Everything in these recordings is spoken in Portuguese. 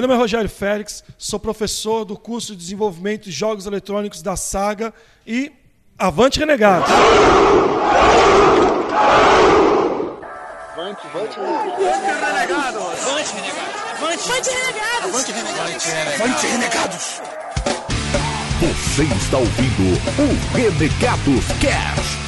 Meu nome é Rogério Félix, sou professor do curso de desenvolvimento de jogos eletrônicos da Saga e Avante Renegados! Avante, avante, renegados! Avante, renegados! Avante, renegados! Avante, renegados! Avante, renegados! Você está ouvindo o Renegados Cast.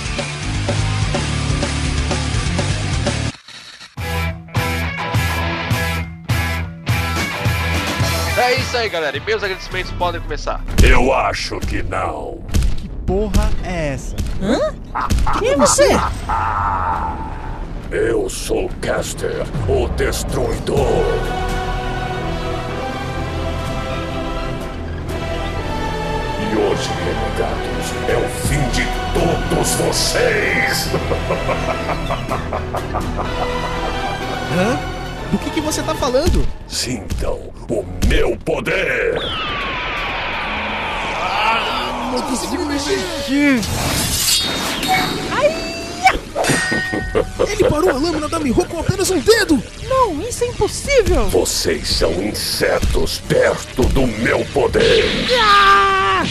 Isso aí, galera. E meus agradecimentos podem começar. Eu acho que não. Que porra é essa? Hã? Quem é você? Eu sou Caster, o Destruidor. E hoje, renegados, é o fim de todos vocês. Hã? Do que, que você tá falando? Sintam o meu poder. Não consigo mexer aqui. Ele parou a lâmina da Miho com apenas um dedo! Não, isso é impossível! Vocês são insetos perto do meu poder. Ah!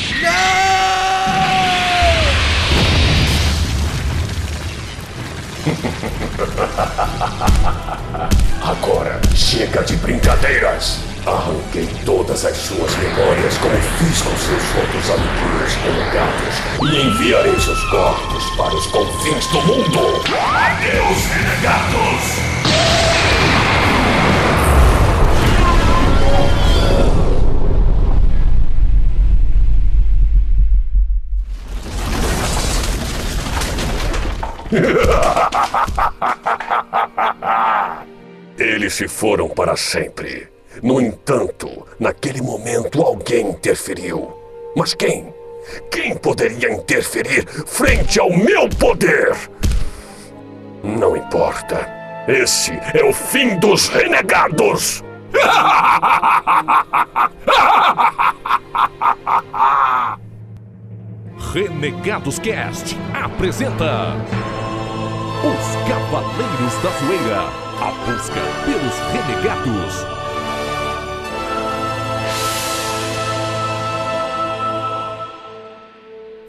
Agora chega de brincadeiras. Arranquei todas as suas memórias como fiz com seus outros amiguinhos renegados e enviarei seus corpos para os confins do mundo. Adeus, renegados! Eles se foram para sempre. No entanto, naquele momento alguém interferiu. Mas quem? Quem poderia interferir frente ao meu poder? Não importa. Esse é o fim dos renegados! Renegados Cast apresenta Os Cavaleiros da Zoeira. A busca pelos renegados.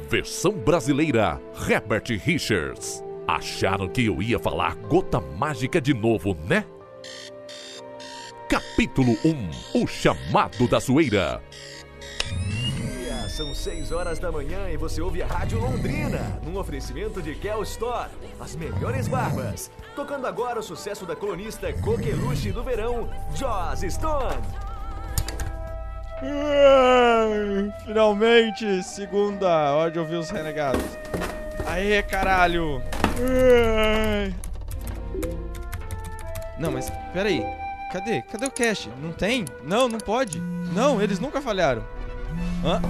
Versão brasileira, Herbert Richards. Acharam que eu ia falar gota mágica de novo, né? Capítulo 1 O chamado da zoeira. São 6 horas da manhã e você ouve a Rádio Londrina, num oferecimento de Kel Store, as melhores barbas. Tocando agora o sucesso da colunista coqueluche do verão, Joss Stone. Finalmente, segunda, hora de ouvir os renegados. Aê, caralho! Não, mas peraí. Cadê? Cadê o cash? Não tem? Não, não pode. Não, eles nunca falharam. Hã?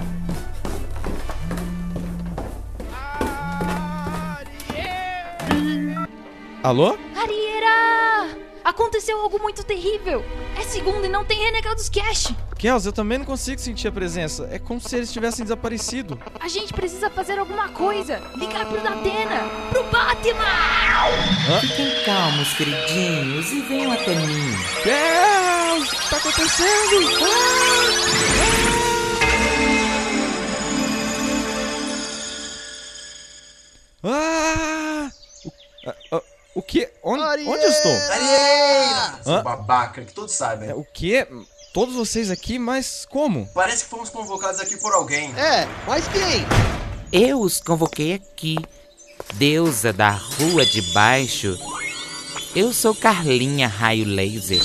Alô? Arieira! Aconteceu algo muito terrível! É segunda e não tem Renegados Cash! Kels, eu também não consigo sentir a presença. É como se eles tivessem desaparecido. A gente precisa fazer alguma coisa! Ligar pro Datena! Pro Batman! Fiquem calmos, queridinhos, e venham até mim. Kels, o que tá acontecendo? Ah! O, ah, ah, o que? Onde, onde eu estou? Arieira! Seu Hã? babaca, que todos sabem. É, O que? Todos vocês aqui, mas como? Parece que fomos convocados aqui por alguém. É, mas quem? Eu os convoquei aqui, deusa da rua de baixo. Eu sou Carlinha Raio Laser.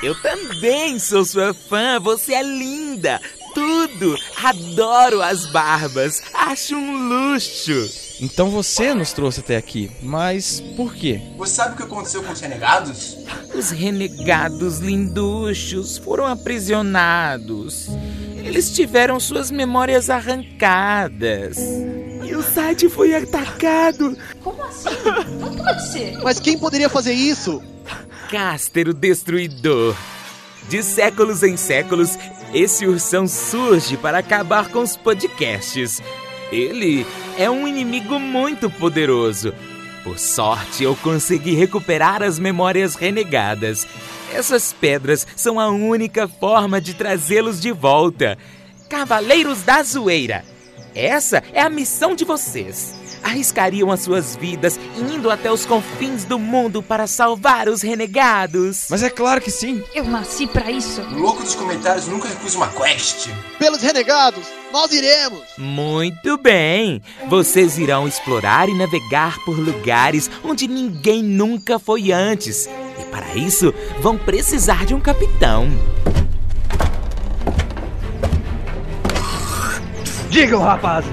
Eu também sou sua fã, você é linda. Tudo, adoro as barbas, acho um luxo. Então você nos trouxe até aqui, mas por quê? Você sabe o que aconteceu com os renegados? Os renegados linduchos foram aprisionados. Eles tiveram suas memórias arrancadas. E o site foi atacado. Como assim? Não pode ser! Mas quem poderia fazer isso? Caster o Destruidor. De séculos em séculos, esse ursão surge para acabar com os podcasts. Ele é um inimigo muito poderoso. Por sorte, eu consegui recuperar as memórias renegadas. Essas pedras são a única forma de trazê-los de volta. Cavaleiros da Zoeira, essa é a missão de vocês. Arriscariam as suas vidas indo até os confins do mundo para salvar os renegados. Mas é claro que sim. Eu nasci pra isso. O louco dos comentários nunca recusa uma quest. Pelos renegados, nós iremos. Muito bem! Vocês irão explorar e navegar por lugares onde ninguém nunca foi antes. E para isso, vão precisar de um capitão. Digam, rapazes,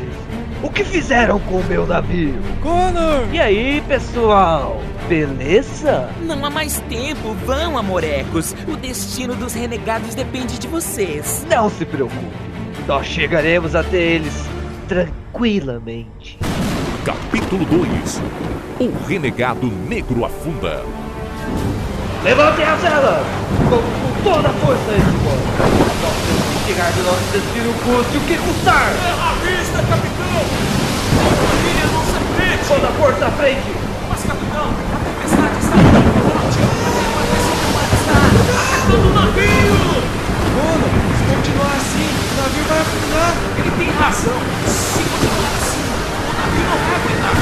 o que fizeram com o meu navio? Connor! E aí, pessoal? Beleza? Não há mais tempo, vão, amorecos. O destino dos renegados depende de vocês. Não se preocupe, nós chegaremos até eles tranquilamente. Capítulo 2 O Renegado Negro afunda. Levantem as velas! Vamos com toda a força esse ponto! Nós temos que chegar do nosso destino, custe o que custar! À vista, capitão! Vire a nossa frente! Toda a força à frente! Mas, capitão, a tempestade está forte! Atacando o navio! Connor, se continuar assim, o navio vai afundar. Ele tem razão! Se continuar assim, o navio não vai aguentar!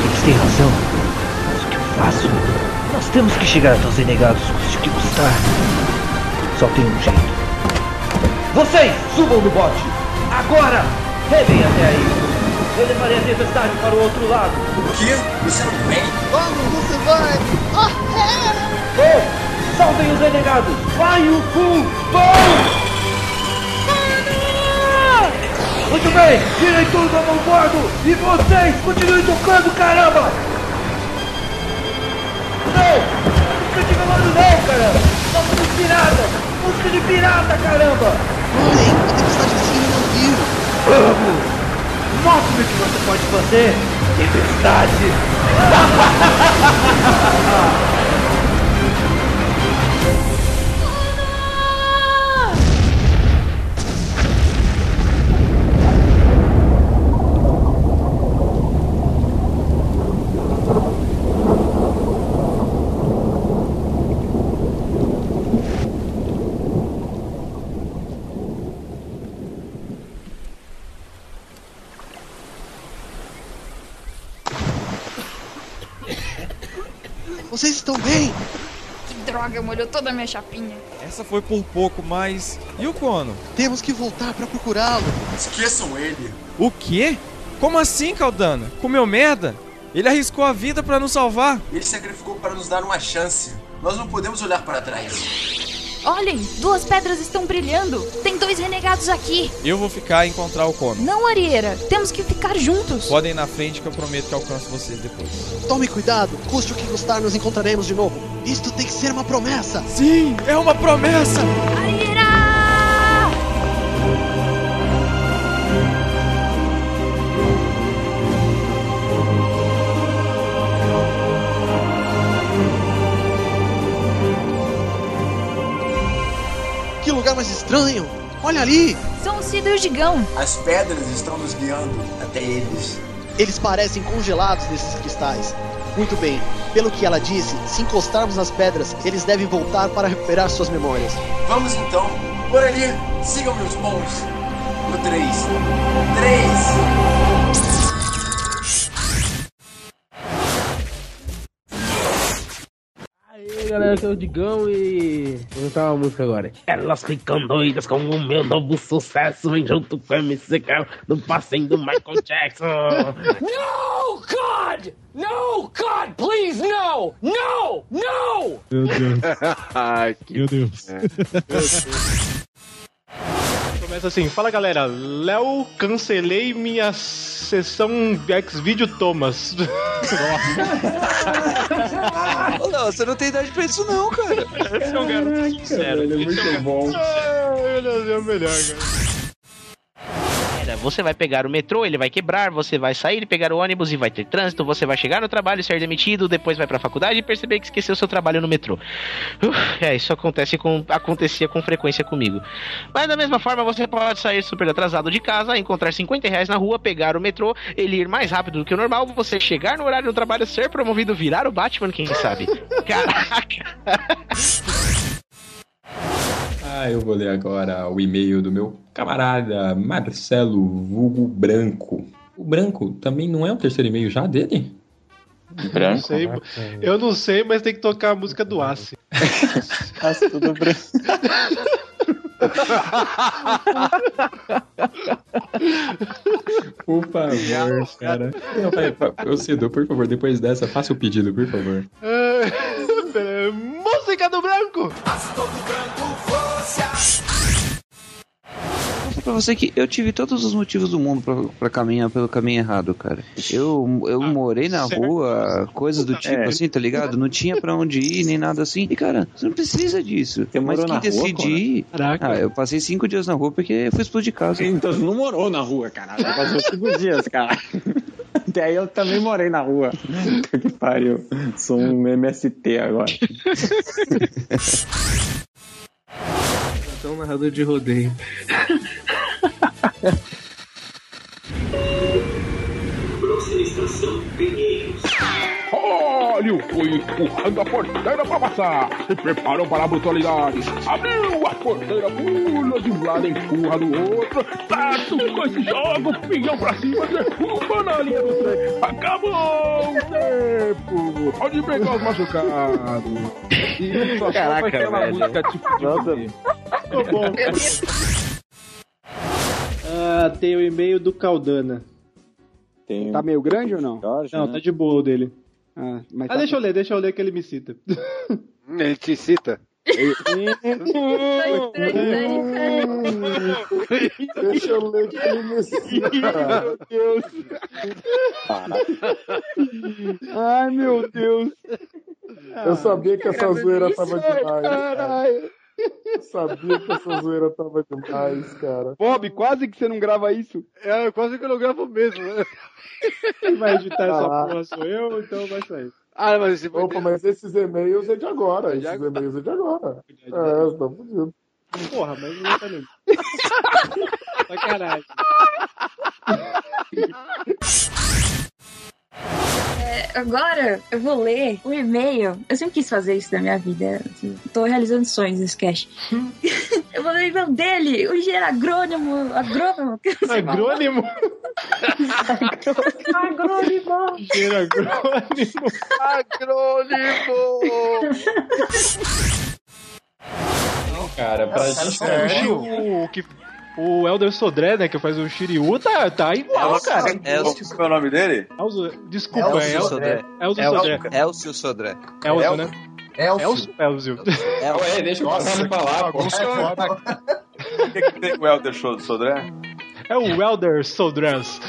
Eles têm razão. Mas o que eu faço? Nós temos que chegar até os renegados, custe o que custar. Só tem um jeito. Vocês, subam no bote! Agora! Remem até aí! Eu levarei a tempestade para o outro lado. O quê? Você não vem? Vamos, você vai! Ah, Bom, salvem os renegados! Vai o full! Bom! Muito bem, tirem tudo a mão bordo e vocês continuem tocando, caramba! Não! Música de velório não, caramba! Nós somos piratas! Música de pirata, caramba! Mãe, a tempestade em cima do navio. Vamos! Mostre o que você pode fazer, tempestade! Bem? Que droga, molhou toda a minha chapinha. Essa foi por pouco, mas. E o Connor? Temos que voltar pra procurá-lo. Esqueçam ele. O quê? Como assim, Caldana? Comeu merda? Ele arriscou a vida pra nos salvar. Ele sacrificou para nos dar uma chance. Nós não podemos olhar para trás. Olhem, duas pedras estão brilhando. Tem dois renegados aqui. Eu vou ficar e encontrar o Connor. Não, Arieira. Temos que ficar juntos. Podem ir na frente que eu prometo que alcanço vocês depois. Tome cuidado, custe o que custar, nos encontraremos de novo. Isto tem que ser uma promessa. Sim, é uma promessa! Arieira! Lugar mais estranho. Olha ali. São os Cidros de Gão. As pedras estão nos guiando até eles. Eles parecem congelados nesses cristais. Muito bem. Pelo que ela disse, se encostarmos nas pedras, eles devem voltar para recuperar suas memórias. Vamos então. Por ali. Sigam meus bons. No 3. 3. Galera, aqui é o Digão e. Vou cantar uma música agora. Elas ficam doidas com o meu novo sucesso. Vem junto com o MC Carl no passeio do Michael Jackson. No, God! No, God, please, no! No! No! Meu Deus. Ai, Meu Deus. Começa assim, fala galera, Léo, cancelei minha sessão X-Video Thomas. Ô, Léo, você não tem idade pra isso não, cara. Esse é um garoto sincero. Ele é Esse muito bom. Meu Deus, é o melhor, cara. Você vai pegar o metrô, ele vai quebrar, você vai sair e pegar o ônibus e vai ter trânsito, você vai chegar no trabalho, ser demitido, depois vai pra faculdade e perceber que esqueceu seu trabalho no metrô. Uf, é, isso acontece com, acontecia com frequência comigo. Mas da mesma forma, você pode sair super atrasado de casa, encontrar 50 reais na rua, pegar o metrô, ele ir mais rápido do que o normal, você chegar no horário do trabalho, ser promovido, virar o Batman, quem sabe. Caraca! Ah, eu vou ler agora o e-mail do meu camarada Marcelo Vulgo Branco. O Branco também não é o terceiro e-mail já dele? Não sei, eu não sei, mas tem que tocar a música do Ace. Aço tudo branco. Por favor, cara. Não, Ô Cido, por favor, depois dessa, faça o pedido, por favor. Música do branco! Vou pra você que eu tive todos os motivos do mundo pra, pra caminhar pelo caminho errado, cara. Eu, eu morei na certo. rua, coisas do tipo É. assim, tá ligado? Não tinha pra onde ir, nem nada assim. E, cara, você não precisa disso. Mas morou que rua, decidi. Caraca. Ah, eu passei cinco dias na rua porque eu fui explodir casa. Então você não morou na rua, caralho. Você passou cinco dias, cara. Até aí eu também morei na rua. Que pariu. Sou um MST agora. Então, narrador de rodeio. Próxima estação, Pinheiros. Olha o foi empurrando a porteira para passar. Se preparam para a brutalidade. Abriu a porteira, pula de um lado, empurra do outro. Tato com esse jogo, pinhão pra cima, derruba na linha do trem. Acabou o tempo. Pode pegar os machucados. E só Caraca, aquela velho. música tipo de rodeio. Ficou bom. Ah, tem o e-mail do Caldana. Tá meio grande ou não? Não, tá de boa o dele. Ah, mas Ah, tá- deixa eu ler, deixa eu ler que ele me cita. Ele te cita? Deixa eu ler que ele me Meu Deus. Ai, meu Deus. Eu sabia que essa zoeira tava demais. Caralho. Eu sabia que essa zoeira tava demais, cara. Bob, quase que você não grava isso. É, quase que eu não gravo mesmo, né? Quem vai editar essa Ah. porra sou eu, então vai sair. Ah, mas esse Opa, mas esses e-mails é de agora. Esses e-mails é de agora. É, você tá fudido. Porra, mas não tá nem. Sacanagem. É, agora eu vou ler o e-mail. Eu sempre quis fazer isso na minha vida. Tô realizando sonhos nesse cast. eu vou ler o e-mail dele, o engenheiro agrônomo. Agrônomo? Agrônimo? agrônimo! Engenheiro agrônimo. Agrônimo! Cara, pra gente. O, que, o Elder Sodré, né, que faz o Shiryu, tá, tá igual, cara. Qual que é o nome dele? Elzo, desculpa, é Elcio El- Sodré. Elzo Sodré. Elcio Sodré. Elzo, né? Elcio. Elzo. Ué, deixa eu passar falar, pô. O que, que tem com o Elder Show do Sodré? É o Elder Sodrés.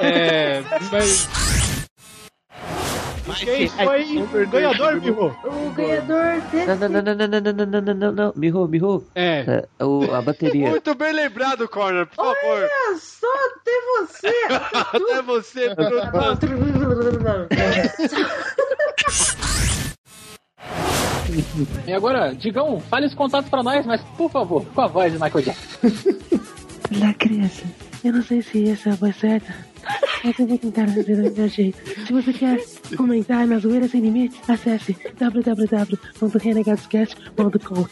É. Mas. Quem foi o ganhador, Birro? O ganhador Não, não, não, não, não, não, não, não, não, não, não. Mirro, Mirro. É. o, a bateria. Muito bem lembrado, Corner, por favor. Olha só, até você! Até você, E agora, Digão, fale os contatos pra nós, mas por favor, com a voz de Michael Jackson. Olá, criança. Eu não sei se essa é a voz certa, mas eu vou tentar fazer do meu jeito. Se você quer comentar na Zoeira Sem Limite, acesse www.renegadoscast.com.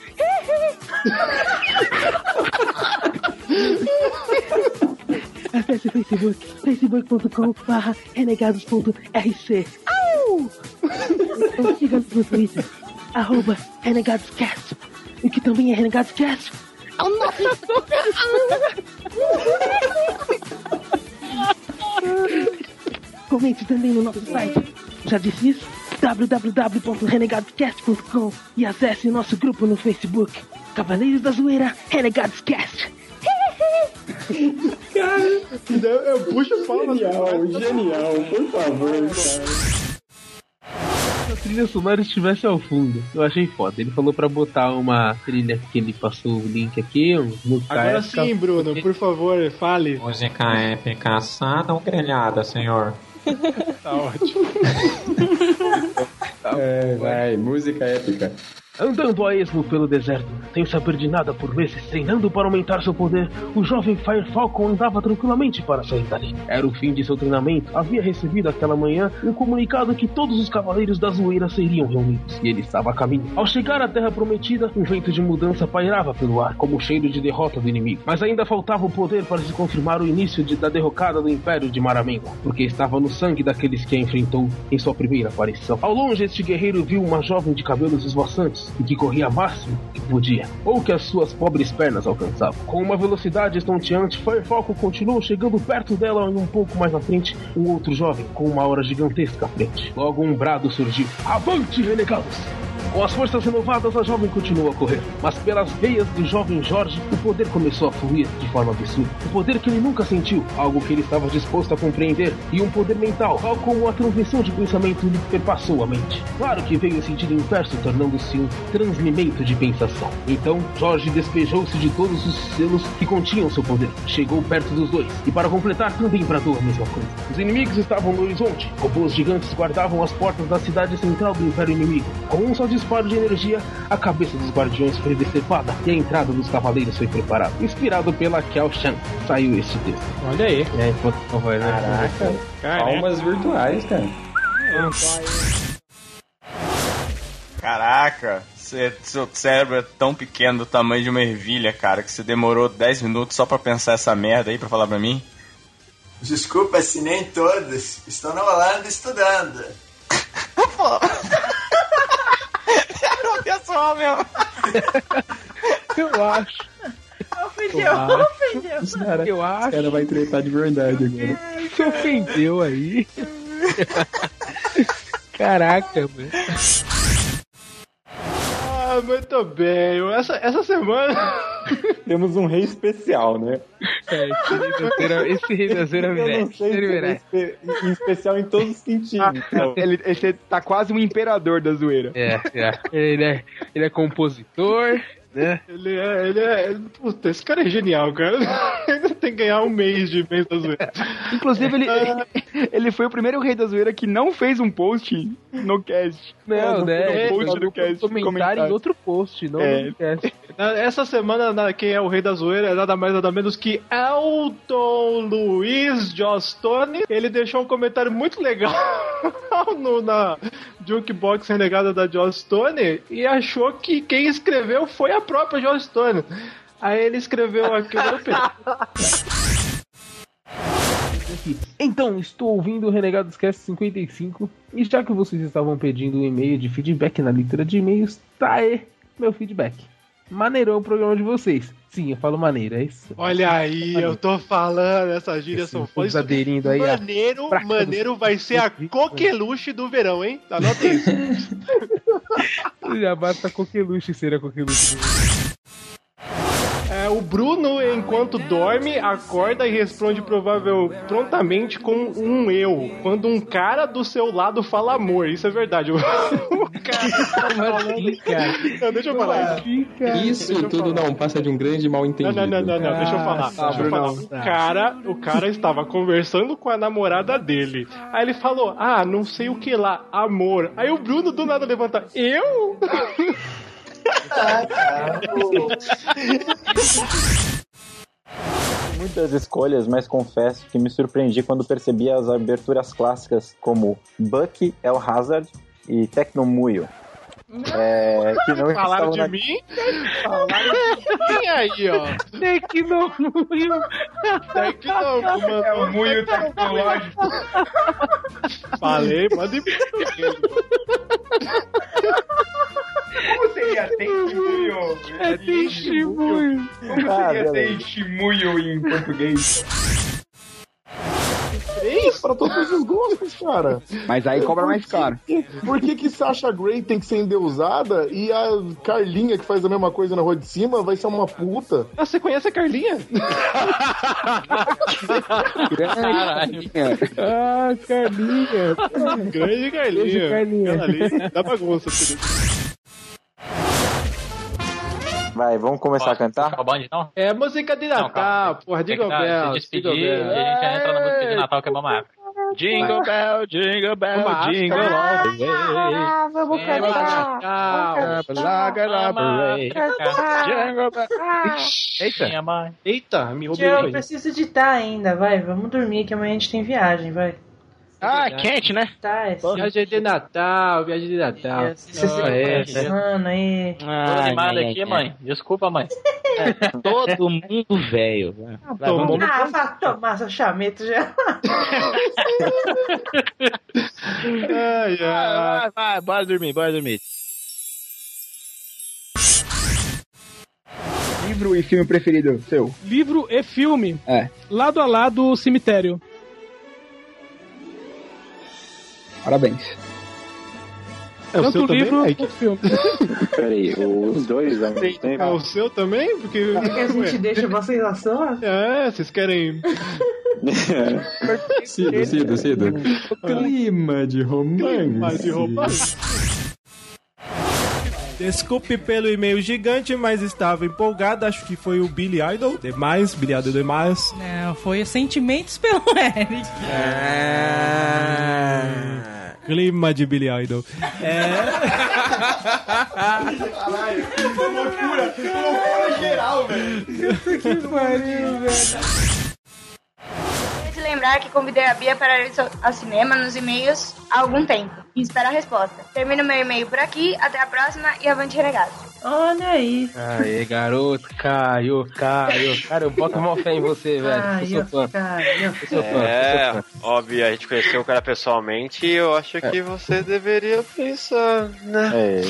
Acesse Facebook, facebook.com barra renegados.rc. Au! Então siga-nos no Twitter, arroba renegadoscast, o que também é renegadoscast. Ao nosso Comente também no nosso site. Já disse isso? www.renegadoscast.com e acesse o nosso grupo no Facebook. Cavaleiros da Zoeira Renegados Cast. Cara, eu puxo palmas. Genial, genial, por favor, cara. Trilha sonora estivesse ao fundo. Eu achei foda. Ele falou pra botar uma trilha que ele passou o link aqui, um música Agora épica. sim, Bruno, por favor, fale. Música épica assada ou grelhada, senhor? Tá ótimo. É, vai, música épica. Andando a esmo pelo deserto, sem saber de nada por vezes, treinando para aumentar seu poder, o jovem Fire Falcon andava tranquilamente para sair dali. Era o fim de seu treinamento. Havia recebido aquela manhã um comunicado que todos os cavaleiros da zoeira seriam reunidos, e ele estava a caminho. Ao chegar à Terra Prometida, um vento de mudança pairava pelo ar, como o cheiro de derrota do inimigo. Mas ainda faltava o poder para se confirmar o início de- da derrocada do Império de Maramengo, porque estava no sangue daqueles que a enfrentou em sua primeira aparição. Ao longe, este guerreiro viu uma jovem de cabelos esvoaçantes e que corria máximo que podia, ou que as suas pobres pernas alcançavam. Com uma velocidade estonteante, Fire Falcon continuou chegando perto dela e um pouco mais à frente, um outro jovem com uma aura gigantesca à frente. Logo um brado surgiu. Avante, renegados! Com as forças renovadas, a jovem continuou a correr, mas pelas veias do jovem Jorge, o poder começou a fluir de forma absurda. O poder que ele nunca sentiu, algo que ele estava disposto a compreender, e um poder mental, tal como a transmissão de pensamento lhe perpassou a mente. Claro que veio em sentido inverso, tornando-se um transmimento de pensação. Então, Jorge despejou-se de todos os selos que continham seu poder. Chegou perto dos dois, e para completar, também bradou a mesma coisa. Os inimigos estavam no horizonte. Robôs gigantes guardavam as portas da cidade central do Império Inimigo. Com um só disparo de energia, a cabeça dos guardiões foi decepada e a entrada dos cavaleiros foi preparada. Inspirado pela Kiao Shan, saiu este texto. Olha aí. É, voz, né? Caraca, palmas virtuais, cara. Caraca, cê- seu cérebro é tão pequeno do tamanho de uma ervilha, cara, que você demorou 10 minutos só pra pensar essa merda aí pra falar pra mim? Desculpa se nem todos. Estou na Holanda estudando. Era o pessoal mesmo. Eu acho. Ofendeu, Eu ofendeu. Cara, Eu acho. Os cara vai tretar de verdade agora. Se ofendeu aí. Caraca, mano. Ah, muito bem. Essa, essa semana. Temos um rei especial, né? É, esse rei da zoeira- esse rei da zoeira Eu não merece. Ele é merece. espe- em especial em todos os sentidos. então. Ele, ele tá quase um imperador da zoeira. É, é. Ele é, ele é compositor, né? Ele é, ele é. Puta, esse cara é genial, cara. Ele tem que ganhar um mês de mês da zoeira. Inclusive, ele, ele foi o primeiro rei da zoeira que não fez um post no cast. Não, né? Um post do cast. comentário em outro post, não É. no cast. Essa semana, na- quem é o rei da zoeira é nada mais nada menos que Elton Luiz Jostone. Ele deixou um comentário muito legal no, na Jukebox Renegada da Jostone e achou que quem escreveu foi a própria Jostone. Aí ele escreveu aqui. Então, estou ouvindo o Renegados Cast 55 e já que vocês estavam pedindo um e-mail de feedback na leitura de e-mails, tá aí meu feedback. Maneirão o programa de vocês. Sim, eu falo maneiro, é isso. Olha aí, eu tô falando, essas gírias são. Os aderindo aí. a- Maneiro, fraca maneiro vai ser a coqueluche do verão, hein? Anota isso. Já basta coqueluche ser a coqueluche. É, o Bruno, enquanto dorme, acorda e responde provável prontamente com um eu. Quando um cara do seu lado fala amor. Isso é verdade. O cara assim, cara? Não, deixa eu falar. Isso Deixa eu tudo falar. não passa de um grande mal Não, entendido. não, não, não, não, deixa eu falar. Ah, deixa eu falar. O cara, o cara estava conversando com a namorada dele. Aí ele falou: Ah, não sei o que lá, amor. Aí o Bruno do nada levanta: Eu? Muitas escolhas, mas confesso que me surpreendi quando percebi as aberturas clássicas como Bucky, El Hazard e Tecnomuyo. É, que não Falaram estavam de na- mim? Falaram de mim aí, ó. Tecnomuyo. Tecnomuyo, mano. É o muio tecnológico. Falei, manda Como seria testemunho? É testemunho. Como Ah, seria testemunho em português? Tem pra todos os gostos, cara. Mas aí cobra mais caro. Por que que Sasha Grey tem que ser endeusada e a Carlinha, que faz a mesma coisa na rua de cima, vai ser uma puta? Ah, você conhece a Carlinha? Caralho. Ah, Carlinha. Grande Carlinha. Beijo, Carlinha. Dá bagunça. tudo. Vai, vamos começar a cantar? então? É música de Natal, porra, Tem Jingle que dar- se Bell. despedir e a gente já entra na música de Natal que é uma época. Jingle bell, jingle bell, Uma jingle asca. all the way. Ah, vamos Jingle cantar. Jingle bell. Eita. Minha mãe. Eita, me o eu preciso editar ainda, vai. Vamos dormir, que amanhã a gente tem viagem, vai. Ah, quente, né? Tá, é Viagem de Natal, viagem de Natal. Você Ah, é, é. Mano, aí. Tô animado aqui, mãe. Desculpa, mãe. Todo mundo velho. Vai, vamos- Ah, vai tomar seu chamento já. Ai, ai. Vai, vai, bora dormir, bora dormir. Livro e filme preferido seu? Livro e filme. É. Lado a lado, cemitério. Parabéns. É o Tanto seu também, livro Mike? quanto filme. Peraí, os dois ao mesmo tempo. É o seu também? Porque. É que a gente deixa vocês à sua? É, vocês querem. Cido, Cido, Cido. Clima de romance. Mas de romance. Desculpe pelo e-mail gigante, mas estava empolgado. Acho que foi o Billy Idol. Demais, Billy Idol demais. Não, foi sentimentos pelo Eric. Clima de Billy Idol. É. Caralho, que loucura, que loucura geral, velho. que pariu, velho. Lembrar que convidei a Bia para ir ao cinema nos e-mails há algum tempo. E espero a resposta. Termino meu e-mail por aqui. Até a próxima e avante renegado. Olha aí. Aê, garoto, Caio, Caio. Cara, eu boto mó fé em você, velho. Eu sou fã. Caio. Eu sou fã, eu É, sou fã. óbvio, a gente conheceu o cara pessoalmente e eu acho que você deveria pensar, né? É,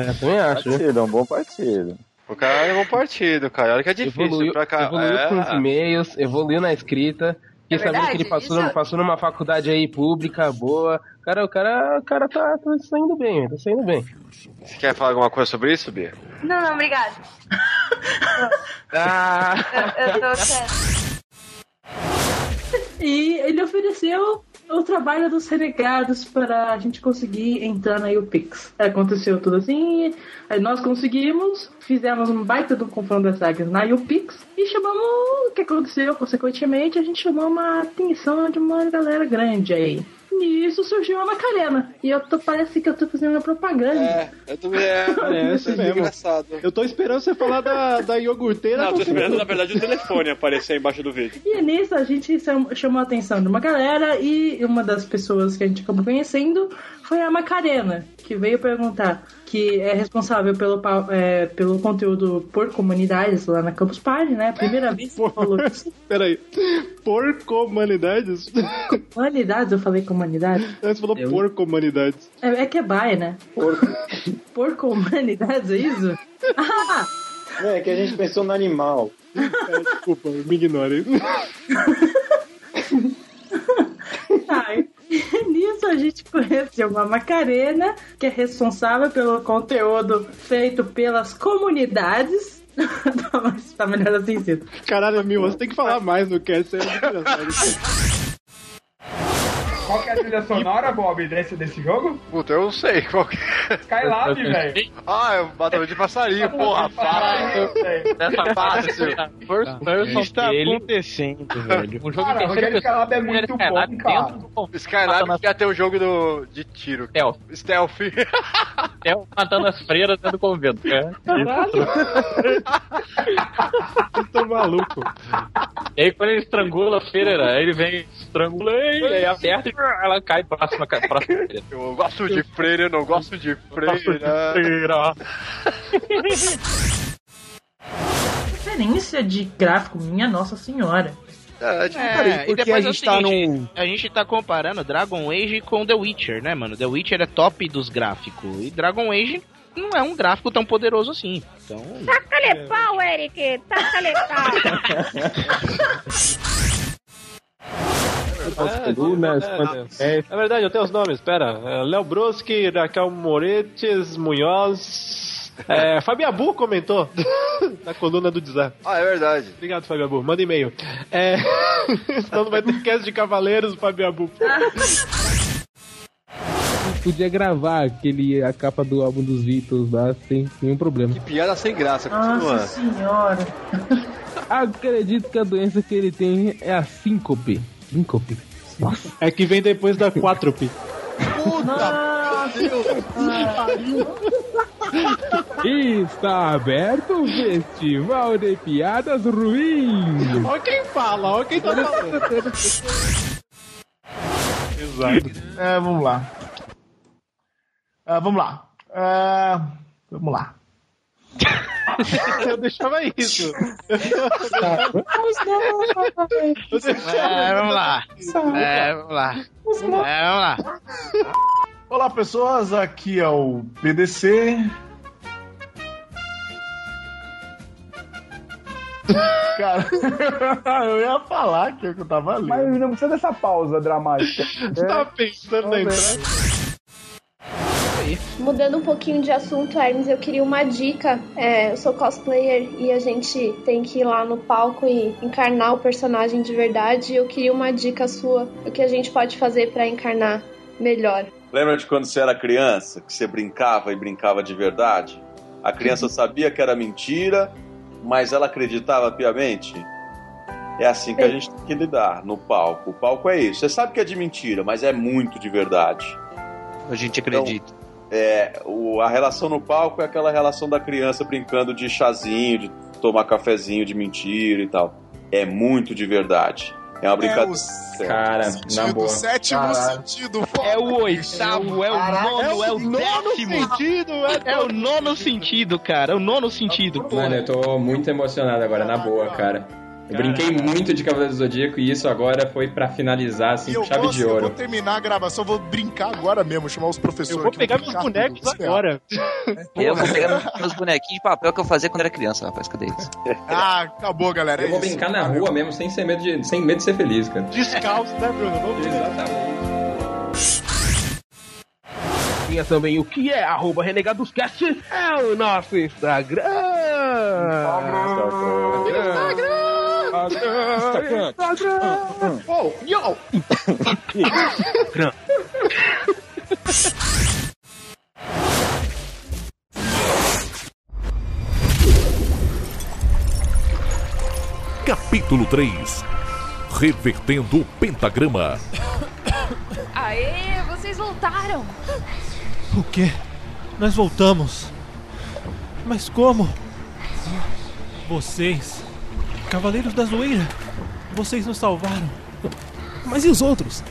É, também acho. partido, é um bom partido. O cara é um bom partido, cara. Olha que é difícil Evoluiu, pra cá. evoluiu é, com os e-mails, evoluiu na escrita. Fiquei É sabendo verdade, que ele passou, isso- passou numa faculdade aí pública, boa. Cara, o cara, o cara tá, tá saindo bem, tá saindo bem. Você quer falar alguma coisa sobre isso, Bia? Não, não, obrigado. Ah! Eu, eu tô certo. E ele ofereceu o trabalho dos renegados para a gente conseguir entrar na UPix. Aconteceu tudo assim, aí nós conseguimos, fizemos um baita do confronto das sagas na UPix e chamamos o que aconteceu, consequentemente, a gente chamou uma atenção de uma galera grande aí. Nisso surgiu a Macarena. E eu tô, parece que eu tô fazendo uma propaganda. É, eu também é. É, esse mesmo. engraçado. Eu tô esperando você falar da, da iogurteira. Não, tô esperando, na verdade, o telefone aparecer embaixo do vídeo. E nisso a gente cham- chamou a atenção de uma galera e uma das pessoas que a gente acabou conhecendo foi a Macarena, que veio perguntar, que é responsável pelo, é, pelo conteúdo por comunidades lá na Campus Party, né? Primeira vez que falou isso. Peraí. Por comunidades? Comunidades, eu falei comunidades. Você falou por comunidades. É, é que é baia, né? Por, por comunidades, é isso? Ah! É que a gente pensou no animal. É, desculpa, me ignore. Ai, Nisso a gente conheceu uma Macarena, que é responsável pelo conteúdo feito pelas comunidades. tá, tá melhor assim, Cito. Caralho, Mil, você tem que falar mais no cast. É muito engraçado. Qual que é a trilha sonora, Bob, desse, desse jogo? Puta, eu não sei qual que é. Skylab, velho. Ah, é o Batalha de Passarinho, porra, fácil. Nessa fase, O que está acontecendo, velho? Um jogo Cara, Rogério. Skylab é muito Skylab bom, cara. dentro do. Skylab já tem um jogo do, de tiro. Stealth. Stealth. Stealth matando as freiras dentro do convento. É. Caralho. Vocês estão malucos. E aí quando ele estrangula a freira, aí ele vem, estrangula, e aí aperta e ela cai próxima, próxima freira. Eu gosto de freira, eu não gosto de freira. Freira. Referência de gráfico, minha nossa senhora. É, É, e porque depois a é o gente tá num- A gente tá comparando Dragon Age com The Witcher, né, mano? The Witcher é top dos gráficos. E Dragon Age não é um gráfico tão poderoso assim. Então. Taca-lhe pau, Eric! Taca-lhe pau! É, colunas, é, é, é verdade, eu tenho os nomes, pera. Léo Broski, Raquel Moretes, Munhoz. É, Fabiabu comentou na coluna do Design. Ah, é verdade. Obrigado, Fabiabu. Manda e-mail. É, senão não vai ter cast de Cavaleiros, Fabiabu. Podia gravar aquele, a capa do álbum dos Beatles lá sem nenhum problema. Piada sem graça, Nossa senhora. Acredito que a doença que ele tem é a síncope. Síncope. Nossa. É que vem depois da 4P. Está aberto o Festival de Piadas Ruins. Olha quem fala, olha quem tá falando. Exato. É, vamos lá. Ah, vamos lá. Ah, vamos lá. Eu deixava isso. É, vamos lá. É, vamos lá. É, vamos lá. Olá, pessoas. Aqui é o PDC. Cara, eu ia falar que eu tava lendo. Mas não precisa dessa pausa dramática. Você tava pensando na entrada? Mudando um pouquinho de assunto, Hermes, eu queria uma dica. É, eu sou cosplayer e a gente tem que ir lá no palco e encarnar o personagem de verdade. Eu queria uma dica sua, o que a gente pode fazer pra encarnar melhor. Lembra de quando você era criança, que você brincava e brincava de verdade? A criança sabia que era mentira, mas ela acreditava piamente? É assim que a gente tem que lidar no palco. O palco é isso. Você sabe que é de mentira, mas é muito de verdade. A gente acredita. É, o- a relação no palco é aquela relação da criança brincando de chazinho, de tomar cafezinho de mentira e tal. É muito de verdade. É uma brincadeira. Cara, na boa. sétimo Caralho. sentido. É o oitavo, é o nono, é o décimo. É o nono sentido, cara. É o nono sentido. Mano, eu tô muito emocionado agora, na boa, cara. Eu brinquei muito de Cavaleiro do Zodíaco e isso agora foi pra finalizar, assim, com eu chave vou, de eu ouro. vou terminar a gravação, vou brincar agora mesmo, chamar os professores. Eu vou pegar meus bonecos agora. Eu vou pegar meus bonequinhos de papel que eu fazia quando era criança, rapaz. Cadê eles? Ah, acabou, galera. Eu é vou isso. brincar na rua mesmo, sem, ser medo de, sem medo de ser feliz, cara. Descalço, né, Bruno? Vamos Tinha também o que é arroba renegadoscast, é o nosso Instagram. Instagram. Instagram. Instagram. Oh, yo. Instagram. Capítulo 3 Revertendo o Pentagrama. Aê, vocês voltaram! O quê? Nós voltamos. Mas como? Vocês, Cavaleiros da Zoeira, vocês nos salvaram. Mas e os outros?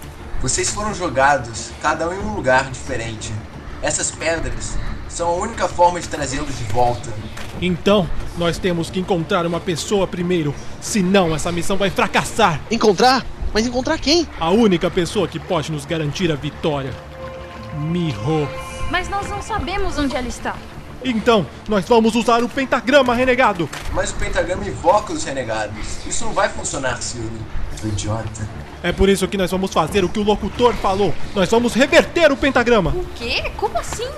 Vocês foram jogados, cada um em um lugar diferente. Essas pedras são a única forma de trazê-los de volta. Então, nós temos que encontrar uma pessoa primeiro, senão essa missão vai fracassar. Encontrar? Mas encontrar quem? A única pessoa que pode nos garantir a vitória. Miho. Mas nós não sabemos onde ela está. Então, nós vamos usar o pentagrama renegado. Mas o pentagrama invoca os renegados. Isso não vai funcionar, Silvio. Idiota. É por isso que nós vamos fazer o que o locutor falou. Nós vamos reverter o pentagrama. O quê? Como assim?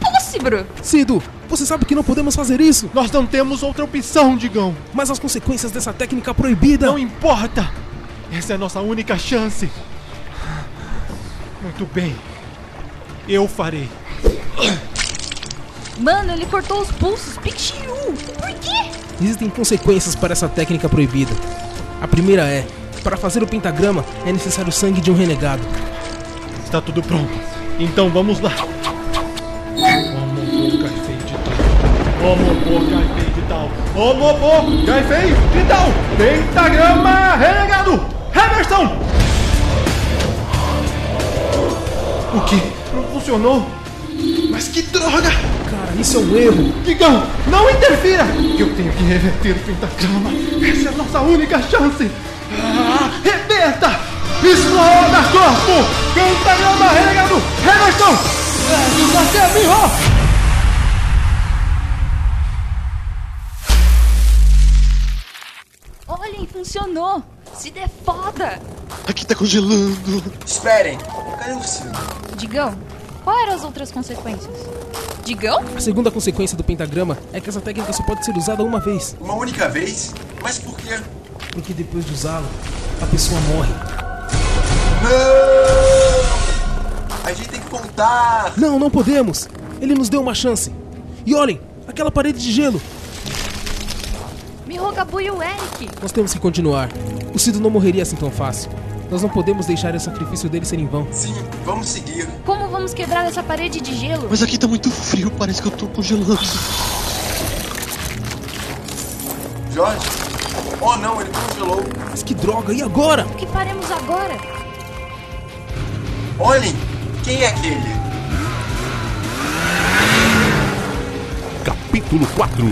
Impossível! Cido, você sabe que não podemos fazer isso. Nós não temos outra opção, Digão. Mas as consequências dessa técnica proibida. Não importa. Essa é a nossa única chance. Muito bem. Eu farei. Mano, ele cortou os pulsos. Pixiu! Por quê? Existem consequências para essa técnica proibida. A primeira é: para fazer o pentagrama é necessário o sangue de um renegado. Está tudo pronto. Então vamos lá. Omopô, Gaifei de tal. Omopô, Gaifei de tal. Pentagrama renegado. Reversão. O que? Não funcionou? Mas que droga! Cara, isso é um erro. Digão, não interfira! Eu tenho que reverter o pentagrama. Essa é a nossa única chance. Ah, reverta! Exploda corpo! Pentagrama renegado! Reversão! Leve até Miho! Olhem, funcionou! Se der foda! Aqui tá congelando. Esperem, cadê o? Digão, qual eram as outras consequências? Digão? A segunda consequência do pentagrama é que essa técnica só pode ser usada uma vez. Uma única vez? Mas por quê? Porque depois de usá-la, a pessoa morre. Não! A gente tem que contar! Não, não podemos! Ele nos deu uma chance. E olhem, aquela parede de gelo. Mihogabu e o Eric. Nós temos que continuar. O Cido não morreria assim tão fácil. Nós não podemos deixar o sacrifício dele ser em vão. Sim, vamos seguir. Como vamos quebrar essa parede de gelo? Mas aqui tá muito frio, parece que eu tô congelando. Jorge? Oh não, ele congelou. Mas que droga, e agora? O que faremos agora? Olhem, quem é aquele? Capítulo 4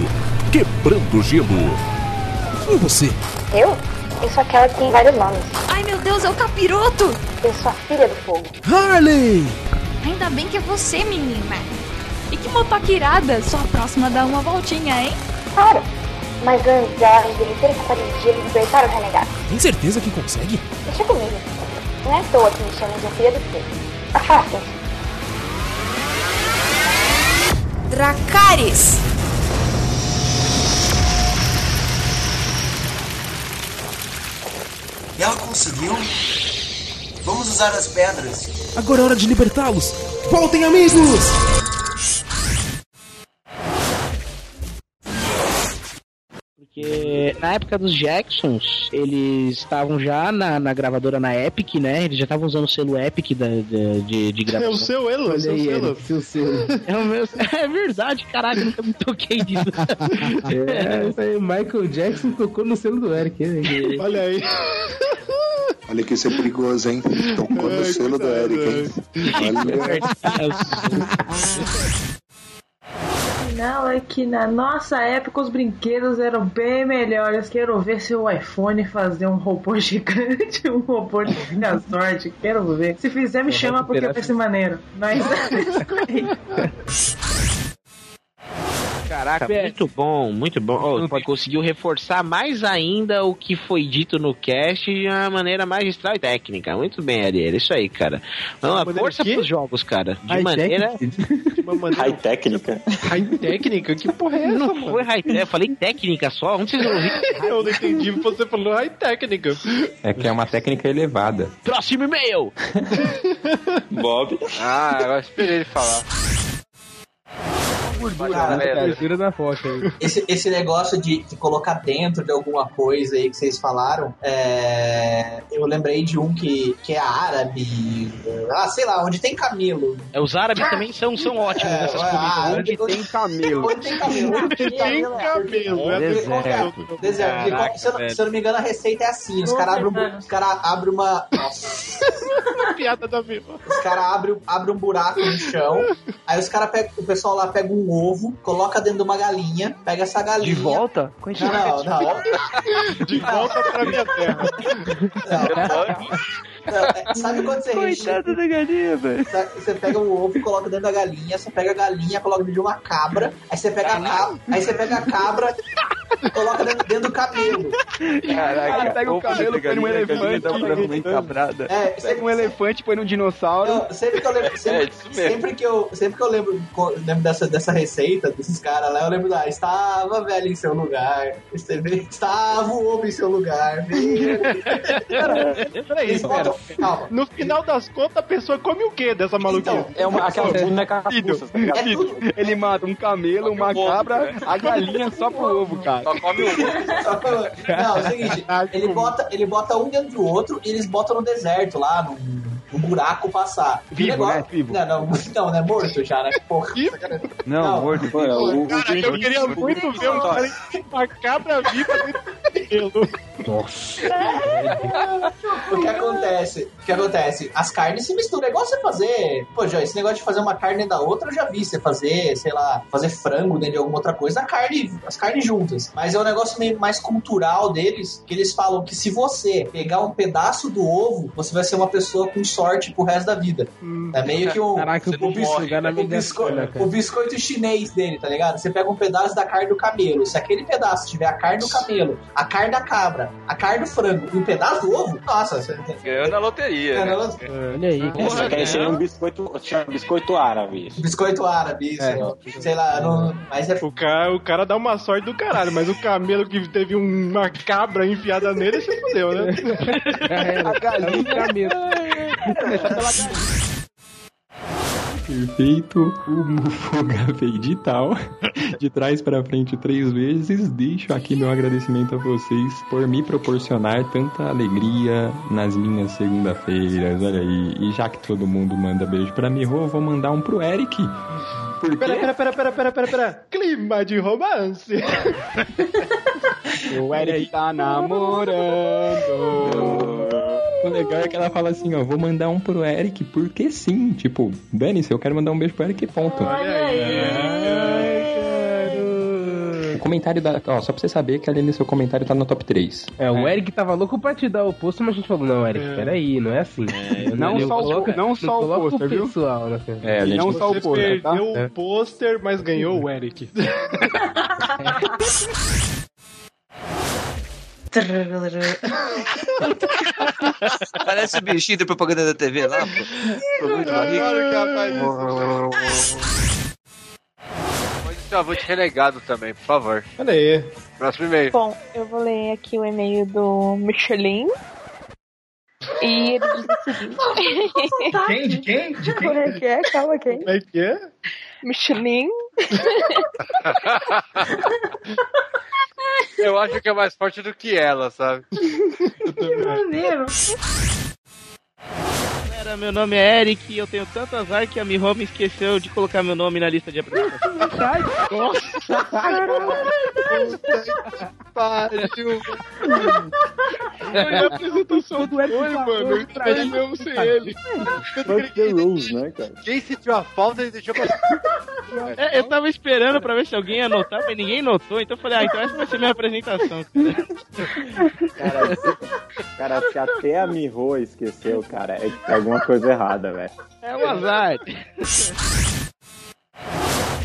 Quebrando Gelo. Quem é você? Eu? Eu sou aquela que tem vários nomes. Ai meu Deus, é o capiroto! Eu sou a filha do fogo. Harley! Ainda bem que é você, menina. E que motoca irada, só a próxima dá uma voltinha, hein? Claro. Mas antes dela envelhecer essa parede de libertar o renegado. Tem certeza que consegue? Deixa comigo. Não é à toa que me chamam de a filha do fogo. Afastem-se. Dracarys! Ela conseguiu? Vamos usar as pedras. Agora é hora de libertá-los. Voltem, amigos! Porque na época dos Jacksons, eles estavam já na, na gravadora na Epic, né? Eles já estavam usando o selo Epic da, da- de, de gravação. É o seu elo, é o Olha seu aí, selo. Seu selo. É, o meu, é verdade, caralho, nunca me toquei disso. É, isso aí, Michael Jackson tocou no selo do Eric. né? Olha aí. Olha que isso é perigoso, hein? Tocou no selo do Eric, hein? Olha. Não, é que na nossa época os brinquedos eram bem melhores. Quero ver se o iPhone fazer um robô gigante, um robô de minha sorte. Quero ver. Se fizer, me chama porque vai ser maneiro. Mas. Caraca, muito bom, muito bom. Oh, conseguiu reforçar mais ainda o que foi dito no cast de uma maneira magistral e técnica. Muito bem, Ariel. Isso aí, cara. Não, força pros jogos, cara. De High maneira. De uma maneira... High técnica? High técnica? Que porra é essa, Não mano? foi high Eu falei técnica só. Onde vocês ouviram? Eu não entendi. Você falou high técnica. É que é uma técnica elevada. Próximo e-mail! Bob. Ah, agora esperei ele falar. Cara, terceira da foto aí. Esse, esse negócio de, de colocar dentro de alguma coisa aí que vocês falaram, é, eu lembrei de um que, que é árabe, ah, sei lá, onde tem camelo. É, os árabes também são, são ótimos É, nessas ah, comidas. onde tem camelo. Onde tem camelo. Onde tem camelo. é Deserto. Se, eu, não- se eu não me engano, a receita é assim: os caras abrem um- os cara abrem uma. Nossa. Piada da vida. Os caras abrem abrem um buraco no chão, aí os caras pegam, o pessoal lá pega um ovo, coloca dentro de uma galinha, pega essa galinha. De volta? Não, não, não. De volta pra minha terra. Não, é, Sabe quando você recheia? da galinha, velho. Você pega o ovo, coloca dentro da galinha, você pega a galinha, coloca dentro de uma cabra, aí você pega a cabra, aí você pega a cabra, coloca dentro, dentro do camelo. Caraca, pega o Opa, camelo, põe num elefante. galinha. É, pega um elefante, põe num dinossauro. Não, sempre que eu lembro, sempre, sempre que eu, sempre que eu lembro, lembro dessa, dessa receita, desses caras lá, eu lembro da estava velho em seu lugar, estava o ovo em seu lugar. Peraí, espera. No final das contas, a pessoa come o que dessa maluquinha? é uma- aquela boneca russas, tá ligado? Filho, Ele mata um camelo, uma cabra, a galinha só pro ovo, cara. Só come o eu- Não, é o seguinte, ele bota, ele bota um dentro do outro e eles botam no deserto lá, num, num buraco passar. O Vivo, negócio- né? Vivo. Não, não, não, né? Morto já, né? Porra. Não, Não. morto. Pô, o- o- Cara, eu queria muito ver um cara uma cabra viva dentro do gelo. O que acontece? O que acontece? As carnes se misturam. É igual você fazer. Pô, já, esse negócio de fazer uma carne da outra eu já vi. Você fazer, sei lá, fazer frango dentro de alguma outra coisa, a carne, as carnes juntas. Mas é um negócio meio mais cultural deles, que eles falam que se você pegar um pedaço do ovo, você vai ser uma pessoa com sorte pro resto da vida. É meio que um. Caraca, o, vou bis- jogar na o, bisco- o biscoito chinês dele, tá ligado? Você pega um pedaço da carne do camelo. Se aquele pedaço tiver a carne do camelo, a carne da cabra, a, carne do frango e um pedaço do ovo, nossa, você tem... Ganhou na loteria. Né? na loteria. Olha aí, Essa daí seria um biscoito, chama biscoito árabe. isso. Biscoito árabe, isso. É. Sei lá, não, mas é O cara, o cara dá uma sorte do caralho, mas o camelo que teve uma cabra enfiada nele se fudeu, né? A galinha. Perfeito, o Mufoga Feitital. De trás para frente três vezes. Deixo aqui meu agradecimento a vocês por me proporcionar tanta alegria nas minhas segunda-feiras. Olha aí. E já que todo mundo manda beijo pra mim, eu vou mandar um pro Eric. Por Pera, pera, pera, pera, pera, pera, pera. Clima de romance. O Eric tá namorando. O legal é que ela fala assim, ó, vou mandar um pro Eric, porque sim. Tipo, dane-se, eu quero mandar um beijo pro Eric, ponto. O comentário da. Ó, só pra você saber que ali no seu comentário tá no top 3. É, o Eric tava louco pra te dar o posto, mas a gente falou, não, Eric, peraí, não é assim. Não só o- não só o coloca pôster, viu? pessoal, né? É, a gente Não só o pôster, tá? perdeu É. o pôster, mas ganhou o Eric. Parece o bichinho da propaganda da TV lá, pô. Barriga. Pode ser um avô de renegado também, por favor. Olha aí. Próximo e-mail. Bom, eu vou ler aqui o e-mail do Michelin. E ele diz o seguinte. Quem? De quem? De quem? Como é que é? Calma, quem? Como é que é? Michelin. Eu acho que é mais forte do que ela, sabe? maneiro. Galera, meu nome é Eric e eu tenho tanto azar que a Miho me esqueceu de colocar meu nome na lista de apresentação. Nossa! Pariu. Foi a apresentação do Eric, mano. Eu esperei mesmo sem ele. Rules, né, cara? Quem sentiu a falta e deixou pra. É, eu tava esperando pra ver se alguém ia notar, mas ninguém notou, então eu falei, ah, então essa vai ser minha apresentação. Cara, se, cara, se até a Miho esqueceu, cara, é que tem alguma coisa errada, velho. É um azar.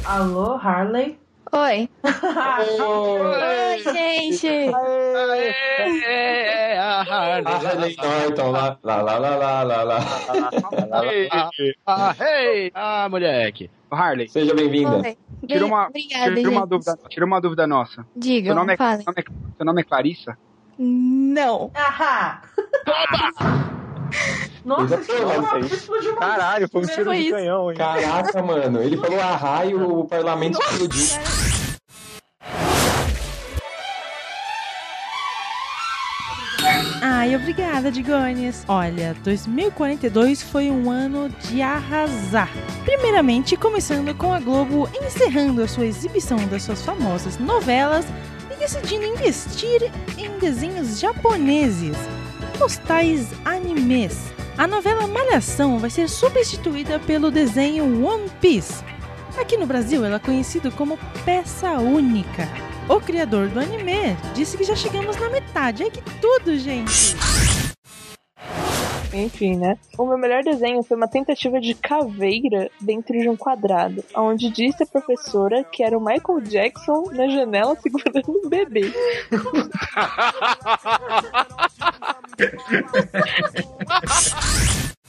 Alô, Harley? Oi. Oi, gente. É, a Harley. Norton, lá, lá, lá, lá, lá, lá, lá. Ah! Ah, moleque. Harley. Seja bem-vinda. Tira uma, Obrigada, tira uma dúvida, tira uma dúvida nossa. Diga, seu nome, é, seu nome é, seu nome é Clarissa? Não. Ahá. Nossa, explodiu uma- Caralho, foi um Foi tiro de isso. canhão, hein? Caraca, mano, ele falou a raio, o parlamento explodiu. Ai, obrigada, Digones. Olha, 2042 foi um ano de arrasar. Primeiramente, começando com a Globo encerrando a sua exibição das suas famosas novelas e decidindo investir em desenhos japoneses, os tais animes. A novela Malhação vai ser substituída pelo desenho One Piece. Aqui no Brasil, ela é conhecida como Peça Única. O criador do anime disse que já chegamos na metade. Ai, que tudo, gente! Enfim, né? O meu melhor desenho foi uma tentativa de caveira dentro de um quadrado, onde disse a professora que era o Michael Jackson na janela segurando um bebê.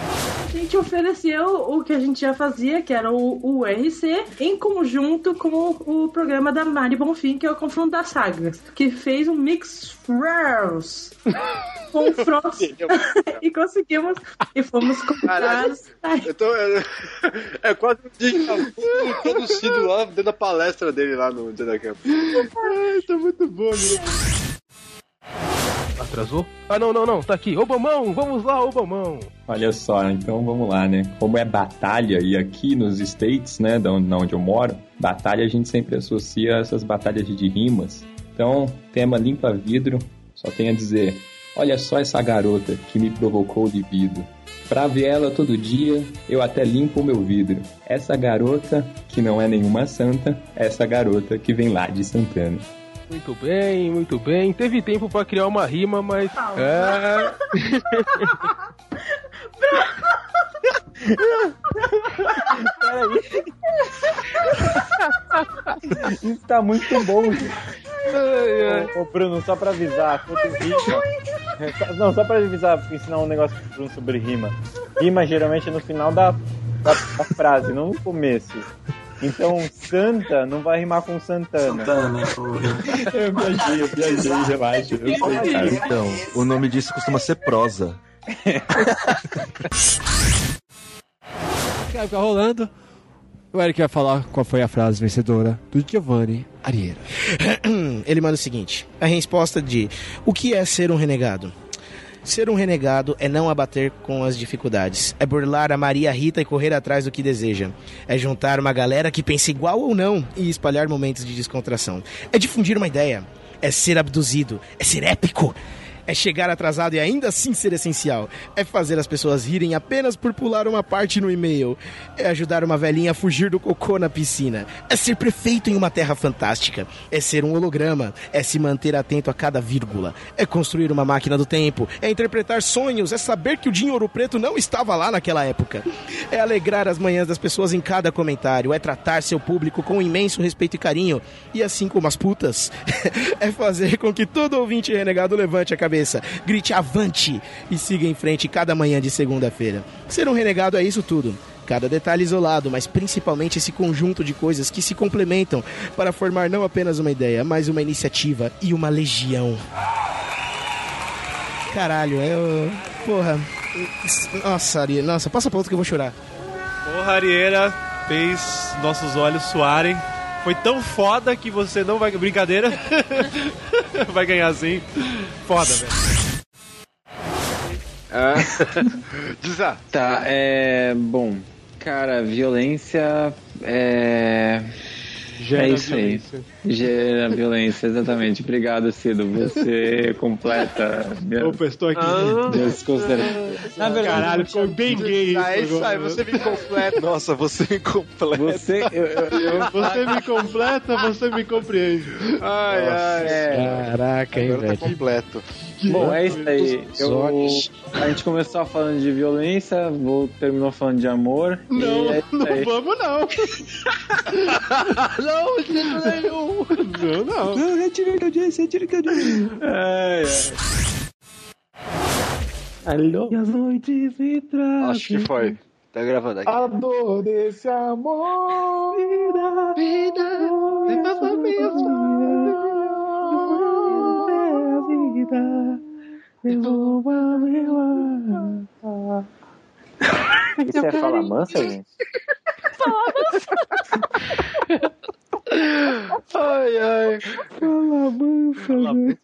A gente ofereceu o que a gente já fazia, que era o, o RC, em conjunto com o, o programa da Mari Bonfim, que é o Confronto das Sagas, que fez um mix rares confrontos e conseguimos e fomos comprados. Eu tô, eu- é quase um dia produzido lá dentro da palestra dele lá no dia da campo. Ai, tá muito bom, meu. Atrasou? Ah, não, não, não, tá aqui. Ô, Bomão, vamos lá, ô, Bomão. Olha só, então vamos lá, né? Como é batalha, e aqui nos States, né, da onde, onde eu moro, batalha a gente sempre associa essas batalhas de rimas. Então, tema limpa vidro, só tem a dizer: Olha só essa garota que me provocou libido. Pra ver ela todo dia, eu até limpo o meu vidro. Essa garota, que não é nenhuma santa, essa garota que vem lá de Santana. Muito bem, muito bem. Teve tempo pra criar uma rima, mas. É... Isso tá muito bom, gente. Ô, Bruno, só pra avisar, rima. Não, só pra avisar, ensinar um negócio pro Bruno sobre rima. Rima geralmente é no final da, da, da frase, não no começo. Então, Santa não vai rimar com Santana. Santana, Eu viajei, eu viajei, relaxa. Eu sei, cara. Então, o nome disso costuma ser prosa. Vai ficar rolando. O Eric vai falar qual foi a frase vencedora do Giovanni Arieira. Ele manda o seguinte: a resposta de o que é ser um renegado? Ser um renegado é não abater com as dificuldades, é burlar a Maria Rita e correr atrás do que deseja, é juntar uma galera que pensa igual ou não e espalhar momentos de descontração, é difundir uma ideia, é ser abduzido, é ser épico, é chegar atrasado e ainda assim ser essencial. É fazer as pessoas rirem apenas por pular uma parte no e-mail. É ajudar uma velhinha a fugir do cocô na piscina. É ser prefeito em uma terra fantástica. É ser um holograma. É se manter atento a cada vírgula. É construir uma máquina do tempo. É interpretar sonhos. É saber que o Dinho Ouro Preto não estava lá naquela época. É alegrar as manhãs das pessoas em cada comentário. É tratar seu público com imenso respeito e carinho. E assim como as putas, é fazer com que todo ouvinte renegado levante a cabeça, grite avante e siga em frente cada manhã de segunda-feira. Ser um renegado é isso tudo. Cada detalhe isolado, mas principalmente esse conjunto de coisas que se complementam para formar não apenas uma ideia, mas uma iniciativa e uma legião. Caralho, eu. Porra. Nossa, Ari, nossa, passa pra outro que eu vou chorar. Porra, Arieira fez nossos olhos suarem. Foi tão foda que você não vai. Brincadeira. vai ganhar sim. Foda, velho. Ah. Tá, é. Bom, cara, violência é. Gera é isso violência. aí. Gera violência, exatamente. Obrigado, Cido. Você completa. Minha... Opa, estou aqui. Minhas considerações. Na verdade, Caralho, ficou bem gay isso. Ah, é isso aí, você me completa. Nossa, você me completa. Você, eu, eu, eu- Você me completa, você me compreende. Ai, ai. É. Caraca, hein, Agora tá velho. completo. Bom, é isso aí. Eu, a gente começou falando de violência, vou, terminou falando de amor. Não, é não vamos não. Não, de nenhum. Não, não. Não, retira o que eu disse, retira o que eu disse. Ai, ai. Alô? E as noites trazem. Acho que foi. Tá gravando aqui. A dor desse amor. Vida, vida, vem pra vida. Devolva meu. Isso é fala mansa, gente? Ai, ai. Fala mansa, gente.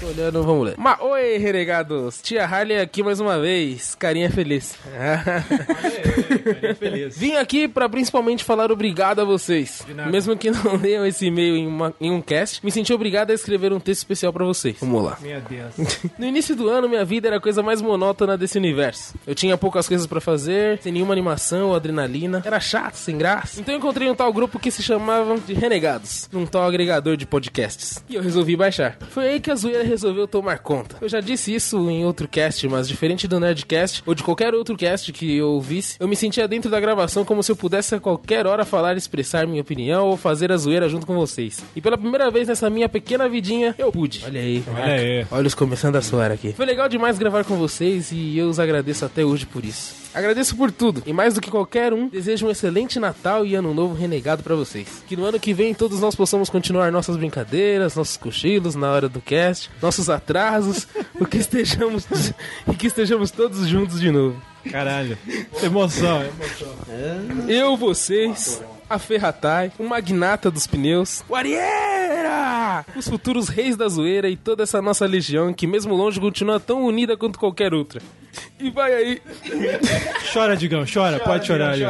Tô olhando, vamos ler. Ma Oi, renegados. Tia Harley aqui mais uma vez. Carinha feliz. feliz. Vim aqui pra principalmente falar obrigado a vocês. nada. Mesmo que não leiam esse e-mail em, uma- em um cast, me senti obrigado a escrever um texto especial pra vocês. Vamos lá. Meu Deus. No início do ano, minha vida era a coisa mais monótona desse universo. Eu tinha poucas coisas pra fazer, sem nenhuma animação ou adrenalina. Era chato, sem graça. Então eu encontrei um tal grupo que se chamava de Renegados, num tal agregador de podcasts. E eu resolvi baixar. Foi aí que a zoeira resolveu tomar conta. Eu já disse isso em outro cast, mas diferente do Nerdcast ou de qualquer outro cast que eu ouvisse, eu me sentia dentro da gravação como se eu pudesse a qualquer hora falar e expressar minha opinião ou fazer a zoeira junto com vocês. E pela primeira vez nessa minha pequena vidinha, eu pude. Olha aí. Olha aí. Olhos começando a soar aqui. Foi legal demais gravar com vocês e eu os agradeço até hoje por isso. Agradeço por tudo e mais do que qualquer um, desejo um excelente Natal e Ano Novo renegado pra vocês. Que no ano que vem todos nós possamos continuar nossas brincadeiras, nossos cochilos na hora do cast, nossos atrasos, o que estejamos e que estejamos todos juntos de novo. Caralho. Emoção, emoção. Eu, vocês, a Ferratai, o magnata dos pneus, o Arieira, os futuros reis da zoeira e toda essa nossa legião que mesmo longe continua tão unida quanto qualquer outra. E vai aí, Chora, Digão, chora, pode chorar ali.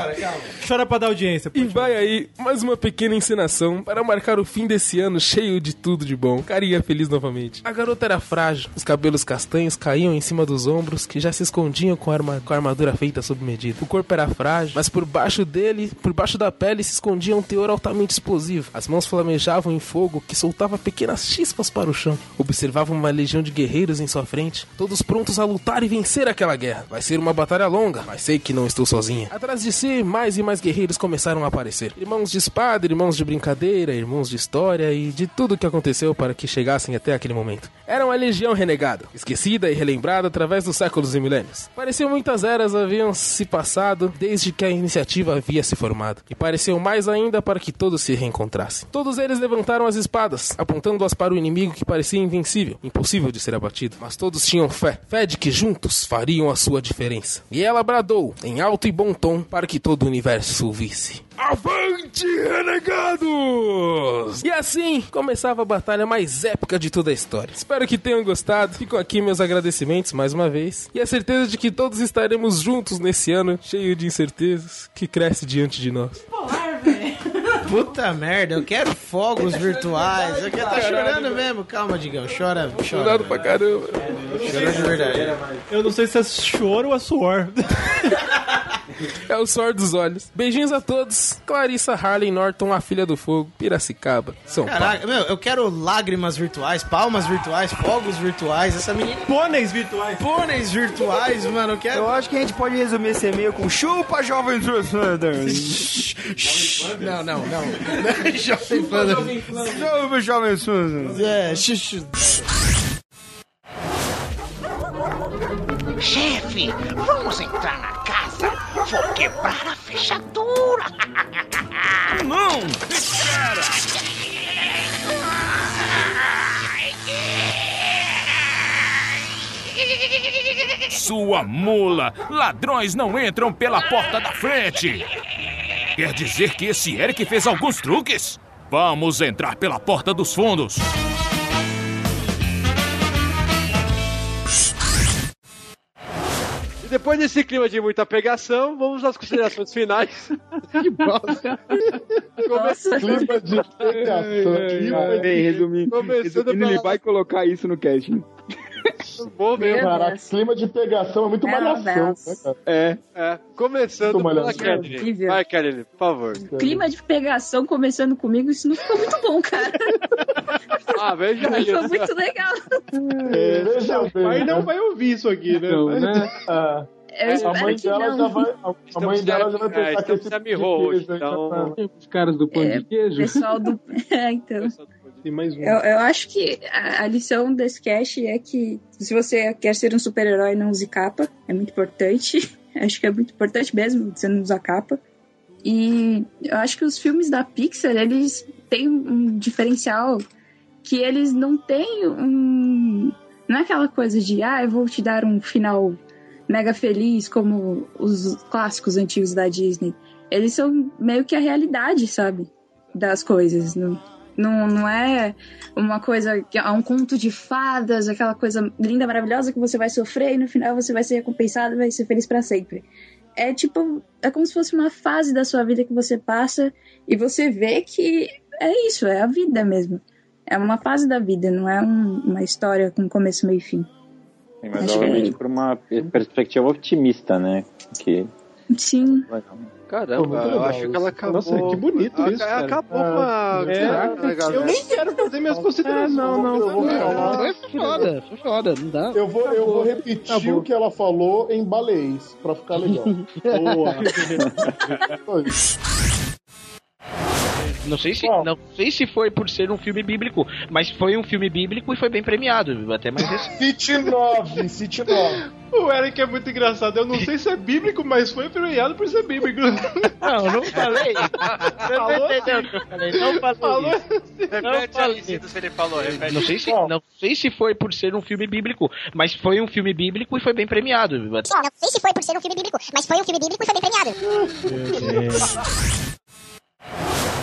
Chora pra dar audiência. e vai aí, mais uma pequena encenação para marcar o fim desse ano cheio de tudo de bom. Carinha feliz novamente. A garota era frágil, os cabelos castanhos caíam em cima dos ombros que já se escondiam com a, arma- com a armadura feita sob medida. O corpo era frágil, mas por baixo dele, por baixo da pele se escondia um teor altamente explosivo. As mãos flamejavam em fogo que soltava pequenas chispas para o chão. Observava uma legião de guerreiros em sua frente, todos prontos a lutar e vencer aquela guerra. Vai ser uma batalha longa, mas sei que não estou sozinha. Atrás de si, mais e mais guerreiros começaram a aparecer. Irmãos de espada, irmãos de brincadeira, irmãos de história e de tudo que aconteceu para que chegassem até aquele momento. Era uma legião renegada, esquecida e relembrada através dos séculos e milênios. Parecia muitas eras haviam se passado desde que a iniciativa havia se formado. E pareceu mais ainda para que todos se reencontrassem. Todos eles levantaram as espadas, apontando-as para o inimigo que parecia invencível, impossível de ser abatido. Mas todos tinham fé, fé de que juntos fariam a sua diferença. E ela bradou, em alto e bom tom, para que todo o universo ouvisse. Avante, renegados! E assim começava a batalha mais épica de toda a história. Espero que tenham gostado. Ficam aqui meus agradecimentos mais uma vez. E a certeza de que todos estaremos juntos nesse ano cheio de incertezas que cresce diante de nós. Puta merda, eu quero fogos virtuais. Eu quero tá chorando mesmo. Calma, Digão. Chora, chora. Chorado pra caramba. Chora de verdade. Eu não sei se é choro ou é suor. É o suor dos olhos. Beijinhos a todos. Clarissa Harley Norton, a filha do fogo, Piracicaba, São Caraca, meu, eu quero lágrimas virtuais, palmas virtuais, fogos virtuais. Essa menina. Pôneis virtuais. Pôneis virtuais, mano. Eu quero. Eu acho que a gente pode resumir esse e-mail com chupa, jovem Não, não, não. Jovem Thunder. Chupa, jovem Thunder. É, xixi. Chefe, vamos entrar na casa. Vou quebrar a fechadura. Não! Espera! Sua mula! Ladrões não entram pela porta da frente! Quer dizer que esse Eric fez alguns truques? Vamos entrar pela porta dos fundos! Depois desse clima de muita pegação, vamos às considerações finais. que bosta. Nossa. Clima de pegação. Bem, resumindo, ele vai colocar isso no casting. Bom mesmo. Caraca, clima de pegação é muito Meu malhação. Né? É. É, começando Muito pela. Horrível. Vai, Kelly, por favor. Clima de pegação começando comigo, isso não ficou muito bom, cara. Ah, veja aí. Ficou muito legal. É, veja O pai bem, não né? vai ouvir isso aqui, né? Não, né? Ah, Eu a mãe que dela não. já vai. A mãe dela já vai É, pensar que estamos esse tipo de hoje, queijo então- Os caras do pão É, de queijo. Pessoal do. É, então. Tem mais um. Eu, eu acho que a, a lição desse cast é que se você quer ser um super-herói, não use capa. É muito importante. Acho que é muito importante mesmo você não usar capa. E eu acho que os filmes da Pixar, eles têm um diferencial que eles não têm um. Não é aquela coisa de, ah, eu vou te dar um final mega feliz como os clássicos antigos da Disney. Eles são meio que a realidade, sabe? Das coisas. Não, não, não é uma coisa que é um conto de fadas, aquela coisa linda, maravilhosa que você vai sofrer e no final você vai ser recompensado e vai ser feliz para sempre. É tipo, é como se fosse uma fase da sua vida que você passa e você vê que é isso, é a vida mesmo. É uma fase da vida, não é um- uma história com começo, meio e fim. Sim, mas Acho obviamente que- por uma perspectiva otimista, né? Que Sim. Caramba, eu acho que isso. ela acabou. Nossa, que bonito Ela- isso, ela cara. Acabou Ah, com a. É, Caraca, legal. eu nem quero fazer minhas considerações. não, não, vou não. falar. Foi foda, foi foda, não dá. Eu vou, eu vou repetir Acabou. o que ela falou em balês, pra ficar legal. Boa. Não sei, se, não sei se foi por ser um filme bíblico, mas foi um filme bíblico e foi bem premiado. Até mais recente. City 9, City 9. O Eric é muito engraçado. Eu não sei se é bíblico, mas foi premiado por ser bíblico. Não, não falei. Você não Falou entendeu o que eu falei. Não falei. Falou Repete aí, ele falou. Repete. Não sei, se, não sei se foi por ser um filme bíblico, mas foi um filme bíblico e foi bem premiado. Não sei se foi por ser um filme bíblico, mas foi um filme bíblico e foi bem premiado.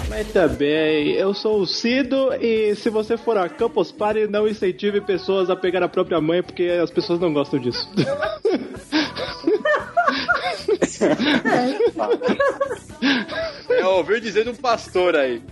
Mas também, eu sou o Cido e se você for a Campus Party, não incentive pessoas a pegar a própria mãe, porque as pessoas não gostam disso. É, ouviu dizer de um pastor aí.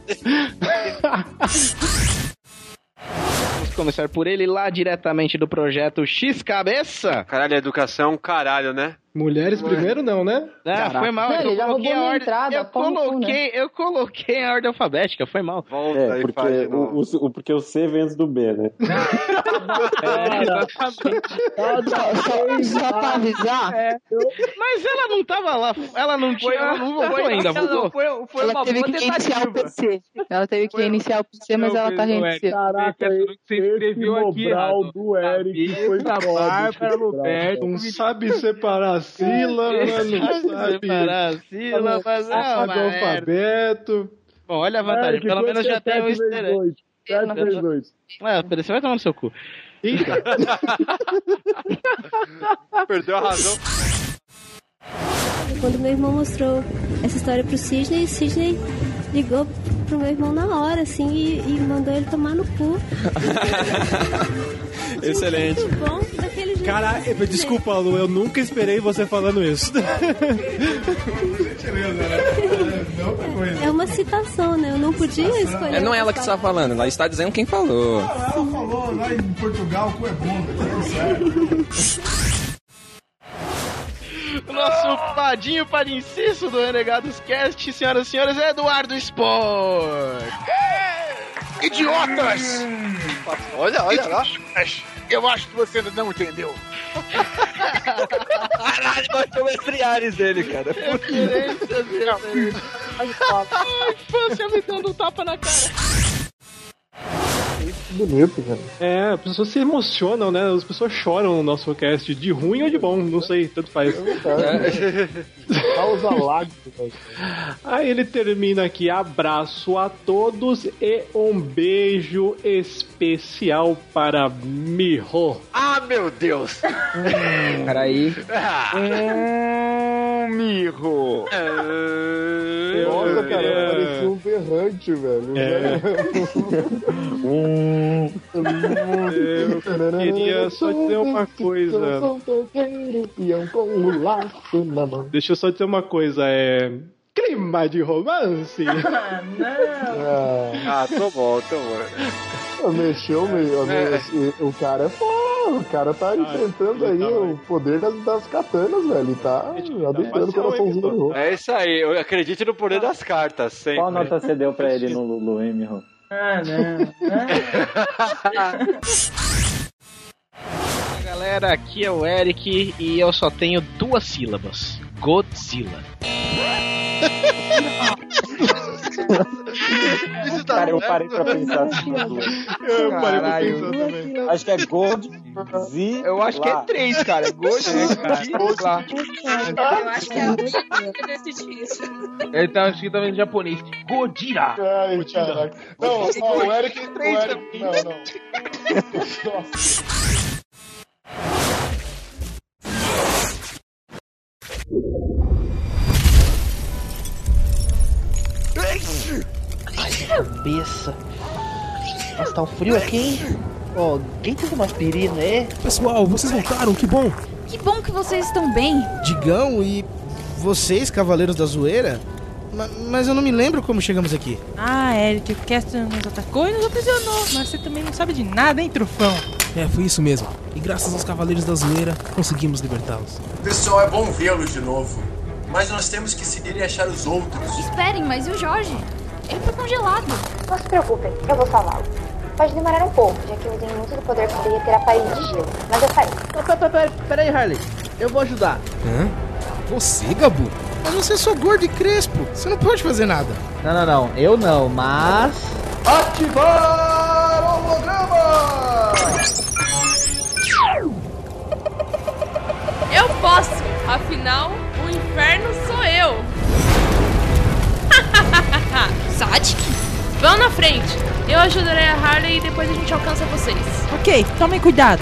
Vamos começar por ele lá diretamente do projeto X Cabeça. Caralho, a educação é um caralho, né? Mulheres primeiro não, né? Ah, foi mal. Não, eu ele já coloquei a ordem. entrada, eu, cu, coloquei, né? eu coloquei a ordem alfabética, foi mal. Volta É, aí, porque faz o, o- o- porque o C vem antes do B, né? Só pra avisar, Mas ela não tava lá, ela não tinha, ela não foi- ainda, não, voltou? Foi, foi ela uma teve boa que iniciar o tentativa. PC. Ela teve que iniciar o PC, mas ela tá reiniciando. Caraca, você escreveu aqui errado. do Eric foi Luberto. Não sabe separar sílaba, não sabe Separar as sílabas, é sabe uma merda. alfabeto. Bom, olha a vantagem, pelo menos já é tem um vezes easter egg. dois? Sete vezes dois. É, Pedro, você vai tomar no seu cu. Perdeu a razão. Quando meu irmão mostrou essa história pro Sidney, o Sidney ligou pro meu irmão na hora, assim, e, e mandou ele tomar no cu. Excelente. Muito bom. Cara, desculpa, Lu, eu nunca esperei você falando isso. É uma citação, né? Eu não podia escolher. É, não é ela que está falando, ela está dizendo quem falou. Ela falou lá em Portugal, o cu é bom, tá tudo certo. O nosso padinho para inciso do Renegados Cast, senhoras e senhores, é Eduardo Sport. Idiotas! Olha, olha lá. Eu acho que você ainda não entendeu. Caralho, baixou o estriares dele, cara. Referências, referências. Ai, infância me dando um tapa na cara. Bonito, cara. É, as pessoas se emocionam, né? As pessoas choram no nosso cast, de ruim ou de bom, não sei, tanto faz. Causa lágrimas. Aí ele termina aqui, abraço a todos e um beijo especial para Miho. Ah, meu Deus! Peraí. Hum, mirro. Nossa, cara, É. parecia um berrante, velho. Eu queria só dizer uma coisa. Deixa eu só dizer uma coisa, é. Clima de romance. Ah, tô bom, tô bom. Ah, Mexeu, meu. É. O cara é foda. O cara tá enfrentando aí o poder das, das katanas, velho. Ele tá adentrando o coraçãozinho do jogo. É isso aí, eu acredito no poder das cartas, sempre. Qual nota você deu pra ele no Lulu, hein, Miho? Ah, não. Galera, aqui é o Eric e eu só tenho duas sílabas. Godzilla. Isso tá Cara, eu parei pra pensar assim. Eu parei pra pensar também. Acho que é Gold Z. Eu acho que é três, cara. Gosto lá. Eu acho que é a. Ele tá escrito em japonês. Godira! Ai, caraca. Não, ó, o Eric. O Eric não, não. Nossa. Cabeça. Nossa, tá um frio aqui, hein? Ó, alguém tem uma aspirina, é? Pessoal, vocês voltaram, que bom. Que bom que vocês estão bem. Digão e vocês, Cavaleiros da Zoeira? Ma- mas eu não me lembro como chegamos aqui. Ah, Eric, o Caster nos atacou e nos aprisionou. Mas você também não sabe de nada, hein, trufão? É, foi isso mesmo. E graças aos Cavaleiros da Zoeira, conseguimos libertá-los. Pessoal, é bom vê-los de novo. Mas nós temos que seguir e achar os outros. Esperem, mas e o Jorge? Ele foi congelado. Não se preocupem, eu vou salvá-lo. Pode demorar um pouco, já que eu usei muito do poder que derreter a parede de gelo. Mas eu farei. Peraí, Harley. Eu vou ajudar. Hã? Você, Gabu? Mas você é só gordo e crespo. Você não pode fazer nada. Não, não, não. Eu não, mas. Ativar holograma! Eu posso, afinal, o inferno sou eu. Sadik? Vão na frente. Eu ajudarei a Harley e depois a gente alcança vocês. Ok, tomem cuidado.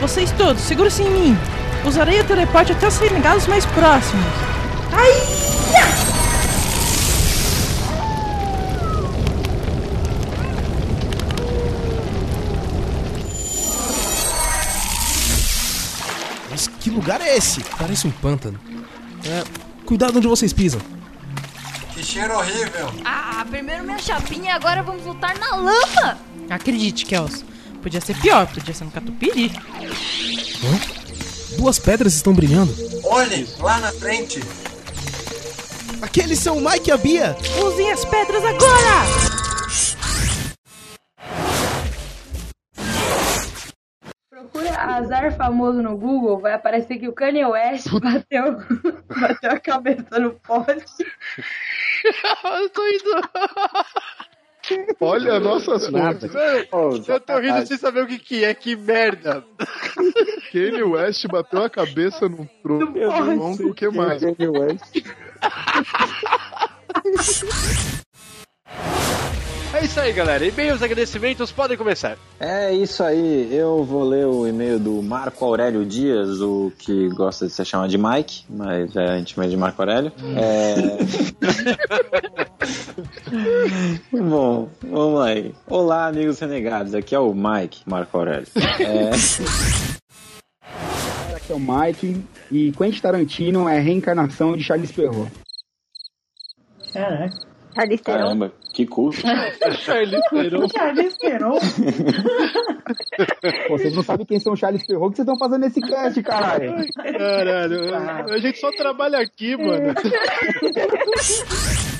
Vocês todos, segurem-se em mim. Usarei o teleporte até os renegados mais próximos. Ai! Mas que lugar é esse? Parece um pântano. É, cuidado onde vocês pisam. Que cheiro horrível. Ah, primeiro minha chapinha e agora vamos lutar na lama. Acredite, Kels. Podia ser pior, podia ser um catupiry. Hã? Duas pedras estão brilhando. Olhem, lá na frente. Aqueles são o Mike e a Bia. Usem as pedras agora! Azar famoso no Google, vai aparecer que o Kanye West bateu, bateu a cabeça no poste. Eu tô indo. Olha nossas fontes. Eu tô rindo sem saber o que, que é, que merda. Kanye West bateu a cabeça num tronco. poste. O que mais? Kanye West. É isso aí, galera. E-mails, agradecimentos, podem começar. É isso aí, eu vou ler o e-mail do Marco Aurélio Dias, o que gosta de ser chamado de Mike, mas é, a gente chama de Marco Aurélio. É... Bom, vamos lá aí. Olá, amigos renegados, aqui é o Mike, Marco Aurélio. É... Aqui é o Mike e Quentin Tarantino é a reencarnação de Charles Perrault. Caraca. Charlize Theron. Caramba, que custo. Charlize Theron. Charlize Theron. Pô, vocês não sabem quem são Charles Perrault, o que vocês estão fazendo nesse cast, caralho? Caralho, a gente só trabalha aqui, mano.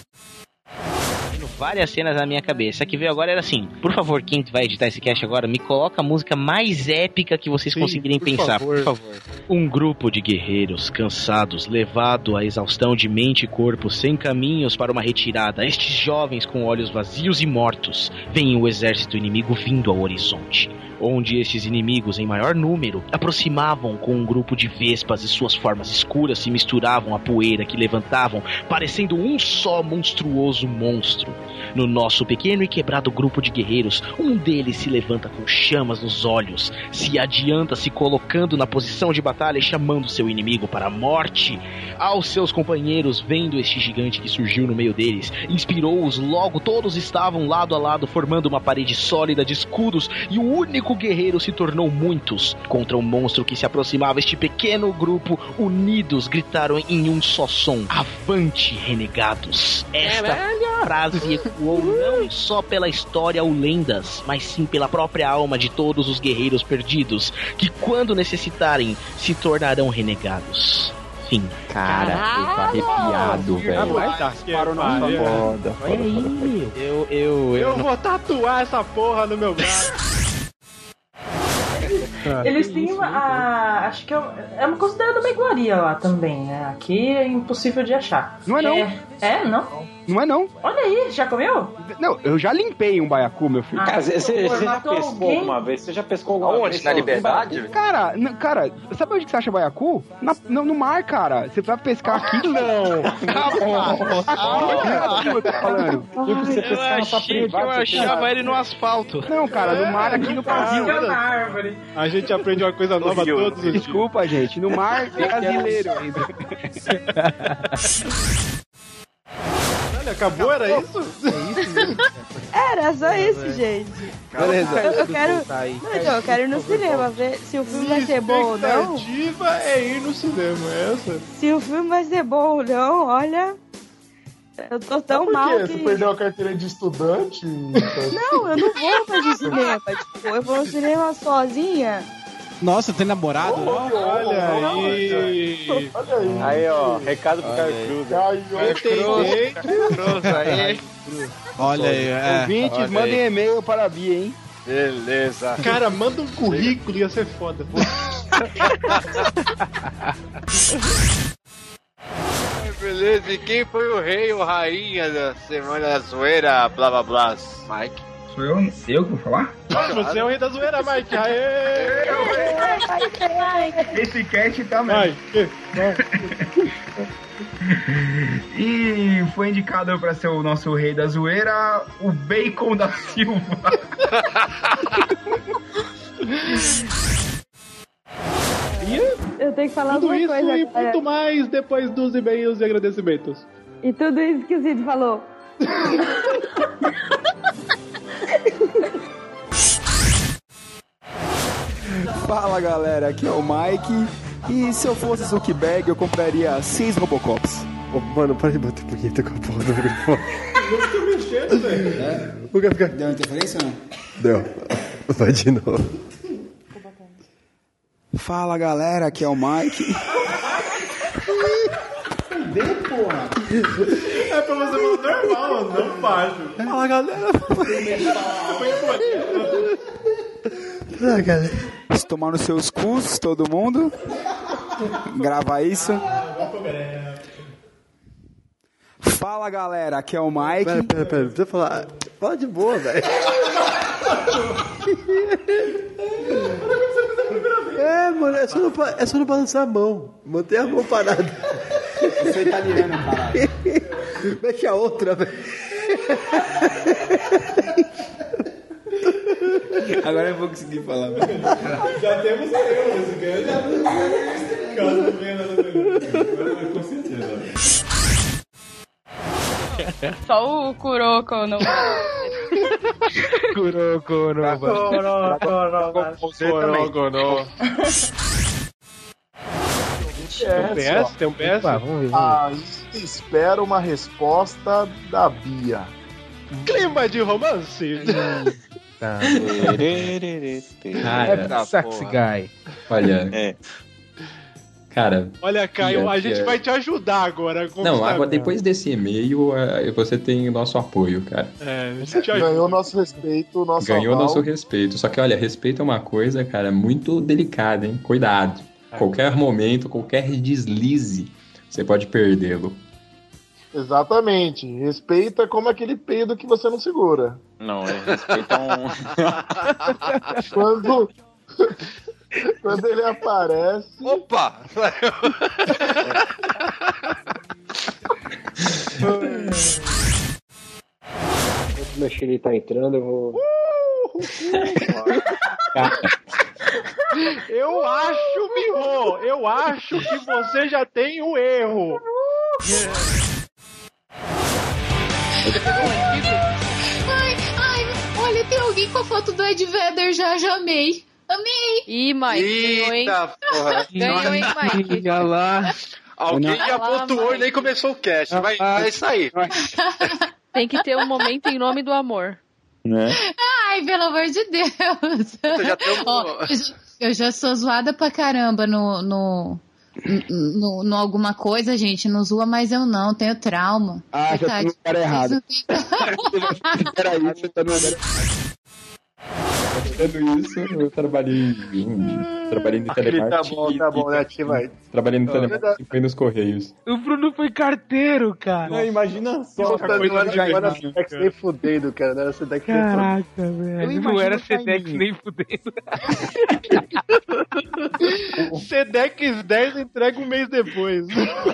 várias cenas na minha cabeça. A que veio agora era assim: por favor, quem vai editar esse cast agora, me coloca a música mais épica que vocês Sim, conseguirem por pensar, favor. por favor. Um grupo de guerreiros cansados, levado à exaustão de mente e corpo, sem caminhos para uma retirada. Estes jovens com olhos vazios e mortos veem o exército inimigo vindo ao horizonte. Onde estes inimigos, em maior número, aproximavam com um grupo de vespas e suas formas escuras se misturavam à poeira que levantavam, parecendo um só monstruoso monstro. No nosso pequeno e quebrado grupo de guerreiros, um deles se levanta com chamas nos olhos, se adianta se colocando na posição de batalha e chamando seu inimigo para a morte. Aos seus companheiros, vendo este gigante que surgiu no meio deles, inspirou-os logo, todos estavam lado a lado, formando uma parede sólida de escudos, e o único guerreiro se tornou muitos. Contra o monstro que se aproximava, este pequeno grupo, unidos, gritaram em um só som: Avante, renegados! Esta frase ecoou não só pela história ou lendas, mas sim pela própria alma de todos os guerreiros perdidos, que quando necessitarem se tornarão renegados. Fim. Cara, eu tô arrepiado, velho. Parou na foda. Olha aí, meu. Eu, eu, Eu vou tatuar essa porra no meu braço. Eles têm uma. a- acho que é, é uma considerada uma iguaria lá também, né? Aqui é impossível de achar. Não é não. É, é não? Não é não. Olha aí, já comeu? Não, eu já limpei um baiacu, meu filho. Ah, Cara, você, você- Pô, você já pescou alguém? alguma vez? Você já pescou alguma Aonde? vez? Na Liberdade? Cara, cara, sabe onde que você acha baiacu? Na, no, no mar, cara. Você vai pescar aqui? Não. Calma. Aqui eu tô falando. Tipo, você na sua privada, você pesca- ele no asfalto. Não, cara, no mar aqui no Brasil. Árvore. A gente aprende uma coisa nova todos os dias. Desculpa, gente. No mar brasileiro ainda. Olha, acabou, era isso? Era só isso, gente. Beleza. Eu, eu quero. Tá. Não, então, eu quero ir no cinema ver se o filme vai ser bom ou não. Expectativa é ir no cinema, é essa? Se o filme vai ser bom ou não, olha. Eu tô tão Por mal que. Você perdeu a carteira de estudante? Não, eu não vou no cinema. Tipo, eu vou no cinema sozinha. Nossa, tem namorado? Olha aí. Olha aí. Aí, ó, recado pro Caio. Cruz. Caiu. Entendei. Olha aí, é. Ouvintes, olha mandem aí. e-mail para a Bia, hein? Beleza. Cara, manda um currículo, ia ser foda. Beleza, e quem foi o rei ou rainha da semana da zoeira, blá blá blá? Mike. Sou eu? Eu que vou falar? Você é o rei da zoeira, Mike. Aê! Esse cast tá que- E foi indicado para ser o nosso rei da zoeira, o Bacon da Silva. Eu tenho que falar Tudo isso coisa e agora. muito mais depois dos e-mails e agradecimentos. E tudo isso que o Cid falou. Fala galera, aqui é o Mike. E se eu fosse Zuckerberg, eu compraria seis Robocops. mano, para de bater punheta com a porra do microfone. Eu tô mexendo, velho. O fica... Deu interferência ou não? Deu. Vai de novo. Fala galera, aqui é o Mike. D, porra. É pra você falar normal, não baixo. Fala, galera. Ah, galera. Se tomar nos seus cus, todo mundo. Grava isso. Fala galera, aqui é o Mike. Pera, pera, pera. Precisa falar. Fala de boa, velho. É, mano, é só, não, é só não balançar a mão. Manter a mão parada. Eu sou italiano, caralho. Mexe a outra, velho. Agora eu vou conseguir falar. Já temos eu, esse cara já caso vendo com certeza. Só o Kuroko não. Kuroko, não. Kuroko, não. É, Tem um PS? Tem um PS? Opa, vamos ver, vamos Ah, espero uma resposta da Bia. Clima de romance. Tá. Cara, É sexy guy. Olha. É. Cara. Olha, Caio, a gente vai te ajudar agora. Não, agora depois desse e-mail, eh, você tem o nosso apoio, cara. É, a gente ajuda. Ganhou nosso respeito, nosso Ganhou aval. nosso respeito. Só que, olha, respeito é uma coisa, cara, muito delicada, hein? Cuidado. Qualquer momento, qualquer deslize, você pode perdê-lo. Exatamente. Respeita como aquele peido que você não segura. Não, é respeita um. Quando, quando ele aparece. Opa! Meu xiri tá entrando, eu vou. Eu acho, Miho, eu acho que você já tem um erro. Ai, ai, olha, tem alguém com a foto do Ed Vedder já, já amei. Amei. Ih, Mike, ganhou, hein? Porra! Ganhou, hein, Mike? Olha lá. Alguém já lá, pontuou e nem começou o cast. Vai, vai sair. Tem que ter um momento em nome do amor. Né? Ai, pelo amor de Deus. já tem um- Ó, eu já- sou zoada pra caramba no, no, no, no alguma coisa, gente. Não zoa, mas eu não, tenho trauma. Ah, já tô no lugar errado. Peraí, você tá no lugar Fazendo isso, eu trabalhei em, trabalhei no tá telemarketing. bom, tá bom, né? Aqui vai. Trabalhei no Tá. telemarketing e fui nos correios. O Bruno foi carteiro, cara. Não, imagina só. Nossa, não era, Sedex nem fudendo, cara. Não era Sedex nem fudendo. Caraca, velho. Não era Sedex nem fudendo. Sedex 10 entrega um mês depois.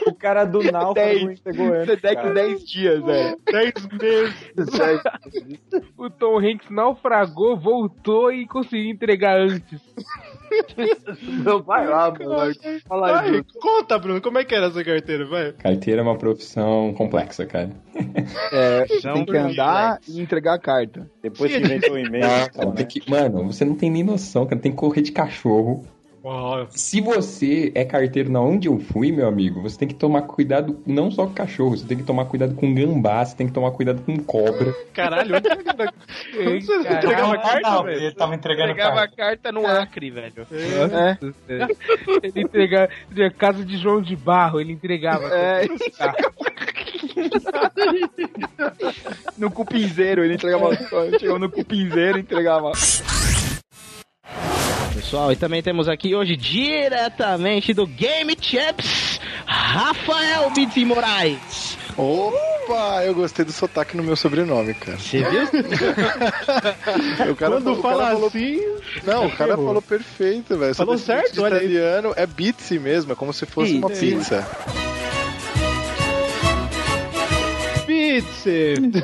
O cara do náufrago entregou antes. Sedex cara. 10 dias, velho. 10 meses. O Tom Hanks naufragou, voltou e conseguiu entregar antes. Não, vai lá, mano. Fala aí. Vai, conta, Bruno, como é que era essa carteira? Vai. Carteira é uma profissão complexa, cara. É, Não, tem que andar e entregar a carta. Depois que inventou o e-mail. Cara, tem né? que- mano, você não tem nem noção, cara. Tem que correr de cachorro. Se você é carteiro na onde eu fui, meu amigo, você tem que tomar cuidado não só com cachorro, você tem que tomar cuidado com gambá, você tem que tomar cuidado com cobra. Caralho, onde você Caralho. entregava carta, Não, velho? ele tava entregando Entregava carta. a carta no Acre, velho. É. Ele entregava. Casa de João de Barro, ele entregava. É. no cupinzeiro, ele entregava. Chegou no cupinzeiro e entregava. Pessoal, e também temos aqui hoje, diretamente do Game Champs, Rafael Bitti Moraes. Opa, eu gostei do sotaque no meu sobrenome, cara. Você viu? o cara Quando falou- o fala cara falou- assim. Não, o cara errou. falou perfeito, velho. Falou certo, olha italiano, é Bizzi mesmo, é como se fosse uma pizza. Pizza!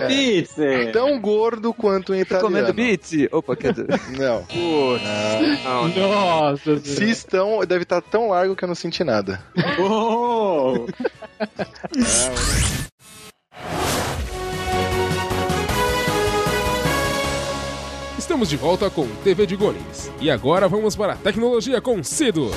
Pizza! Tão gordo quanto em italiano. Comendo Beats? Opa, quer dizer. Não. Não. Nossa, Se estão, deve estar tão largo que eu não senti nada. Oh! Estamos de volta com TV de Gones. E agora vamos para a tecnologia com Cido.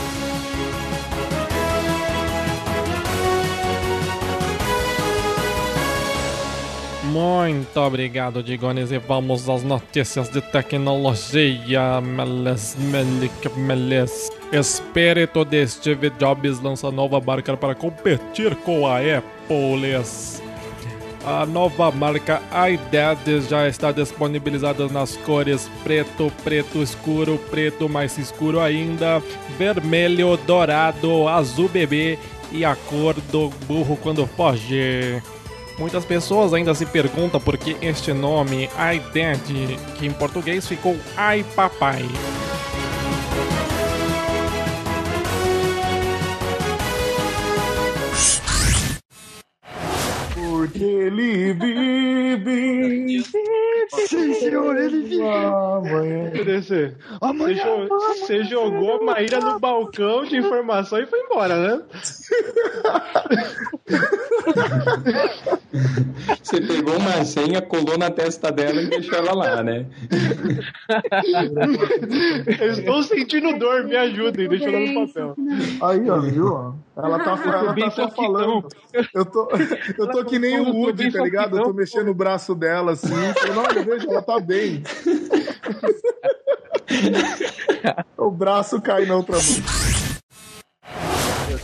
Muito obrigado, Digones, e vamos às notícias de tecnologia. Meles, melik, meles. Espírito de Steve Jobs lança nova marca para competir com a Apple. A nova marca iDead já está disponibilizada nas cores preto, preto escuro, preto mais escuro ainda, vermelho, dourado, azul bebê e a cor do burro quando foge. Muitas pessoas ainda se perguntam por que este nome, iDead, que em português ficou Ai Papai. Porque ele vive. Sim, senhor, ele vive. Amanhã. Você, Amanhã, você, jo- você jogou a Maíra no balcão de informação e foi embora, né? Você pegou uma senha, colou na testa dela e deixou ela lá, né? Eu estou sentindo dor, me ajudem, deixa eu dar no papel. Aí, ó, viu? Ela tá, ela tá só falando. Eu tô, eu tô que nem o Woody, tá ligado? Eu tô mexendo o braço dela assim. Olha, veja, ela tá bem. o braço cai na outra mão.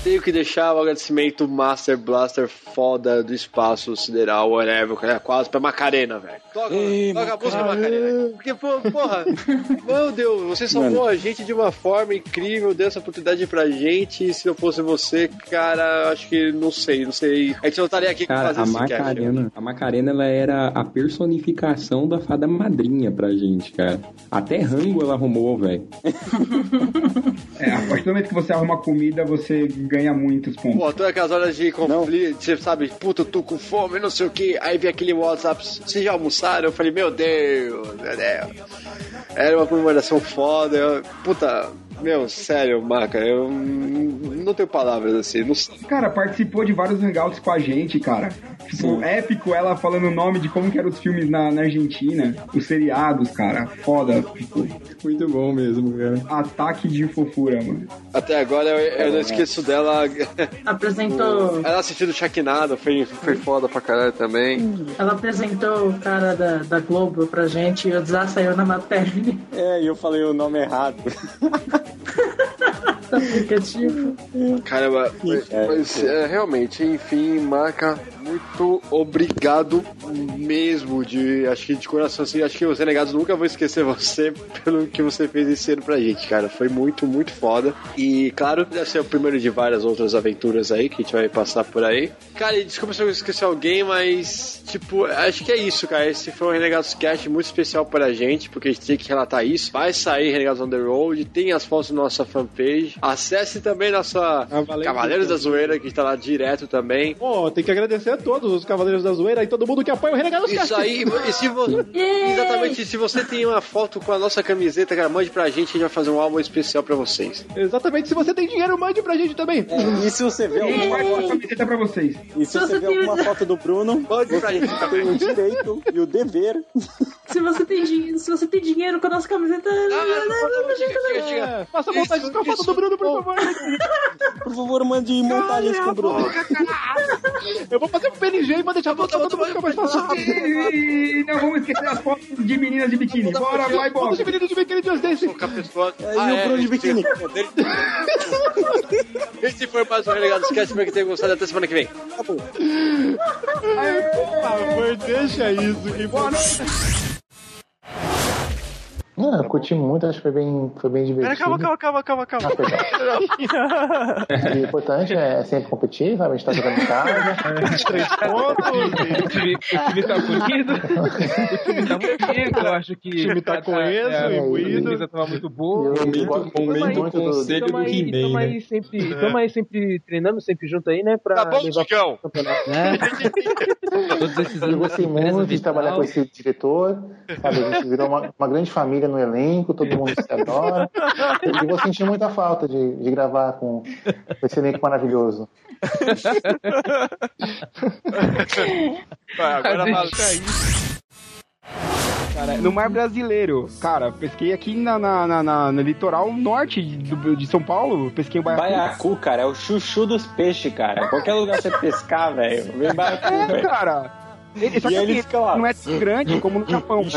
Tenho que deixar o agradecimento Master Blaster foda do espaço sideral, whatever, que é quase pra Macarena, velho. Toca, toca a música Macarena. Porque, pô, porra, meu Deus, você salvou a gente de uma forma incrível, deu essa oportunidade pra gente. E se não fosse você, cara, acho que não sei, não sei. A gente não estaria aqui Cara, a esse cast. Macarena, a Macarena ela era a personificação da fada madrinha pra gente, cara. Até rango ela arrumou, velho. É, a partir do momento que você arruma comida, você ganha muitos pontos. Pô, todas aquelas horas de conflito, você sabe, puta, tô com fome, não sei o que. Aí vem aquele WhatsApp, vocês já almoçaram? Eu falei, meu Deus, meu Deus. Era uma comemoração foda. eu- puta, meu, sério, Maca, eu não tenho palavras assim. Não sei. Cara, participou de vários hangouts com a gente, cara. Tipo, épico ela falando o nome de como que eram os filmes na, na Argentina, os seriados, cara. Foda. Tipo, Muito bom mesmo, cara. ataque de fofura, mano. Até agora eu, eu não esqueço dela. Apresentou. Ela assistindo Shakinado, foi, foi foda pra caralho também. Ela apresentou o cara da, da Globo pra gente e o Zá saiu na matéria. É, e eu falei o nome errado. aplicativo. Caramba, mas, mas, é, realmente, enfim, marca, muito obrigado mesmo de, acho que de coração, assim, acho que os renegados nunca vão esquecer você pelo que você fez esse ano pra gente, cara, foi muito, muito foda, e claro, deve ser o primeiro de várias outras aventuras aí que a gente vai passar por aí. Cara, e desculpa se eu esqueci alguém, mas, tipo, acho que é isso, cara, esse foi um Renegados Cast muito especial pra gente, porque a gente tem que relatar isso, vai sair Renegados on the Road, tem as fotos na nossa fanpage, acesse também nossa Cavaleiros da Zoeira, que está lá direto também. Pô, tem que agradecer todos os Cavaleiros da Zoeira e todo mundo que apoia o Renegado Isso aí, e se você, exatamente, se você tem uma foto com a nossa camiseta, cara, mande pra gente, a gente vai fazer um álbum especial pra vocês. Exatamente, se você tem dinheiro, mande pra gente também. E se você vê alguma foto, camiseta pra vocês. e se você vê alguma foto do Bruno, Mande pra gente você tem o direito e o dever. Se você tem, dinhe- se você tem dinheiro com a nossa camiseta. É, faça montagem com a foto do Bruno, por favor. Por favor, mande montagens com o Bruno. Eu vou fazer um PNG e vou deixar todo mundo ficar mais fácil. E não vamos esquecer as fotos de meninas de biquíni. Bora, vai, Foto Bob. de menino de biquíni de Just Dance. Com a pessoa. É, e o Bruno de biquíni. Esse foi mais um Renegados Cast, espero que tenham gostado, até semana que vem. Tá bom. Por favor, deixa isso. Que 何? Ah, eu curti muito, acho que foi bem, foi bem Pera, divertido. calma, calma, calma, calma, calma. O importante é sempre competir, sabe? A gente tá jogando em casa. Três pontos. O time, o time tá bonito. O time tá muito bonito. Eu acho que. O time tá coeso, é, imbuído. A defesa tava muito boa. Eu- gosto momento muito do- conselho do Tamo aí, He-Man, tamo né? aí sempre, tamo aí sempre treinando, sempre junto aí, né? Pra Tá bom, Chicão? né? Todos esses Eu gostei muito de trabalhar com esse diretor, sabe? A gente virou uma, uma grande família no elenco, todo mundo se adora. E vou sentir muita falta de, de gravar com, com esse elenco maravilhoso. Vai, agora aí. Cara, no mar brasileiro. Cara, pesquei aqui na, na- na- na- no litoral norte do- de São Paulo. Pesquei o baiacu. Baiacu, cara, é o chuchu dos peixes, cara. Qualquer lugar que você pescar, velho, vem baiacu, É, velho. cara. Ele, só E que ele assim, fica lá. não é tão grande como no Japão, né?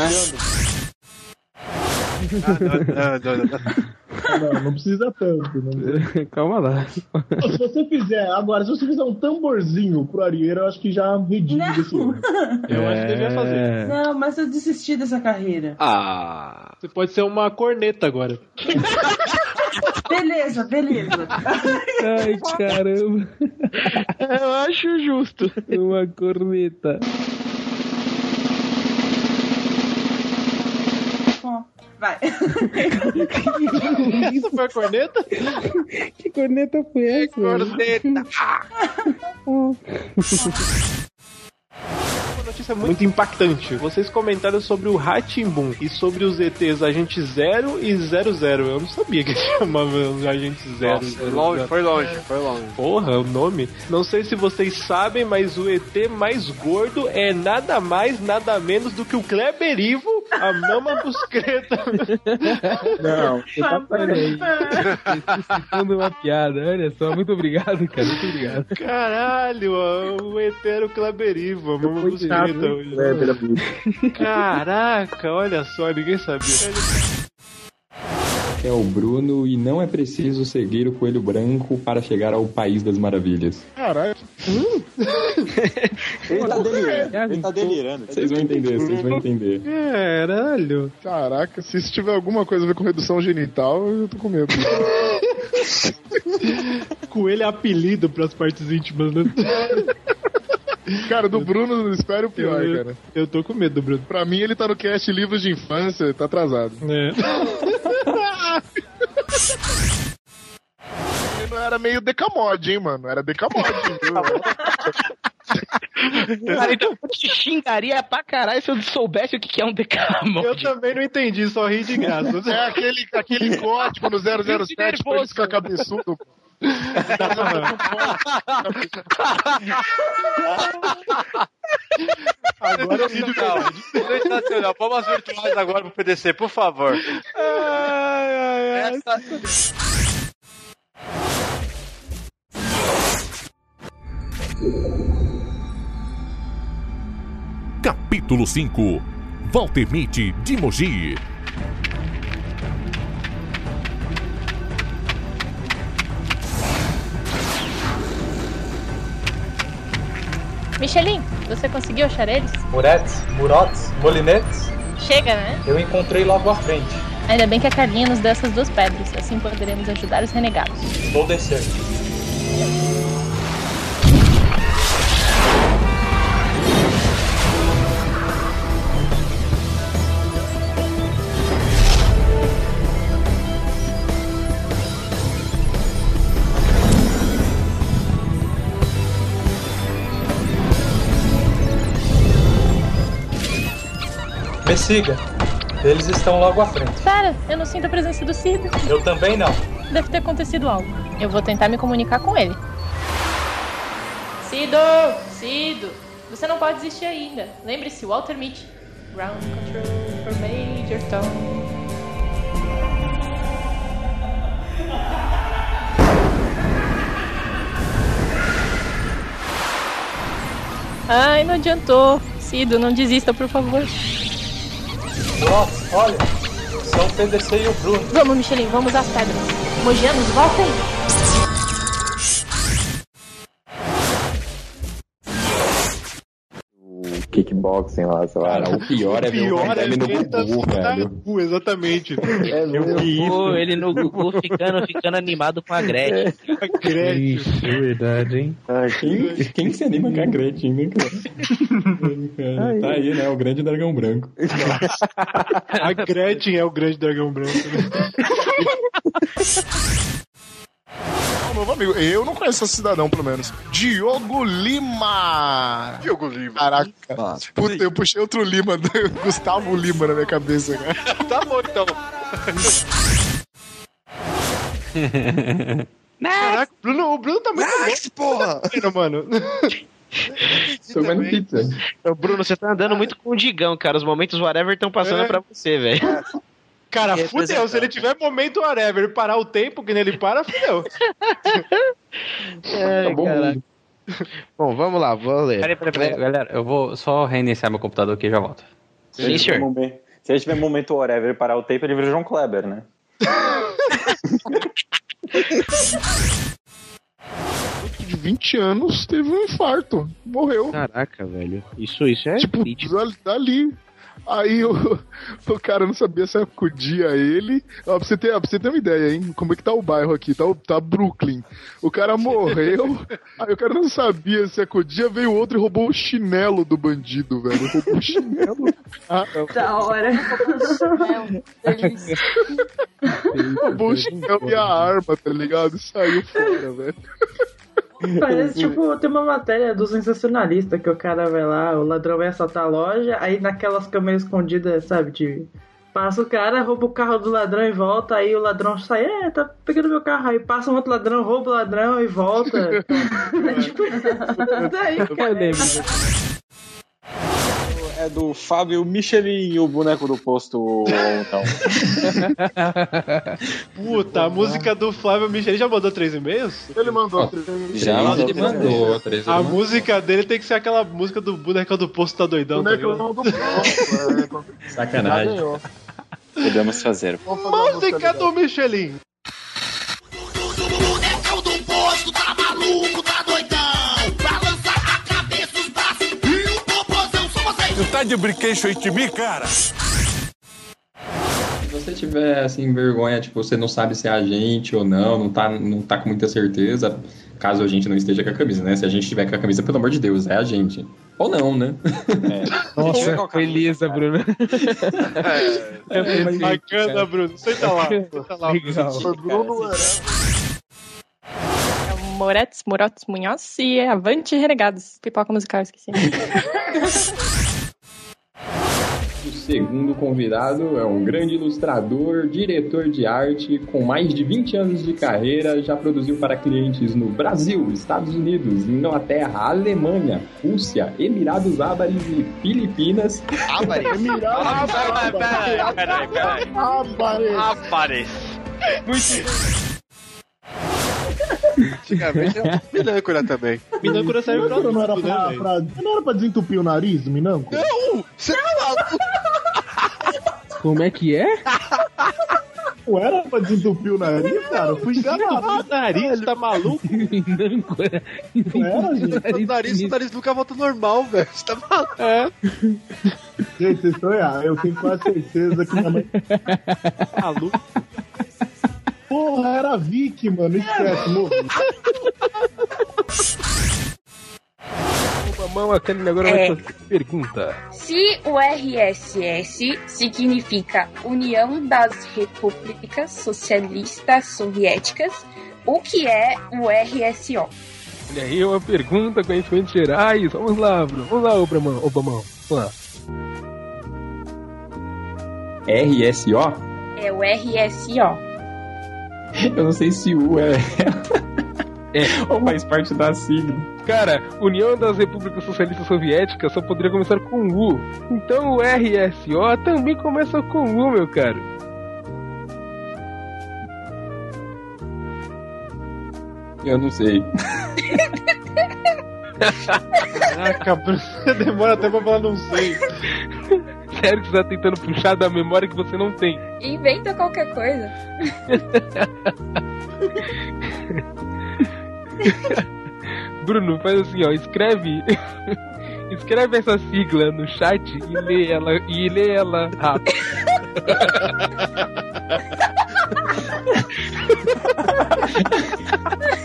Não, não precisa tanto. Não. Calma lá. Se você fizer, agora, se você fizer um tamborzinho pro Arieiro, eu acho que já redime desse ano. Eu acho que devia fazer. Não, mas eu desisti dessa carreira. Ah. Você pode ser uma corneta agora. Beleza, beleza. Ai, caramba. Eu acho justo. Uma corneta. Vai. Isso foi a corneta? Que corneta foi essa? Corneta. Notícia muito impactante. Vocês comentaram sobre o Ratimbun e sobre os ETs Agente 0 e 00. Eu não sabia que chamava os Agente 0. Nossa, foi longe, foi longe, foi longe. Porra, o nome. Não sei se vocês sabem, mas o ET mais gordo é nada mais, nada menos do que o Kleber Ivo, a mama buscreta. Não. Vocês citando uma piada, olha só. Muito obrigado, cara. Muito obrigado. Caralho, o ET era o Kleber Ivo, a mama buscreta. Hoje. É, Caraca, olha só, ninguém sabia. É o Bruno e não é preciso seguir o coelho branco para chegar ao país das maravilhas. Caralho. Ele tá delirando. Ele tá delirando. Vocês vão entender, vocês vão entender. Caralho. Caraca, se isso tiver alguma coisa a ver com redução genital, eu tô com medo. Coelho é apelido pras partes íntimas, né? Cara, do Bruno, espera o pior, eu, cara. Eu tô com medo do Bruno. Pra mim, ele tá no cast livros de infância, tá atrasado. É. Ele não era meio decamode, hein, mano? Era decamode, viu? Cara, então eu te xingaria pra caralho se eu soubesse o que que é um decamode. Eu também não entendi, só ri de graça. É aquele, aquele código no 007 pra ele ficar cabeçudo. Agora eu Sensacional. Sensacional. Palmas virtuais agora pro PDC, por favor. Essa... Capítulo 5 Walter Mitty de Mogi Michelin, você conseguiu achar eles? Muretes, Murotes, Molinetes, Chega, né? eu encontrei logo à frente. Ainda bem que a Carlinha nos deu essas duas pedras, assim poderemos ajudar os renegados. Vou descer. Me siga. Eles estão logo à frente. Pera, eu não sinto a presença do Cido. Eu também não. Deve ter acontecido algo. Eu vou tentar me comunicar com ele. Cido! Cido! Você não pode desistir ainda. Lembre-se, Walter Mitty. Ground control for Major Tom. Ai, não adiantou. Cido, não desista, por favor. Murotes, olha. São o PDC e o Bruno. Vamos, Michelin, vamos às pedras. Mogianos, voltem! Kickboxing lá, sei lá. Cara, o pior é ver o Pior é no tá Gugu, velho. Gugu, exatamente. É mesmo. Pô, ele no Gugu ficando, ficando animado com a Gretchen. Gretchen. é verdade, hein? Ah, quem, quem se anima com a Gretchen, né, cara? Cara, Tá aí, né? O grande dragão branco. A Gretchen é o grande dragão branco. né? Não, meu amigo, eu não conheço esse cidadão, pelo menos. Diogo Lima! Diogo Lima. Caraca. Puta, eu puxei outro Lima, Gustavo Lima na minha cabeça, cara. Tá bom, então. Caraca, o Bruno, o Bruno tá muito porra! bom, mano. Comendo pizza. Bruno, você tá andando muito com o Digão, cara. Os momentos whatever estão passando É. pra você, velho. Cara, Que fudeu. Se ele tiver momento whatever e parar o tempo que nele para, fudeu. Ai, caraca. mundo. Bom, vamos lá, vou ler. Peraí, peraí, peraí, galera, eu vou só reiniciar meu computador aqui e já volto. Se a gente tiver momen- Se gente tiver momento whatever e parar o tempo, ele vira o João Kleber, né? De 20 anos teve um infarto. Morreu. Caraca, velho. Isso, isso é. Tipo, dali- dali. Aí o, o cara não sabia se acudia ele. Ó, pra, você ter, ó, pra você ter uma ideia, hein? Como é que tá o bairro aqui? Tá, o- tá Brooklyn. O cara morreu. aí o cara não sabia se acudia, veio outro e roubou o chinelo do bandido, velho. Roubou o chinelo. Ah, Da hora. roubou o chinelo e a arma, tá ligado? E saiu fora, velho. Parece, tipo, tem uma matéria do sensacionalista que o cara vai lá, o ladrão vai assaltar a loja, aí naquelas câmeras escondidas, sabe, de. Passa o cara, rouba o carro do ladrão e volta, aí o ladrão sai, é, tá pegando meu carro, aí passa um outro ladrão, rouba o ladrão e volta. é tipo, daí, cara. É do Fábio Michelin, o boneco do posto então. Puta, a música do Flávio Michel ele já mandou três e-mails? Ele mandou três e-mails. Já ele mandou três A música dele tem que ser aquela música do boneco do posto tá doidão. tá ligado? Bonecão do posto, é. Sacanagem. Podemos fazer. Fazer música do Michelin. Tu tá de brinquedo em mim, cara? Se você tiver, assim, vergonha, tipo, você não sabe se é a gente ou não, não tá, não tá com muita certeza, caso a gente não esteja com a camisa, né? Se a gente estiver com a camisa, pelo amor de Deus, é a gente. Ou não, né? Nossa, beleza, Bruno. É, bacana, Bruno. Senta lá. Senta lá. Foi Bruno era. É o Moretz, Morotes Munhoz e é Avante Renegados. Pipoca musical, esqueci. O segundo convidado é um grande ilustrador, diretor de arte, com mais de 20 anos de carreira, já produziu para clientes no Brasil, Estados Unidos, Inglaterra, Alemanha, Rússia, Emirados Árabes e Filipinas. Árabes? Emirados Peraí, peraí, peraí. Árabes. Antigamente era Minâncora também. Minâncora saiu pra não era tudo, né, pra, pra- Não era pra desentupir o nariz, Minâncora? Não! Você tá Como é que é? Não era pra desentupir o nariz, cara? Eu fui enganado. O nariz tá maluco? Minâncora. Não era, gente? O nariz, o nariz nunca volta normal, velho. Você tá maluco? É. Gente, vocês estão errados. Eu tenho quase certeza que minha mãe. Maluco. Porra, era a Vicky, mano. Esquece, morri. Mamão, aquele agora vai É. fazer pergunta. Se o RSS significa União das Repúblicas Socialistas Soviéticas, o que é o RSO? Olha aí, uma pergunta, conhecimentos gerais. Vamos lá, Bruno. Vamos lá, Obamão. Obamão. Vamos lá. RSO? É o RSO. Eu não sei se U é. É. Ou faz parte da sigla. Cara, União das Repúblicas Socialistas Soviéticas só poderia começar com U. Então o RSO também começa com U, meu caro. Eu não sei. Caraca, Bruno, você demora até pra falar não sei. Sério que você tá tentando puxar da memória que você não tem. Inventa qualquer coisa. Bruno, faz assim, ó, escreve. escreve essa sigla no chat e lê ela, e lê ela rápido.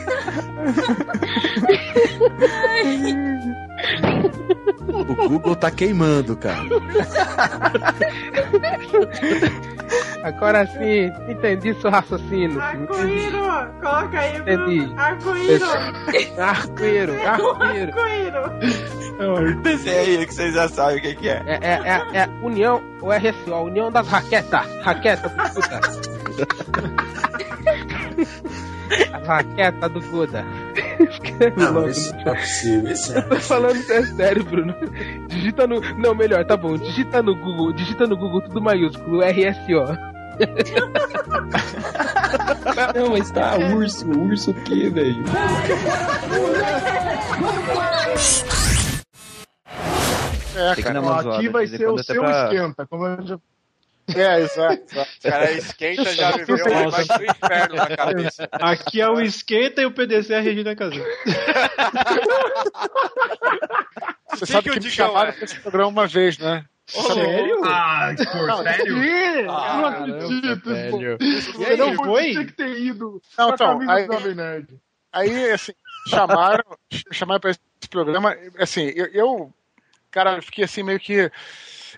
O Google tá queimando, cara. Agora sim, entendi seu raciocínio. Arco-íro! Coloca aí, Entendi. Arco-íro! Arco-íro, arco-íro. Arco-íro! Desenha aí que vocês já sabem o que, que é. É, é, é, é União, o RSO, União das Raquetas. Raqueta do Guda. As raquetas do. Escreve Não, logo isso não é possível, isso é. Eu tô falando que é sério, Bruno. Digita no. Não, melhor, tá bom. Digita no Google, digita no Google tudo maiúsculo, RSO. Não, mas tá, urso, urso o quê, velho? É, cara, aqui vai ser o seu pra- esquenta. Como eu já... É, exato. exato. Cara, esquenta já viveu mais do inferno na cabeça. Aqui é o esquenta e o PDC é a Regina Casé. Você sabe que me chamaram pra esse programa uma vez, né? Sério? Ah, pô, sério? Ah, eu não acredito. velho. pô. E aí, não foi? tinha que ter ido. Não, então, aí-. Aí, assim, chamaram, chamaram pra esse programa. Assim, eu, eu, cara, eu fiquei assim meio que.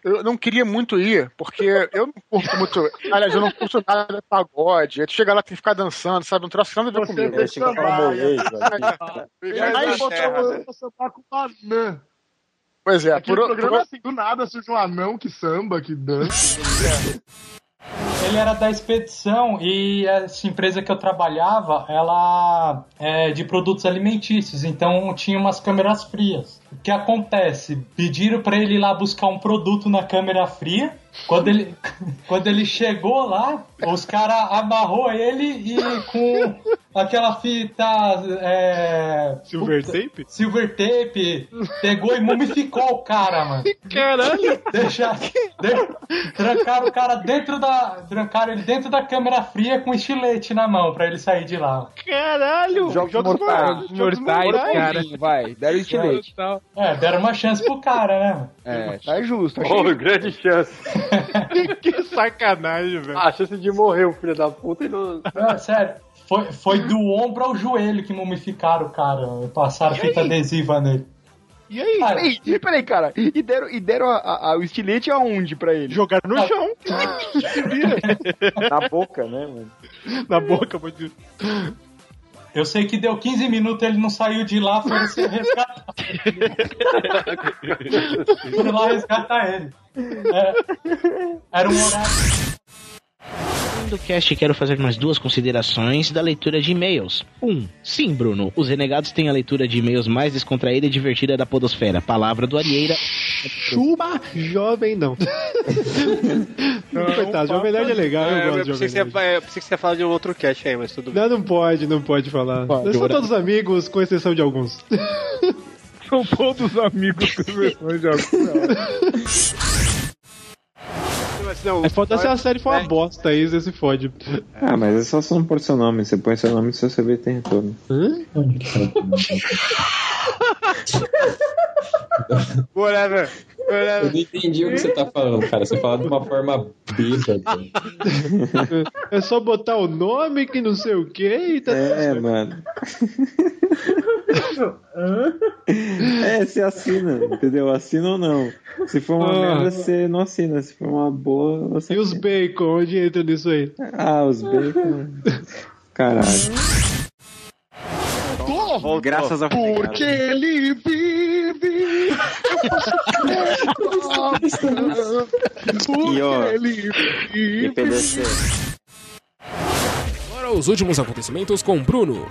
Eu não queria muito ir, porque eu não curto muito. Aliás, eu não curto nada de pagode. Aí tu chega lá, tem que ficar dançando, sabe? Não troço nada a ver comigo. tem que sambar, molejo, E aí botou eu sambar com uma anã. Pois é, Aquele por, programa por- assim, do nada surge um anão que samba, que dança. Ele era da expedição e essa empresa que eu trabalhava, ela é de produtos alimentícios, então tinha umas câmeras frias. O que acontece? Pediram para ele ir lá buscar um produto na câmera fria. Quando ele, quando ele chegou lá, os caras amarrou ele e com aquela fita é, Silver puta- tape? Silver tape, pegou e mumificou o cara, mano. Caralho! Deixaram, de- trancaram o cara dentro da. Trancaram ele dentro da câmera fria com estilete na mão pra ele sair de lá. Caralho! Jogos mortais. Mortais, cara. Vai, deram estilete. É, deram uma chance pro cara, né? mano? É, tá justo. Achei... grande chance. que sacanagem, velho. A chance de morrer o filho da puta e não. Não, sério. Foi, foi do ombro ao joelho que mumificaram o cara. Passaram fita adesiva nele. E aí? Peraí, e peraí, cara. E deram, e deram a- a- a- o estilete aonde pra ele? Jogaram no chão. Na boca, né, mano? Na boca, pode Eu sei que deu 15 minutos ele não saiu de lá, foram ser resgatar. Foram lá resgatar ele. É, era um horário. Do cast, quero fazer mais duas considerações da leitura de e-mails. Um, sim, Bruno, os renegados têm a leitura de e-mails mais descontraída e divertida da podosfera. Palavra do Arieira. Chupa jovem, não. Coitado, Jovem Nerd é legal, eu É, gosto de Jovem que você, eu pensei que você ia falar de um outro cast aí, mas tudo bem. Não, não pode, não pode falar. Nós somos todos amigos, com exceção de alguns. São todos amigos com exceção de alguns. É foda se a série for uma bosta, aí você se fode. Ah, mas é só você não pôr seu nome. Você põe seu nome e seu CV tem retorno. Whatever. Eu não entendi o que você tá falando, cara. Você fala de uma forma bêbada. É só botar o nome que não sei o que e tá tudo É, mano. É, você assina, entendeu? Assina ou não. Se for uma Ah. merda, você não assina. Se for uma boa, você. E os bacon, onde entra nisso aí? Ah, os bacon. Caralho. Graças ao Porque ele vive. E ó, PDC. Agora os últimos acontecimentos com Bruno.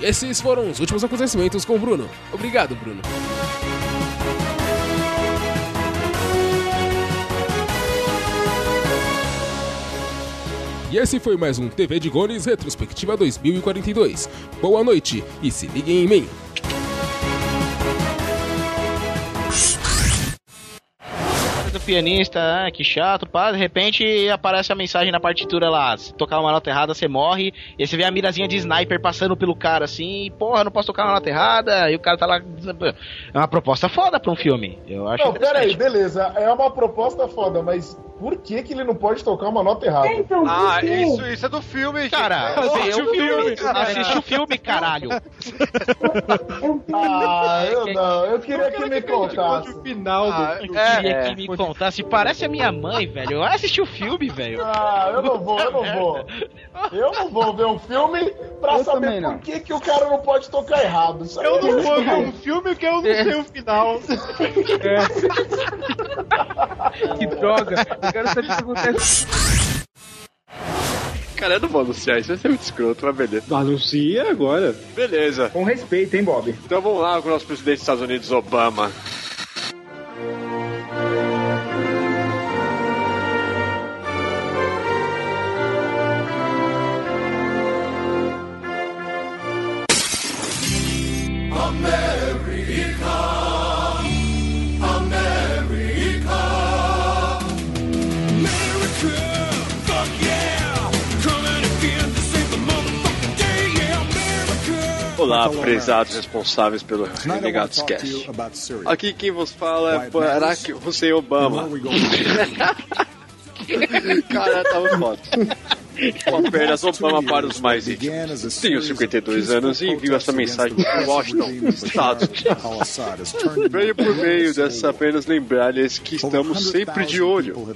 E esses foram os últimos acontecimentos com Bruno. Obrigado, Bruno. E esse foi mais um TV de Gones Retrospectiva 2042. Boa noite e se liguem em mim. do pianista, ah, que chato, pá, de repente aparece a mensagem na partitura lá, se tocar uma nota errada, você morre, e você vê a mirazinha de sniper passando pelo cara assim, e, porra, não posso tocar uma nota errada, e o cara tá lá. É uma proposta foda pra um filme. Eu acho Não, peraí, beleza. É uma proposta foda, mas por que, que ele não pode tocar uma nota errada? Ah, isso, isso é do filme, gente. Cara, Pô, assiste o filme, cara. assiste o filme, caralho. Ah, eu não. Eu queria que me contasse. O final Ah, eu queria que me contasse. Parece a minha mãe, velho. Vai assistir o filme, velho. Ah, eu não vou, eu não vou. Eu não vou ver um filme pra Eu saber por que, que o cara não pode tocar errado. Isso Eu é não vou ver um filme que eu não sei o final. Que droga. Eu quero saber o que acontece. Cara, eu não vou anunciar isso, vai ser muito escroto, mas beleza. Anuncia agora. Beleza. Com respeito, hein, Bob? Então vamos lá com o nosso presidente dos Estados Unidos, Obama. Olá, prezados responsáveis pelo Renegados Cast. Aqui quem vos fala é Barack Hussein Obama. Cara, tava foda. Com apenas Obama para os mais íntimos. Tenho 52 anos e envio essa mensagem para Washington, Estados Unidos. Venho por meio dessa apenas lembrar-lhes que estamos sempre de olho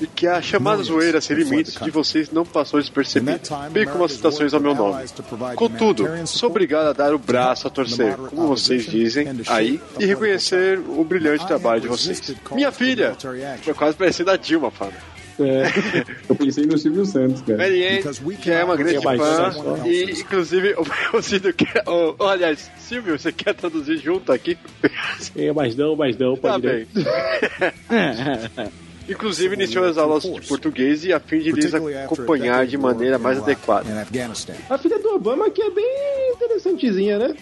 e que a chamada zoeira sem limites de vocês não passou despercebida, bem como as citações ao meu nome. Contudo, sou obrigado a dar o braço a torcer, como vocês dizem aí, e reconhecer o brilhante trabalho de vocês. Minha filha! Foi quase parecendo a Dilma, Fábio. É, eu pensei no Silvio Santos, cara. Mary Ann, que é uma grande fã, e inclusive o Cido quer. Oh, oh, aliás, Silvio, você quer traduzir junto aqui? É, mas não, mas não, Tá pode bem. Inclusive iniciou as aulas de português e a fim de lhes acompanhar de maneira mais adequada. A filha do Obama que é bem interessantezinha, né?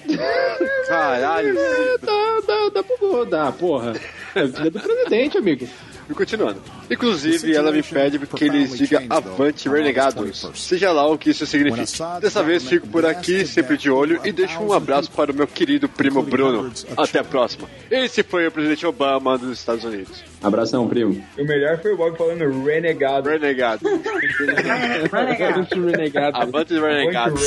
Caralho. É, dá, dá, dá pra rodar, porra. É filha do presidente, amigo. E continuando. Inclusive, ela me pede que eles diga avante renegados, seja lá o que isso signifique. Dessa vez fico por aqui, sempre de olho, e deixo um abraço para o meu querido primo Bruno. Até a próxima. Esse foi o presidente Obama dos Estados Unidos. Abração, primo. O melhor foi o Bob falando renegado. Renegado. Avante renegado. Avante renegado.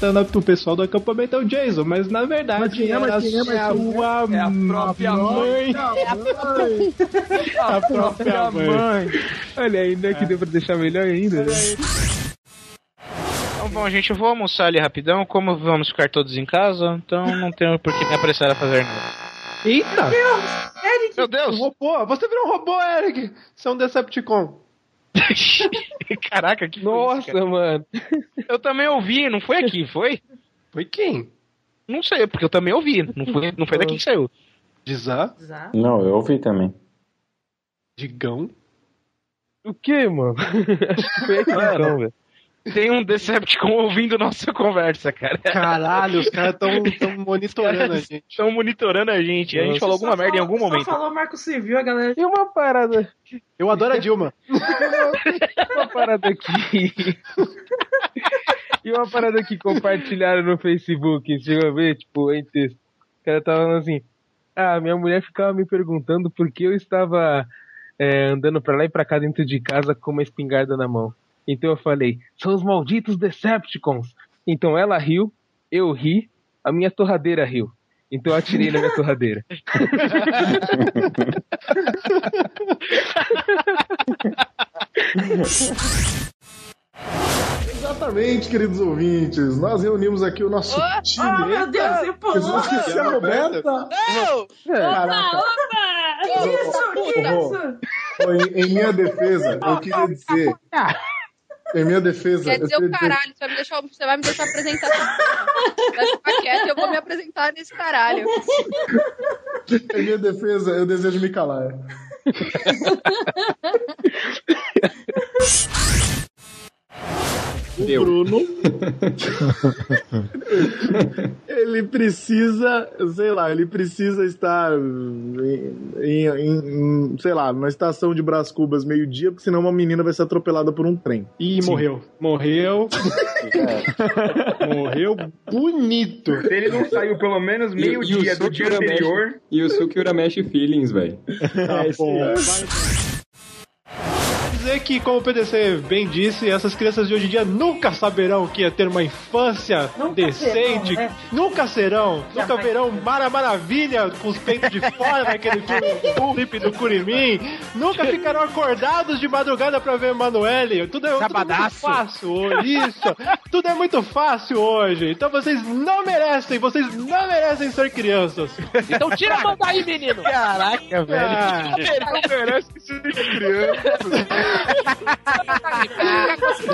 Matando pro pessoal do acampamento é o Jason, mas na verdade Mas quem é, mas quem é, mas é? sua É a própria mãe. A própria mãe. Olha né? Que deu pra deixar melhor ainda. né? Então, bom, gente, eu vou almoçar ali rapidão. Como vamos ficar todos em casa, então não tenho por que me apressar a fazer nada. Eita! Eric! Meu Deus! Um robô! Você virou um robô, Eric! Você é um Decepticon. Caraca, que Nossa, mano. Eu também ouvi, não foi aqui, foi? Foi quem? Não sei, porque eu também ouvi. Não foi, não foi daqui que saiu. De Zá? Não, eu ouvi também. Digão? O que, mano? Foi aqui então, velho. Tem um Decepticon ouvindo nossa conversa, cara. Caralho, os caras tão, tão monitorando a gente. Estão monitorando a gente. A gente falou alguma merda em algum momento. Só falou Marco Civil, a galera. E uma parada. Eu adoro a Dilma. uma parada aqui. e uma parada que compartilharam no Facebook. Chegou a ver, tipo, em texto. O cara tava falando assim. Ah, minha mulher ficava me perguntando por que eu estava é, andando pra lá e pra cá dentro de casa com uma espingarda na mão. Então eu falei, são os malditos Decepticons. Então ela riu, eu ri, a minha torradeira riu. Então eu atirei na minha torradeira. Exatamente, queridos ouvintes. Nós reunimos aqui o nosso time. Oh, meu Deus, você pulou. Eu esqueci a Roberta. Não! Caraca. Opa! Que isso? Que isso? Em, em minha defesa, eu queria dizer. Em minha defesa, Quer eu dizer o caralho, você vai me deixar, você vai me deixar apresentar. Vai ficar quieto e eu vou me apresentar nesse caralho. Em minha defesa, eu desejo me calar. O Bruno. ele precisa, sei lá, ele precisa estar em, em- em- sei lá, numa estação de Brás Cubas meio-dia, porque senão uma menina vai ser atropelada por um trem. Ih, morreu. Morreu. morreu bonito. Se ele não saiu pelo menos meio-dia do dia anterior. E o Sukira mexe feelings, velho. Tá bom. Dizer que, como o PDC bem disse, essas crianças de hoje em dia nunca saberão o que é ter uma infância decente. serão, né? Nunca serão. nunca verão Mara Maravilha com os peitos de fora naquele filme, clipe do Curimin. Nunca ficarão acordados de madrugada pra ver Emanuele. Tudo é, tudo é muito fácil hoje. Isso. Tudo é muito fácil hoje. Então vocês não merecem, vocês não merecem ser crianças. Então tira a mão daí, menino! Caraca, velho. Ah. Não merece ser criança.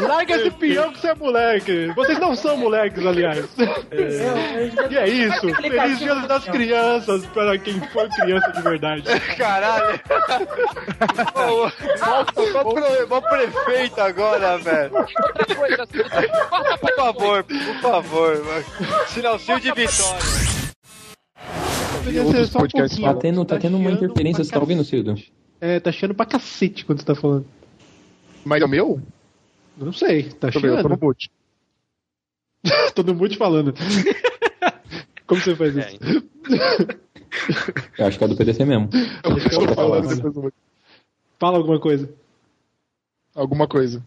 Larga esse peão que você é moleque. Vocês não são moleques, aliás. É. E é isso. Feliz Dia das Crianças para quem for criança de verdade. Caralho. Mó prefeito agora, velho. Outra coisa, passa Por favor, por favor. mano. Sinalzinho de vitória. Podia ser só um pouquinho. Tá tendo, tá tendo uma interferência, você tá ouvindo, Cido? É, tá chiando pra cacete quando você tá falando. Mas é o meu? Não sei, tá Deixa eu eu tô no mute. tô no mute falando. Como você faz isso? Eu acho que é do PDC mesmo. Acho que é o falando depois do. Fala alguma coisa. Alguma coisa.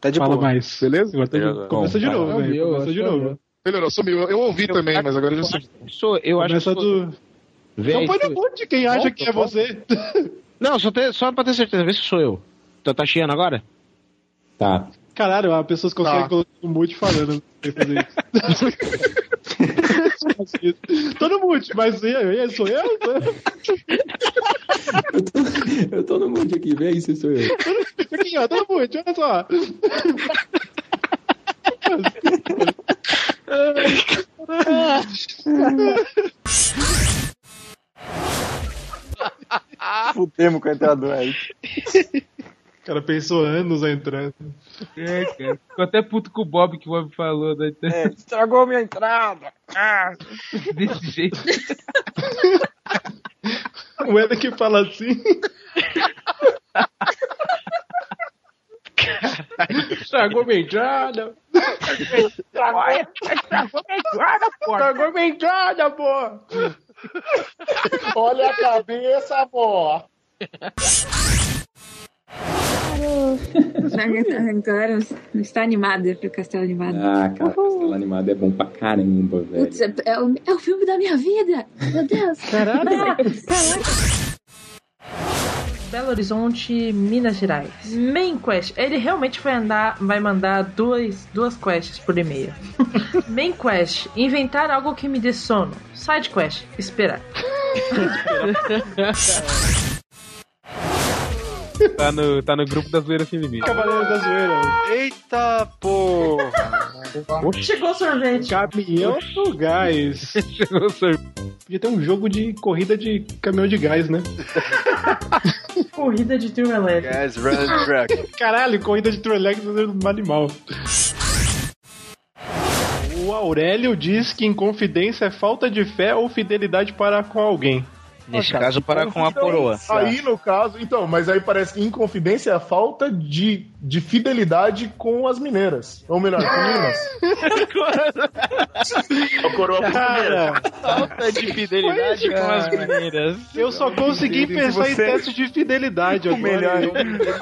Tá de Fala boa. mais. Beleza? Agora tá de- Começa de novo, velho. Começa de novo. Melhorou, sumiu. Eu ouvi também, mas agora já sumiu. Sou, eu acho Começa que. do. Véi, Só põe sou- no mute quem acha que é você. Não, só, ter, só pra ter certeza, vê se sou eu. Tá, tá chiando agora? Tá. Caralho, as pessoas conseguem Tá. colocar no mute falando. sem fazer isso. Tô no mute, mas e aí, sou eu? Eu tô no mundo aqui, vê aí se sou eu. Aqui, ó, tô no mute, olha só. Fudemos com a entrada do Eric. O cara pensou anos a entrada. É, cara. Ficou até puto com o Bob que o Bob falou. Né? É, estragou minha entrada. Ah, desse jeito. O Eric fala assim. Estragou minha entrada. Estragou minha entrada, pô. Estragou minha entrada, pô. Olha a cabeça, pô. Agora está animada pro Castelo Animado. Ah, cara, Castelo Animado é bom pra caramba, velho. Putz, é, é o, é o filme da minha vida! Meu Deus! Caralho. Ah, Belo Horizonte, Minas Gerais. Main quest. Ele realmente vai andar, vai mandar duas, duas quests por e-mail. Main quest. Inventar algo que me dê sono. Side quest. Esperar. Tá no, tá no grupo da zoeira sem limite. Cavaleiro da Zoeira. Eita porra! Chegou o sorvete. Caminhão do gás. Chegou o sorvete. Podia ter um jogo de corrida de caminhão de gás, né? Corrida de trio elétrico. Guys, run truck. Caralho, corrida de Trollex é um animal. O Aurélio diz que inconfidência é falta de fé ou fidelidade para com alguém. Nesse caso, para com a coroa. Aí, no caso, então, mas aí parece que inconfidência é a falta de, de fidelidade com as mineiras. Ou melhor, com Minas. O coroa Cara, Falta de fidelidade com as mineiras. eu só consegui Se pensar em você- teste de fidelidade agora. melhor.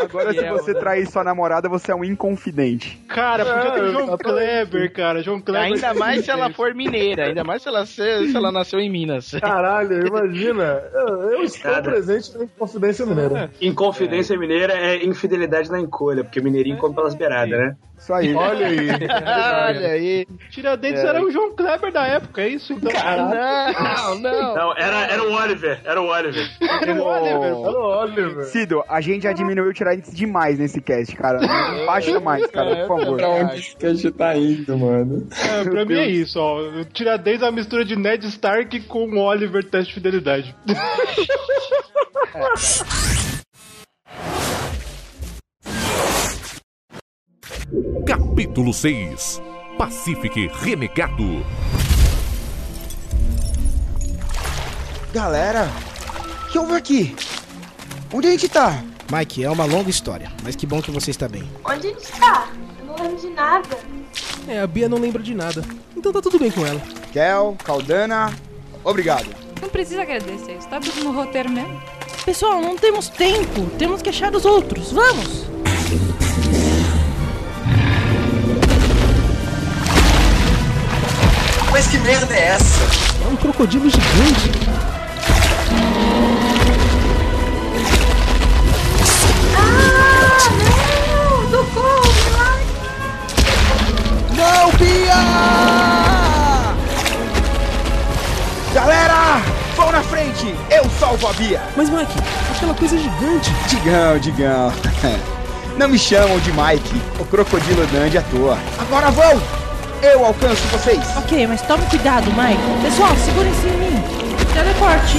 Agora, se Fiel. você trair sua namorada, você é um inconfidente. Cara, podia ter É, João. Kleber, cara. João Kleber. Ainda mais se ela for mineira, ainda mais se ela, se, se ela nasceu em Minas. Caralho, imagina. Eu, eu estou Nada. presente na Inconfidência Mineira. Inconfidência mineira é infidelidade na encolha, porque mineirinho come pelas beiradas, né? Isso aí. Olha aí. Olha aí. Tiradentes É. era o João Kleber da época, é isso? Então. Não, não. Não, era, era o Oliver, era o Oliver. Era o Oliver. Olha o Oliver. Cido, a gente já diminuiu o Tiradentes demais nesse cast, cara. Não Baixa mais, cara, por favor. Pra onde esse cast tá indo, mano? É, pra mim é isso, ó. O Tiradentes é a mistura de Ned Stark com o Oliver teste de fidelidade. Capítulo 6 Pacific Renegado Galera, o que houve aqui? Onde a gente tá? Mike, é uma longa história, mas que bom que você está bem. Onde a gente tá? Eu não lembro de nada. É, a Bia não lembra de nada. Então tá tudo bem com ela. Kel, Caldana, obrigado. Não precisa agradecer, isso tá tudo no roteiro mesmo. Pessoal, não temos tempo. Temos que achar os outros. Vamos! Mas que merda é essa? É um crocodilo gigante. Ah, não! Socorro, Não, Bia! Galera, vão na frente! Eu salvo a Bia! Mas, Mike, aquela coisa é gigante. Digão, Digão. Não me chamam de Mike, o crocodilo Dandy à toa. Agora vão! Eu alcanço vocês! Ok, mas tome cuidado, Mike. Pessoal, segurem-se em mim. Teleporte.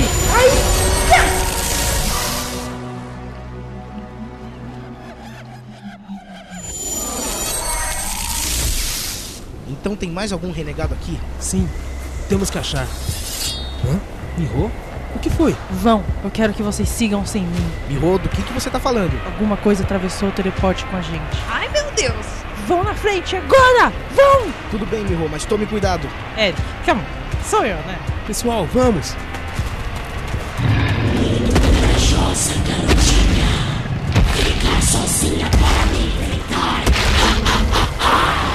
Então tem mais algum renegado aqui? Sim, temos que achar. Hã? Mirro? O que foi? Vão, eu quero que vocês sigam sem mim. Miho, do que, que você tá falando? Alguma coisa atravessou o teleporte com a gente. Ai, meu Deus! Vão na frente, agora! Vão! Tudo bem, Miho, mas tome cuidado. Eric, calma. Sou eu, né? Pessoal, vamos!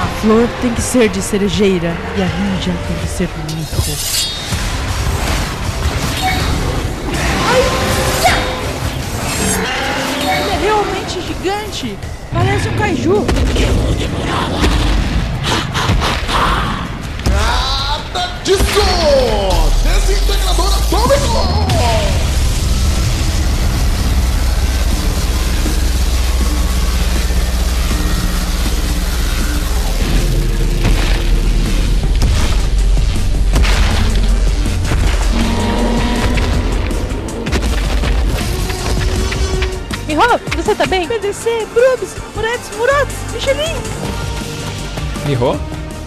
A flor tem que ser de cerejeira e a ninja tem que ser do. Ele é realmente gigante! Kaiju! Nada disso! Desintegrador atômico! Você tá bem? PDC, Brubs, Murex, Murox, Michelin! Miho,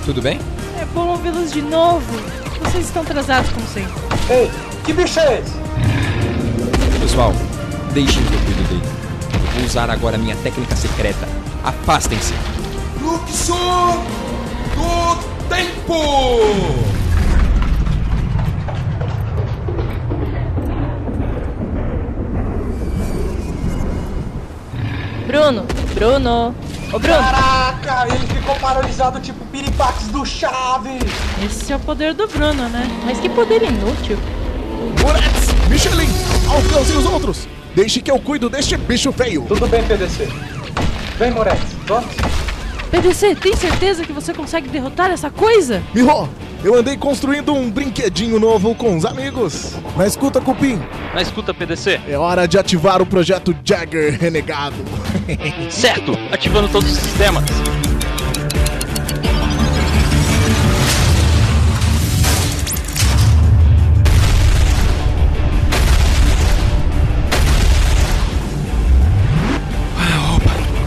tudo bem? É bom vê-los de novo. Vocês estão atrasados como sempre. Ei, que bicho é esse? Pessoal, deixem que eu cuido dele. Eu vou usar agora minha técnica secreta. Afastem-se. Fluxo do tempo! Bruno, Bruno. Ô, Bruno. Caraca, ele ficou paralisado tipo piripax do Chaves! Esse é o poder do Bruno, né? Mas que poder inútil. Murex, Michelin, alcancem os outros! Deixe que eu cuido deste bicho feio! Tudo bem, PDC. Vem, Morex, vamos? PDC, tem certeza que você consegue derrotar essa coisa? Miho, eu andei construindo um brinquedinho novo com os amigos. Na escuta, Cupim. Na escuta, PDC. É hora de ativar o projeto Jagger Renegado. Certo, ativando todos os sistemas.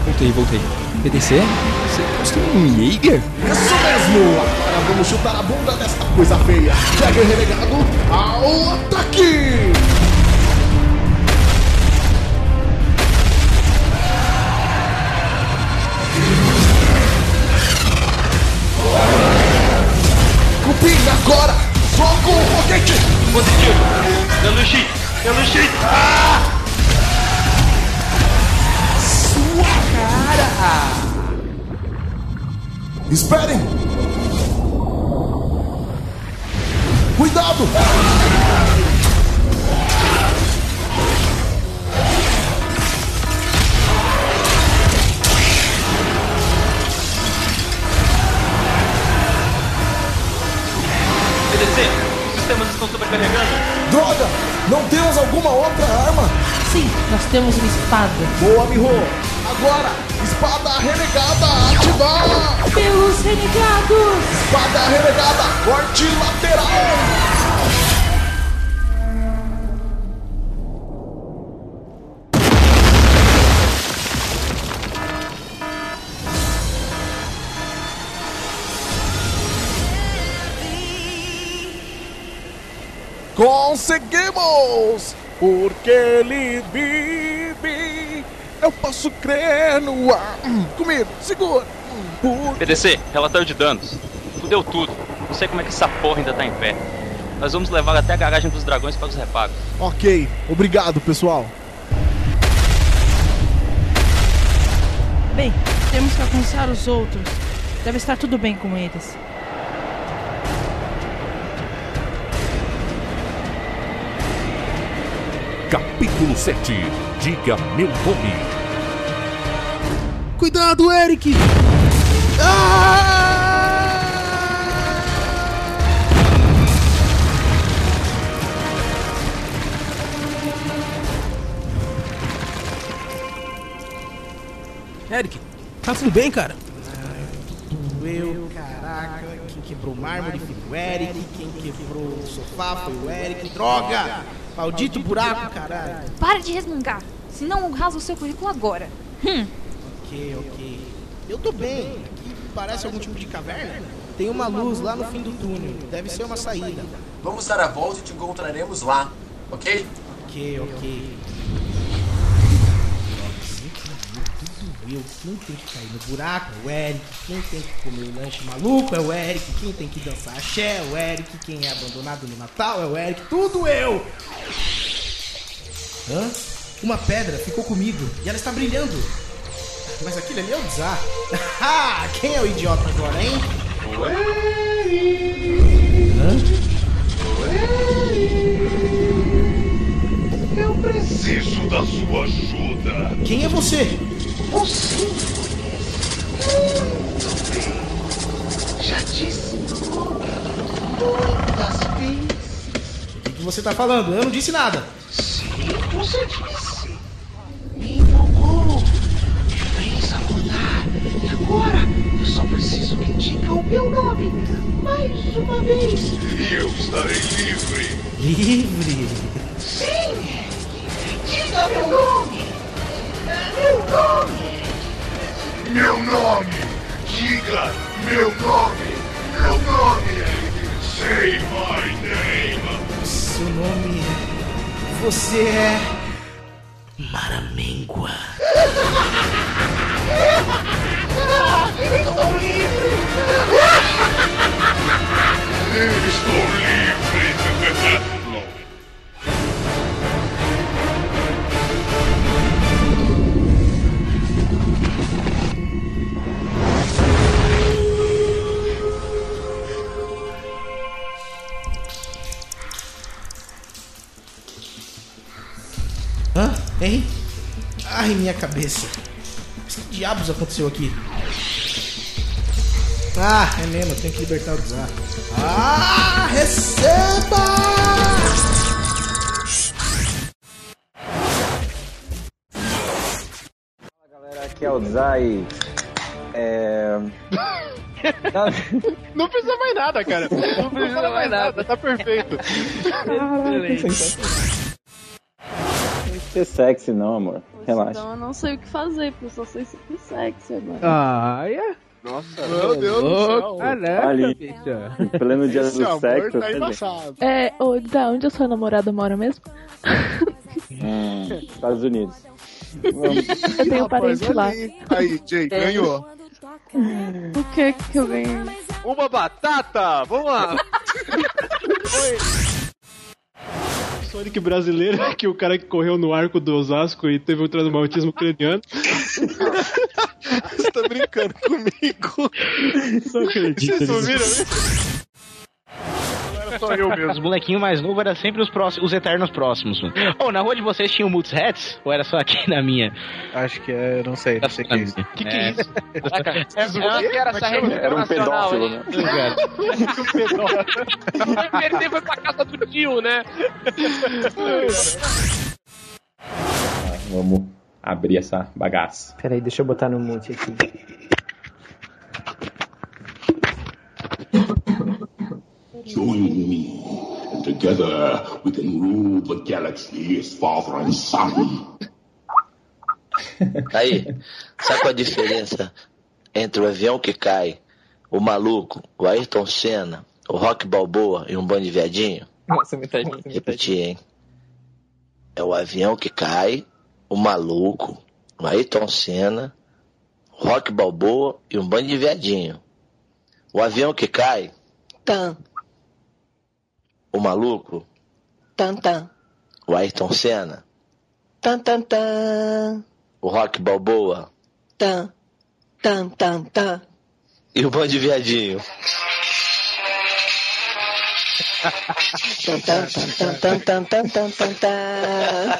Voltei, voltei. PDC? Você construiu um Jaeger? Isso mesmo! Agora vamos chutar a bunda dessa coisa feia. Jagger Renegado ao ataque! Cupim, agora! Soco o foguete! Positivo. Dando X. Dando X. Ah! Sua cara! Esperem! Cuidado! PDC, os sistemas estão sobrecarregando. Droga! Não temos alguma outra arma? Sim, nós temos uma espada. Boa, Miho! Agora, espada renegada ativar! Pelos renegados! Espada renegada, corte lateral! Conseguimos! Porque ele vive! Eu posso crer no ar! Hum, Comigo, segura! Hum, Por... PDC, relatório de danos. Fudeu tudo. Não sei como é que essa porra ainda tá em pé. Nós vamos levar até a garagem dos dragões para os reparos. Ok, obrigado, pessoal. Bem, temos que alcançar os outros. Deve estar tudo bem com eles. Capítulo 7 Diga meu nome. Cuidado, Eric! Eric, tá tudo bem, cara? Doeu, caraca. Quem quebrou o mármore foi o Eric. Quem quebrou o sofá foi o Eric. Droga! Maldito buraco, caralho. Para de resmungar, senão eu o seu currículo agora. Hum. Ok, ok. Eu tô bem. Aqui parece algum tipo de caverna. Tem uma luz lá no fim do túnel. Deve ser uma saída. Vamos dar a volta e te encontraremos lá. Ok? Ok, ok. Eu. Quem tem que cair no buraco é o Eric. Quem tem que comer o lanche maluco é o Eric. Quem tem que dançar axé é o Eric. Quem é abandonado no Natal é o Eric. Tudo eu! Hã? Uma pedra ficou comigo e ela está brilhando. Mas aquilo ali é o Zá. Ah, Quem é o idiota agora, hein? Hã? Eu preciso da sua ajuda. Quem é você? Você. Muito bem. Já disse muitas vezes. O que, você tá falando? Eu não disse nada. Sim, você disse. Me empolgou. Me fez acordar. E agora eu só preciso que diga o meu nome. Mais uma vez. E eu estarei livre. Livre? Sim. Diga meu nome. Meu nome. Meu nome. Diga meu nome. Meu nome. Say my name. Seu nome. Você é. Maramengua. Estou livre. Estou livre. Hein? Ai, minha cabeça. Mas que diabos aconteceu aqui? Ah, é mesmo, eu tenho que libertar o Zá. Ah, receba! Galera, aqui é o Zai. É. Não precisa mais nada, cara. Não precisa mais nada, tá perfeito. Tem que ser sexy, não, amor. Relaxa. Então eu não sei o que fazer, porque eu só sei super sexy agora. Ah, é? Nossa, meu Deus do céu. Caraca, Ali, bicha. em pleno dia Esse do amor sexo. tá embaçado. É, ô, da onde a sua namorada mora mesmo? Hum, Estados Unidos. Eu tenho parente lá. Aí, Jay, ganhou. O que que eu ganhei? Uma batata! Vamos lá! Sonic brasileiro, que o cara que correu no arco do Osasco e teve um traumatismo craniano. Você tá brincando comigo? Não acredito Vocês não nisso. viram isso? Só eu mesmo. Os molequinhos mais novos eram sempre os, próximos, os eternos próximos. mano. Ô, na rua de vocês tinha o Muts Hats? Ou era só aqui na minha? Acho que é, não sei, não sei o que é isso. Que que é isso? É, é, era essa rede Era um pedófilo, né? O PRD foi pra casa do tio, né? Vamos abrir essa bagaça. Peraí, deixa eu botar no mute aqui. Join me. and Together we can rule the galaxy as father and son. Aí, sabe qual a diferença entre o avião que cai, o maluco, o Ayrton Senna, o Rock Balboa e um bando de viadinho? Nossa, metade, metade. Repetir, hein? É o avião que cai, o maluco, o Ayrton Senna, o Rock Balboa e um bando de viadinho. O avião que cai, tan. O maluco, tan tan. O Ayrton Senna, tan tan tan. O Rock Balboa, tan tan tan tan. E o bando de viadinho. Tan, tan, tan, tan, tan, tan, tan, tan, tan.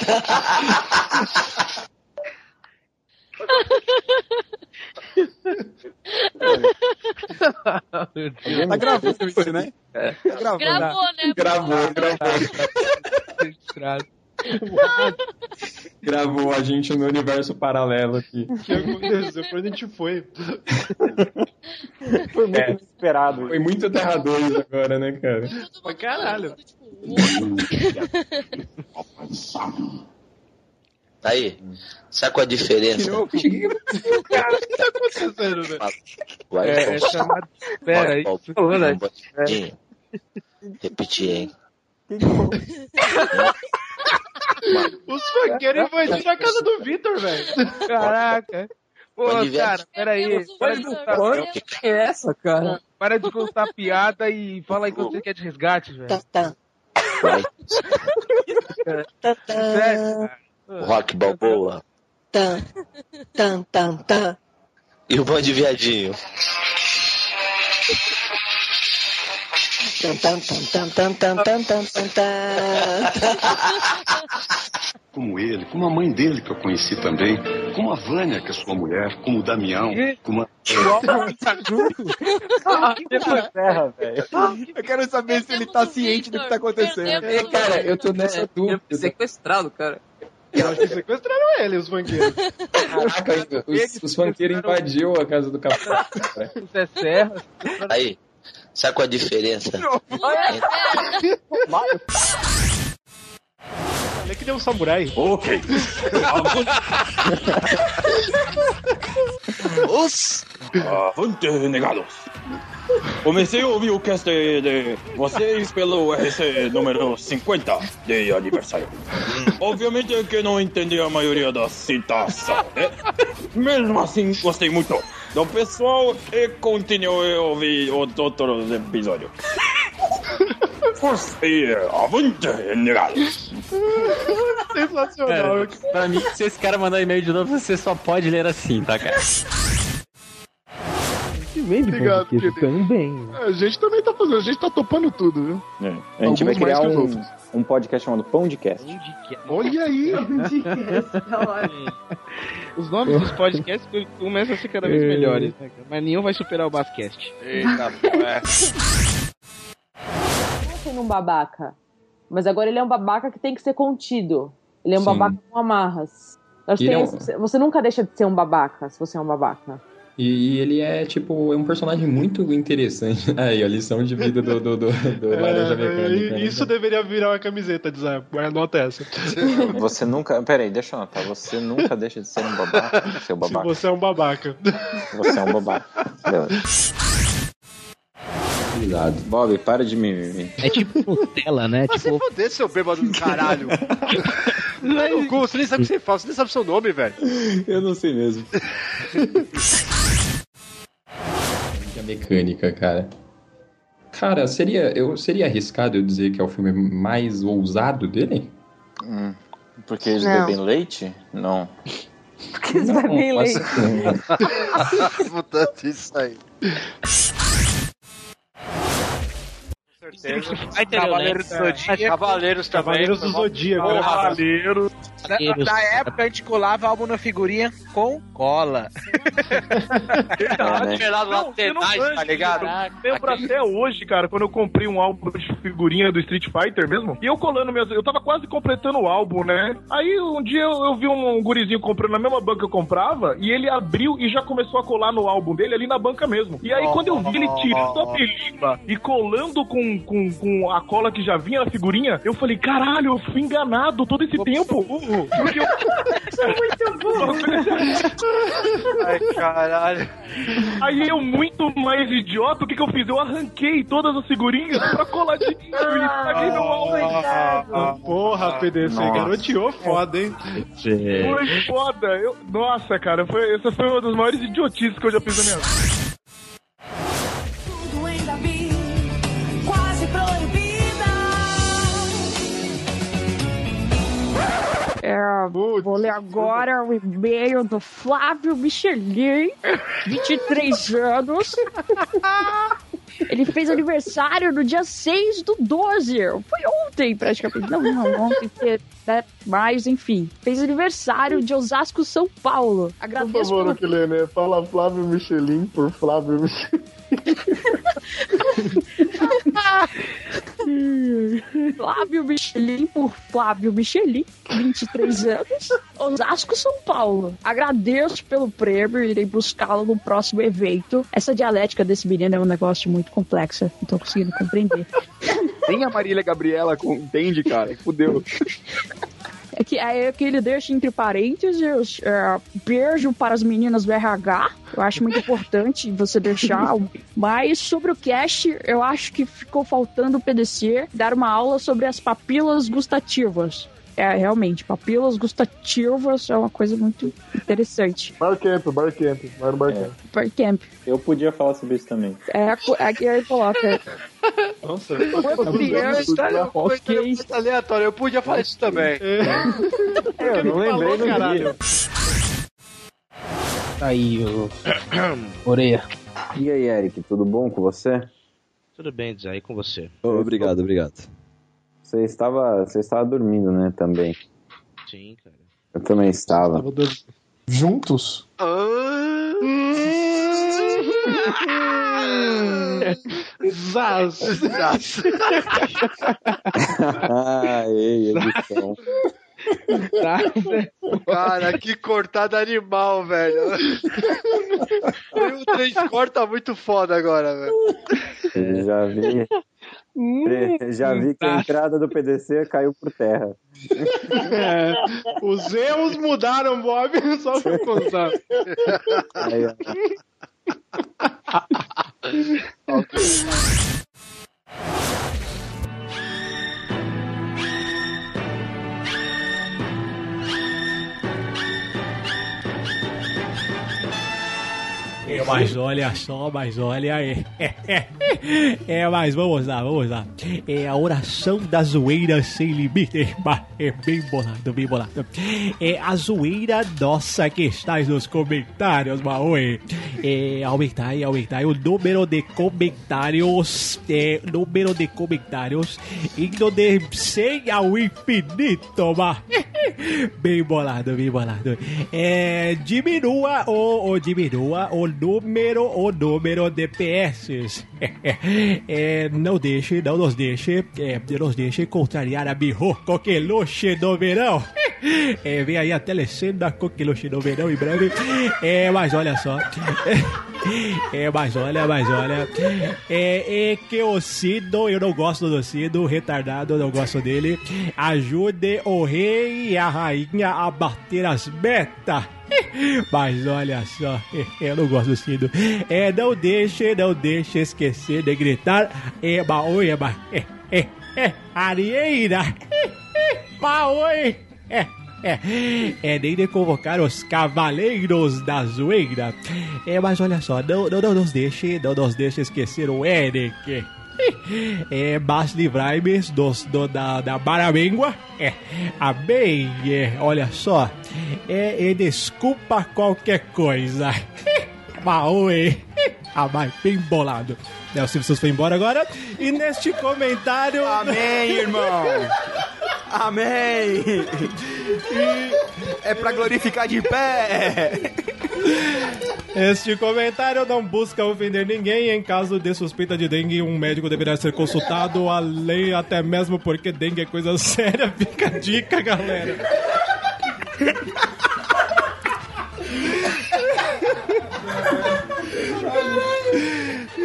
Tá gravando isso, né? É. Tá gravando. Gravou, né? Gravou, gravou. Gravou a gente no universo paralelo aqui. O que aconteceu? Pra gente foi? Foi muito É. inesperado. Foi muito Terra 2 agora, né, cara? Mas caralho. Aí, sabe qual a diferença? O que tá acontecendo, né? O É, é chamado. Pera aí. Viadinho. Repetir, hein? Os funkeiros invadiram a casa do Vitor, velho. Caraca. Pô, cara, peraí. Para de contar. Que é essa, cara? Para de contar piada e fala aí quando você quer de resgate, velho. Tá, Sério, Rock Balboa. Tan, tan, tan, tan. E o bando de viadinho. Tan, tan, tan, tan, tan, tan, tan, tan, tan. Como ele, como a mãe dele que eu conheci também, como a Vânia, que é sua mulher, como o Damião, como a... Eu quero saber se ele tá ciente do que tá acontecendo. Cara, eu tô nessa dúvida. Sequestrado, cara. Eu acho que sequestraram ele, os funkeiros. Caraca, os, os funkeiros invadiu a casa do café. Zé Serra. Aí, sabe qual a diferença? Ele é que nem um samurai. Ok. Os Avante Negados. Comecei a ouvir o cast de vocês pelo RC número 50 de aniversário. Obviamente que não entendi a maioria da citação, né? Mesmo assim, gostei muito do pessoal e continuei a ouvir os outros episódios. E avante negados. Sensacional. pra mim, se esse cara mandar e-mail de novo, você só pode ler assim, tá, cara? Vem Obrigado, querido. também. A gente também tá fazendo, a gente tá topando tudo, viu? A gente vai Alguns mais criar um, um podcast chamado Pão de Cast. Olha aí! Os nomes dos podcasts começam a ser cada vez melhores, né, cara? Mas nenhum vai superar o Bascast. Eita, sendo um babaca. Mas agora ele é um babaca que tem que ser contido. Ele é um Sim. babaca com amarras. Tem é um- esse- você nunca deixa de ser um babaca se você é um babaca. E, e ele é, tipo, é um personagem muito interessante. Aí, a lição de vida do, do, do, do Laranja É, Mecânica. né? isso deveria virar uma camiseta, Design. Anota essa. Você nunca. Peraí, deixa eu anotar. Você nunca deixa de ser um babaca. Seu Se babaca. você é um babaca. Você é um babaca. Beleza. Bob, para de mimimi. É tipo Nutella, né? Mas tipo, você foder, seu bêbado do caralho. Cu, você nem sabe o que você fala, você nem sabe seu nome, velho. Eu não sei mesmo. A mecânica, cara. Cara, seria, eu, seria arriscado eu dizer que é o filme mais ousado dele? Hum, porque eles Não. bebem leite? Não. Porque eles bebem leite. Puta, isso aí. Cavaleiros do Zodíaco. Cavaleiros também. Cavaleiros do Zodíaco. Cavaleiros. Na, na época a gente colava álbum na figurinha com cola. Verdade. Pelado lá Não, você não tenaz, manja, tá ligado? Eu lembro até hoje, cara, quando eu comprei um álbum de figurinha do Street Fighter mesmo. E eu colando mesmo, eu tava quase completando o álbum, né? Aí um dia eu, eu vi um gurizinho comprando na mesma banca que eu comprava. E ele abriu e já começou a colar no álbum dele ali na banca mesmo. E aí quando eu vi ele tirando a película e colando com, com, com a cola que já vinha na figurinha, eu falei, caralho, eu fui enganado todo esse tempo. Porque eu... Muito bom. Ai, caralho. Aí eu, muito mais idiota, o que, que eu fiz? Eu arranquei todas as figurinhas pra colar de novo e meu álbum. Ah, porra, PDC, Nossa. garoteou foda, hein? Foi foda. Eu... Nossa, cara, foi... essa foi uma das maiores idiotices que eu já fiz na minha vida. É, vou ler agora o e-mail do Flávio Michelin, 23 anos. Ele fez aniversário no dia 6 do 12. Foi ontem, praticamente. Não, não, ontem, né, mas enfim. Fez aniversário de Osasco, São Paulo. Por Agradeço favor, pelo Aquilene, fala Flávio Michelin por Flávio Michelin. Flávio Michelin por Flávio Michelin, 23 anos, Osasco, São Paulo. Agradeço pelo prêmio irei buscá-lo no próximo evento. Essa dialética desse menino é um negócio muito complexo, não tô conseguindo compreender. Nem a Marília Gabriela entende, cara. Fudeu. É que, é que ele deixa entre parênteses é, beijo para as meninas do RH. Eu acho muito importante você deixar. Mas sobre o cast, eu acho que ficou faltando o PDC dar uma aula sobre as papilas gustativas. É, realmente, papilas gustativas é uma coisa muito interessante. Barcamp, Barcamp, vai no Barcamp. Barcamp. Eu podia falar sobre isso também. É, aqui aí coloca. Nossa, Ok. muito aleatório. Eu podia falar isso também. Eu não lembrei no dia. Aí, o. Oreia. E aí, Eric, tudo bom com você? Tudo bem, Zé, e com você? Obrigado, obrigado. Você estava, você estava dormindo, né, também. Sim, cara. Eu também estava. Juntos? Zaz. ah, ei, edição. Cara, que cortada animal, velho. o três corta muito foda agora, velho. Já vi. Já vi que a entrada do PDC caiu por terra. É, os erros mudaram, Bob, só pra constar. Aí, ó okay. É, mas olha só, mas olha aí. É, mas vamos lá, vamos lá. É a oração da zoeira sem limite. É bem bolado, bem bolado. É a zoeira nossa que está nos comentários, Maui. É, aumentar aí, aumentar o número de comentários. É, número de comentários indo de 100 ao infinito, bah. Bem bolado, bem bolado. É, diminua ou, ou diminua o número, o número de PS. É, não deixe, não nos deixe, é, nos deixe contrariar a birro coqueluche do verão. É, vem aí a telecena coqueluche do verão em breve. É, mas olha só. É, mas olha, mas olha. É, é que o Cido, eu não gosto do Cido, retardado, eu não gosto dele. Ajude o rei e a rainha a bater as metas. Mas olha só, eu não gosto do Cido. É, não deixe, não deixe esquecer de gritar. É, baoi, é, ba, é, é, é, arieira. Baoi. É, é, é nem de convocar os cavaleiros da zoeira. É, mas olha só, não, não, não nos deixe, não nos deixe esquecer o Eric. É, mas livrai-me do, da, da Baramengua. É, amém. É, olha só, é, e desculpa qualquer coisa. Maui. Ah, vai, bem bolado. É, o Silvio foi embora agora. E neste comentário. Amém, irmão. Amém. É pra glorificar de pé. Este comentário não busca ofender ninguém. Em caso de suspeita de dengue, um médico deverá ser consultado, além até mesmo porque dengue é coisa séria. Fica a dica, galera.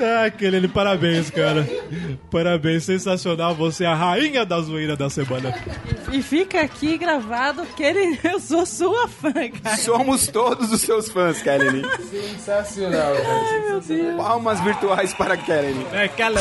Ah, Kelly, parabéns, cara. Parabéns, sensacional. Você é a rainha da zoeira da semana. E fica aqui gravado que ele, eu sou sua fã, cara. Somos todos os seus fãs, Kelly. Sensacional, Ai, meu Deus. Palmas virtuais para Kelly. É, Kelly.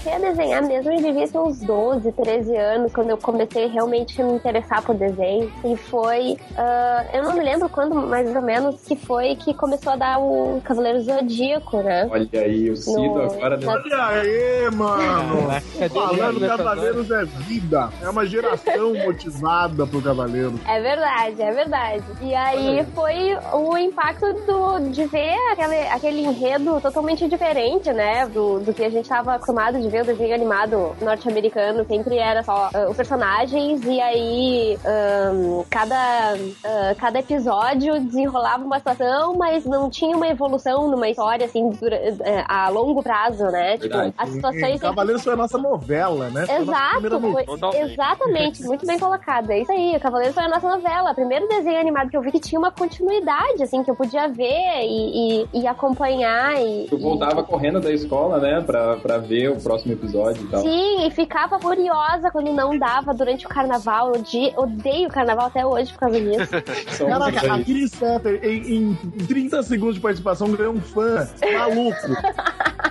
Comecei a desenhar mesmo, eu devia ter uns 12, 13 anos, quando eu comecei realmente a me interessar por desenho. E foi. ah, eu não me lembro quando, mais ou menos, que foi que começou a dar o Cavaleiro Zodíaco, né? Olha aí, o Cido No- agora... na- Olha aí, mano. É Falando Cavaleiros é vida. É uma geração motivada pro Cavaleiro. É verdade, é verdade. E aí foi o impacto do, de ver aquele, aquele enredo totalmente diferente, né? Do, do que a gente estava acostumado de ver o desenho animado norte-americano. Sempre era só ah, os personagens e aí ahn, cada, ah, cada episódio desenrolava uma situação, mas não tinha uma evolução numa história assim dura- eh, a longo prazo, né? Tipo, as situações Cavaleiros foi a nossa novela, né? Exato, foi, exatamente, muito bem colocado. É isso aí, o Cavaleiro foi a nossa novela. O primeiro desenho animado que eu vi que tinha uma continuidade, assim, que eu podia ver e, e, e acompanhar. E, Eu voltava correndo da escola, né, pra, pra ver o próximo episódio episódio e tal. Sim, e ficava furiosa quando não dava durante o carnaval. Eu odeio o carnaval até hoje por causa disso. Caraca, a Kiri Center, em, em 30 segundos de participação, ganhou um fã maluco.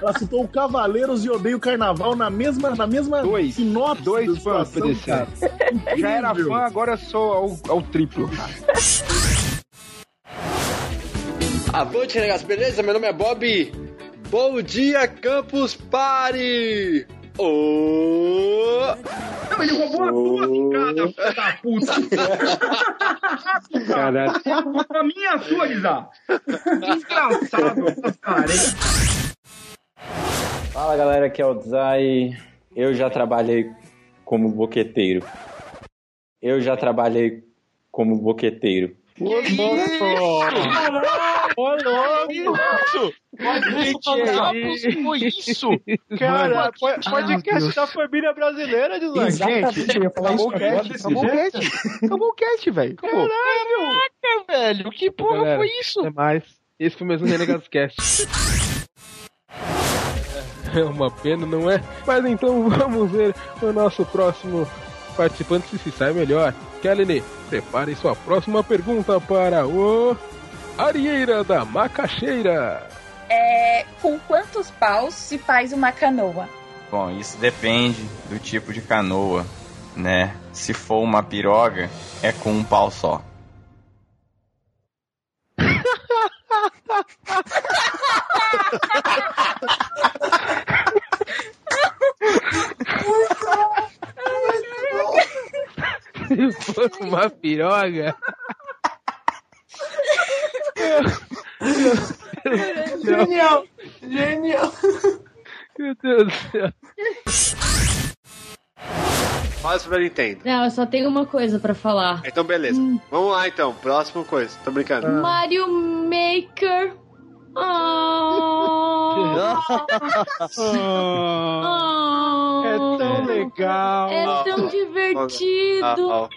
Ela citou o Cavaleiros e Odeio Carnaval na mesma, na mesma Dois. sinopse Dois fãs, cara. Já era fã, agora sou ao, ao triplo. Avante, negas, beleza? Meu nome é Bob. Bom dia, Campus Party! Ô! Não, ele roubou a tua picada, filho da puta. Caralho. A minha a sua, Guizá. Desgraçado, cara. Fala galera, aqui é o Zay. Eu já trabalhei como boqueteiro. Eu já trabalhei como boqueteiro. Ô, louco! Gente, foi isso? Cara, podcast da família brasileira, ia falar Acabou isso o cast, acabou o cast. Acabou o cast, velho. Acabou. Caraca, velho, que porra Galera, foi isso? Até mais. Esse foi mais um Renegados Cast. É uma pena, não é? Mas então vamos ver o nosso próximo participante se sai melhor. Kelly, prepare sua próxima pergunta para o Arieira da Macaxeira. É, com quantos paus se faz uma canoa? Bom, isso depende do tipo de canoa, né? Se for uma piroga, é com um pau só. Se for uma piroga. Genial! Genial! Meu Deus do céu. Fala Super Nintendo. Não, eu só tenho uma coisa pra falar. Então, beleza. Vamos lá, então. Próxima coisa. Tô brincando. Mario Maker. Ah, É tão legal. é tão divertido.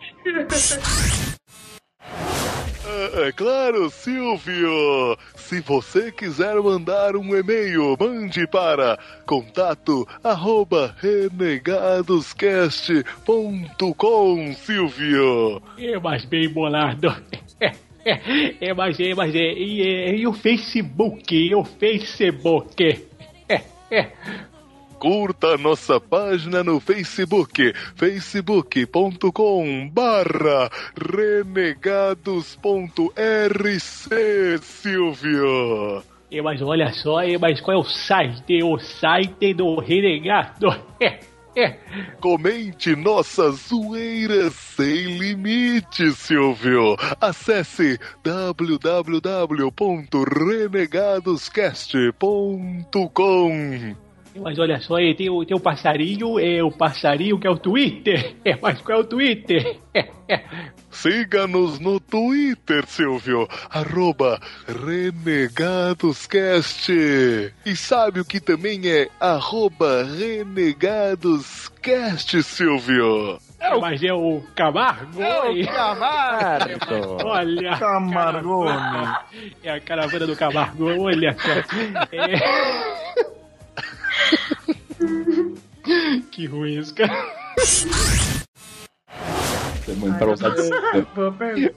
É, é claro, Silvio! Se você quiser mandar um e-mail, mande para contato arroba renegadoscast.com, Silvio! É, mas bem bolado. É, mas é, mas é. E, é, e o Facebook? E o Facebook? É, é. Curta nossa página no Facebook, facebook.com barra renegados.rc, Silvio. É, mas olha só, é, mas qual é o site? O site do Renegado. É. Comente nossas zoeiras sem limite, Silvio. Acesse www.renegadoscast.com. Mas olha só, é, tem, o, tem o passarinho, é o passarinho que é o Twitter. É, mas qual é o Twitter? É, é. Siga-nos no Twitter, Silvio, arroba renegadoscast. E sabe o que também é arroba renegadoscast, Silvio? É, mas é o Camargo? É o. Camargo. Olha. Camargone. É a caravana do Camargo, olha só. É... que ruim isso, cara. Pra usar de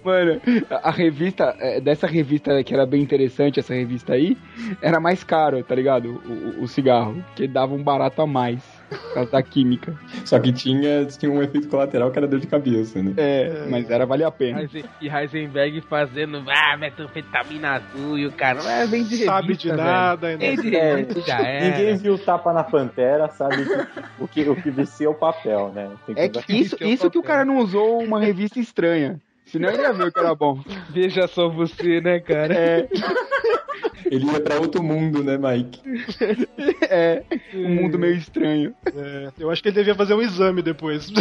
Mano, a revista, é, dessa revista que era bem interessante, essa revista aí, era mais caro, tá ligado? O, o- cigarro, porque dava um barato a mais, por causa da química. Só que tinha, tinha um efeito colateral que era dor de cabeça, né? É, mas era valia a pena. Heisen- E Heisenberg fazendo, ah, metanfetamina azul e o cara, é, vem de Sabe revista, de velho. nada, ainda. Vem de É, revista, já era. Ninguém viu o tapa na pantera, sabe que- o, que, o que vicia é o papel, né? Tem É que isso, isso que o cara não usou uma revista estranha. Senão ele ia ver o que era bom. Veja só você, né, cara? É. Ele ia pra outro mundo, né, Mike? É, um mundo meio estranho. É, eu acho que ele devia fazer um exame depois.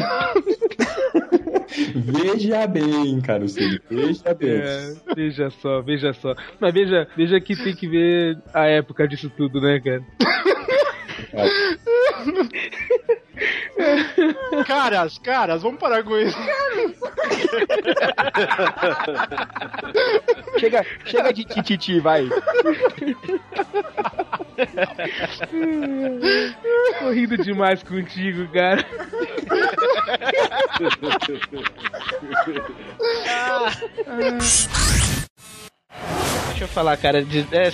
Veja bem, cara, Ciro, veja bem. É, veja só, veja só. Mas veja, veja que tem que ver a época disso tudo, né, cara? Caras, caras, vamos parar com isso. Chega, chega de tititi, vai. Tô rindo demais contigo, cara. Deixa eu falar, cara. de- é,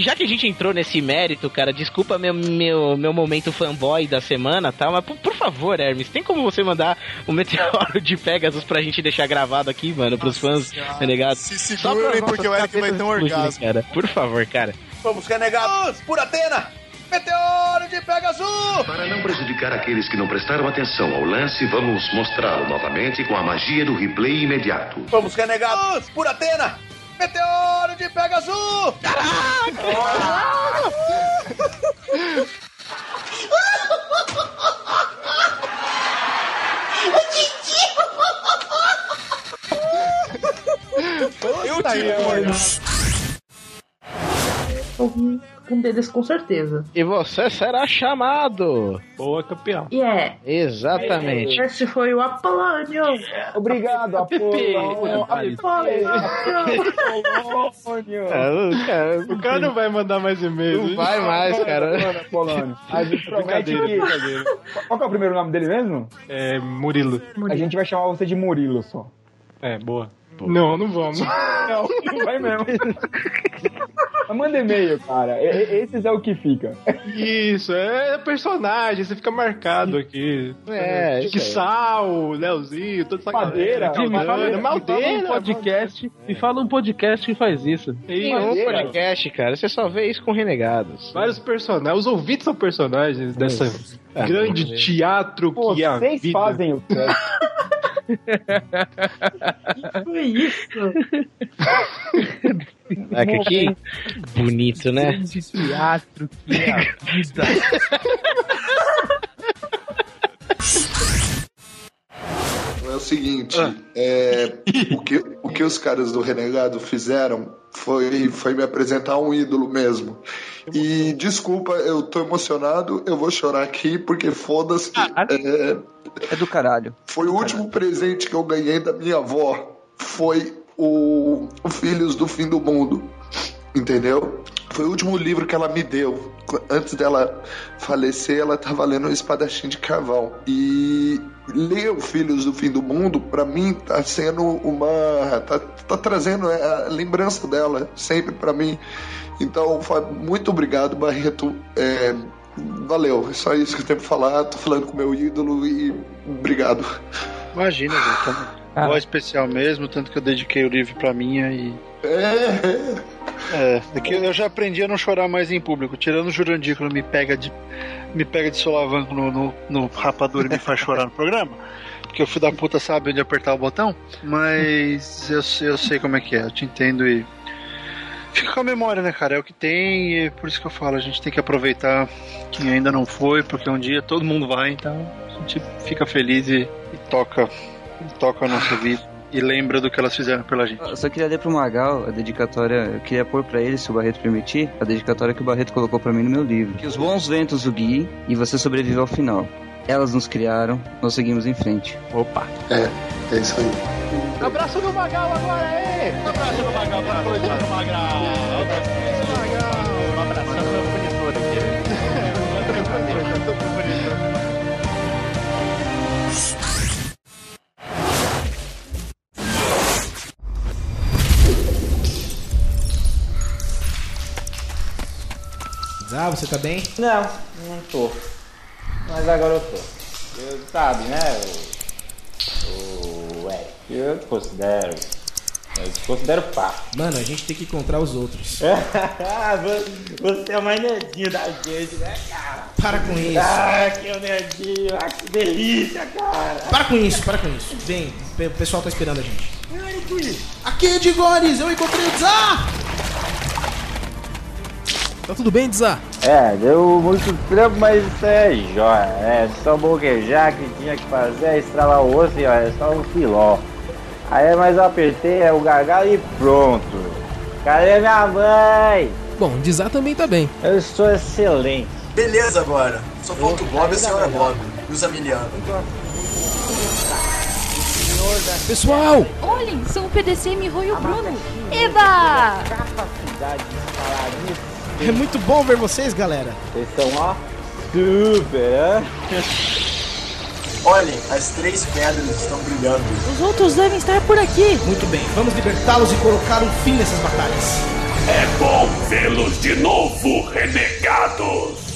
já que a gente entrou nesse mérito, cara, desculpa meu, meu, meu momento fanboy da semana, tá? Mas por, por favor, Hermes, tem como você mandar o meteoro de Pegasus pra gente deixar gravado aqui, mano, pros fãs renegados? Se segurem, porque o Eric vai ter um orgasmo. Cara, por favor, cara. Vamos, renegados, por Atena! Meteoro de Pegasus! Para não prejudicar aqueles que não prestaram atenção ao lance, vamos mostrá-lo novamente com a magia do replay imediato. Vamos, renegados, por Atena! Meteoro de Pegasus! Eu tive Um, um deles com certeza. E você será chamado. Boa, campeão. E é. Exatamente. Esse foi o Apolônio. Obrigado, Apolônio. É, cara, O cara não vai mandar mais e-mail. Não vai mais, cara. Polônio. A gente promete Brincadeira, que... brincadeira. Qual que é o primeiro nome dele mesmo? É Murilo. A gente vai chamar você de Murilo só. É, boa. Não, não vamos. Não, não vai mesmo. Mas manda e-mail, cara. E- e- Esses é o que fica. Isso, é personagem, você fica marcado aqui. É, que aí. sal, Leozinho, toda essa Madeira, galera. me fala, Caldeira, me fala um podcast. Me fala um podcast que faz isso. Tem um podcast, cara. Você só vê isso com renegados. Vários personagens. Os ouvintes são personagens dessa Ah, grande ver. teatro que é a Vocês vida. fazem o cast. Foi isso. Ah, que, que bonito, né? De teatro que é a vida. É o seguinte, é, o, que, o que os caras do Renegado fizeram foi, foi me apresentar um ídolo mesmo. E desculpa, eu tô emocionado, eu vou chorar aqui porque foda-se. É, É do caralho. foi o último presente que eu ganhei da minha avó. Foi o, o Filhos do Fim do Mundo. Entendeu? Foi o último livro que ela me deu. Antes dela falecer, ela tava lendo o Espadachim de Carvão. E ler o Filhos do Fim do Mundo, pra mim, tá sendo uma. tá, tá trazendo a lembrança dela sempre pra mim. Então, fa- muito obrigado, Barreto. É, valeu, é só isso que eu tenho pra falar. Tô falando com meu ídolo e obrigado. Imagina, velho. Tá voz especial mesmo, tanto que eu dediquei o livro pra minha e. É. É, é que eu já aprendi a não chorar mais em público. Tirando o Jurandir quando me pega de. me pega de solavanco no, no, no rapadura e me faz chorar no programa. Porque o filho da puta sabe onde apertar o botão. Mas eu, eu sei como é que é, eu te entendo e. Fica com a memória, né, cara? É o que tem e por isso que eu falo, a gente tem que aproveitar quem ainda não foi, porque um dia todo mundo vai, então a gente fica feliz e, e toca, e toca a nossa vida e lembra do que elas fizeram pela gente. Eu só queria ler pro Magal a dedicatória, eu queria pôr pra ele, se o Barreto permitir, a dedicatória que o Barreto colocou pra mim no meu livro. Que os bons ventos o guiem e você sobreviveu ao final. Elas nos criaram, nós seguimos em frente. Opa! É, é isso aí. Abraço do Magal agora, aí! Abraço do Magal para do Magal! Abraço do Magal! Um abração pro Ah, você tá bem? Não, não tô. Mas agora eu tô. Eu, sabe, né? O, o Eric, eu te considero. Eu te considero pá. Mano, a gente tem que encontrar os outros. Você é o mais nerdinho da gente, né, cara? Para com isso. Ah, que nerdinho. Ah, que delícia, cara. Para com isso, para com isso. Vem, o pessoal tá esperando a gente. Aqui é de Gores, eu encontrei o Dzar! Tá tudo bem, Dzar? É, deu muito trampo, mas isso é jóia. É só boquejar que tinha que fazer, é estralar o osso e ó, é só o filó. Aí mais eu apertei, é o gargalo e pronto. Cadê minha mãe? Bom, Dzar também tá bem. Eu estou excelente. Beleza agora. Só falta o Bob e a senhora Bob. E os Amiliano. Pessoal! Olhem, são o PDC, Miho e o Bruno. Eba! Capacidade de falar isso É muito bom ver vocês, galera. Vocês são ó, super, Olhem, as três pedras estão brilhando. Os outros devem estar por aqui. Muito bem, vamos libertá-los e colocar um fim nessas batalhas. É bom vê-los de novo, renegados.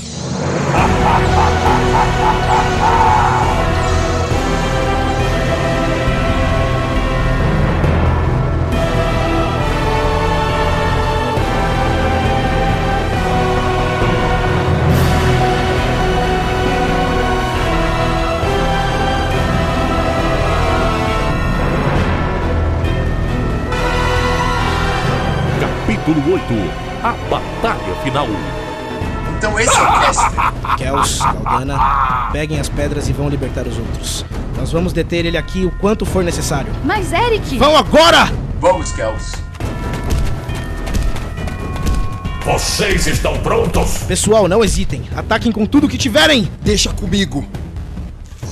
A Batalha Final Então esse é o Casper. Kels, Aldana, peguem as pedras e vão libertar os outros. Nós vamos deter ele aqui o quanto for necessário. Mas, Eric! Vão agora! Vamos, Kels. Vocês estão prontos? Pessoal, não hesitem. Ataquem com tudo que tiverem. Deixa comigo.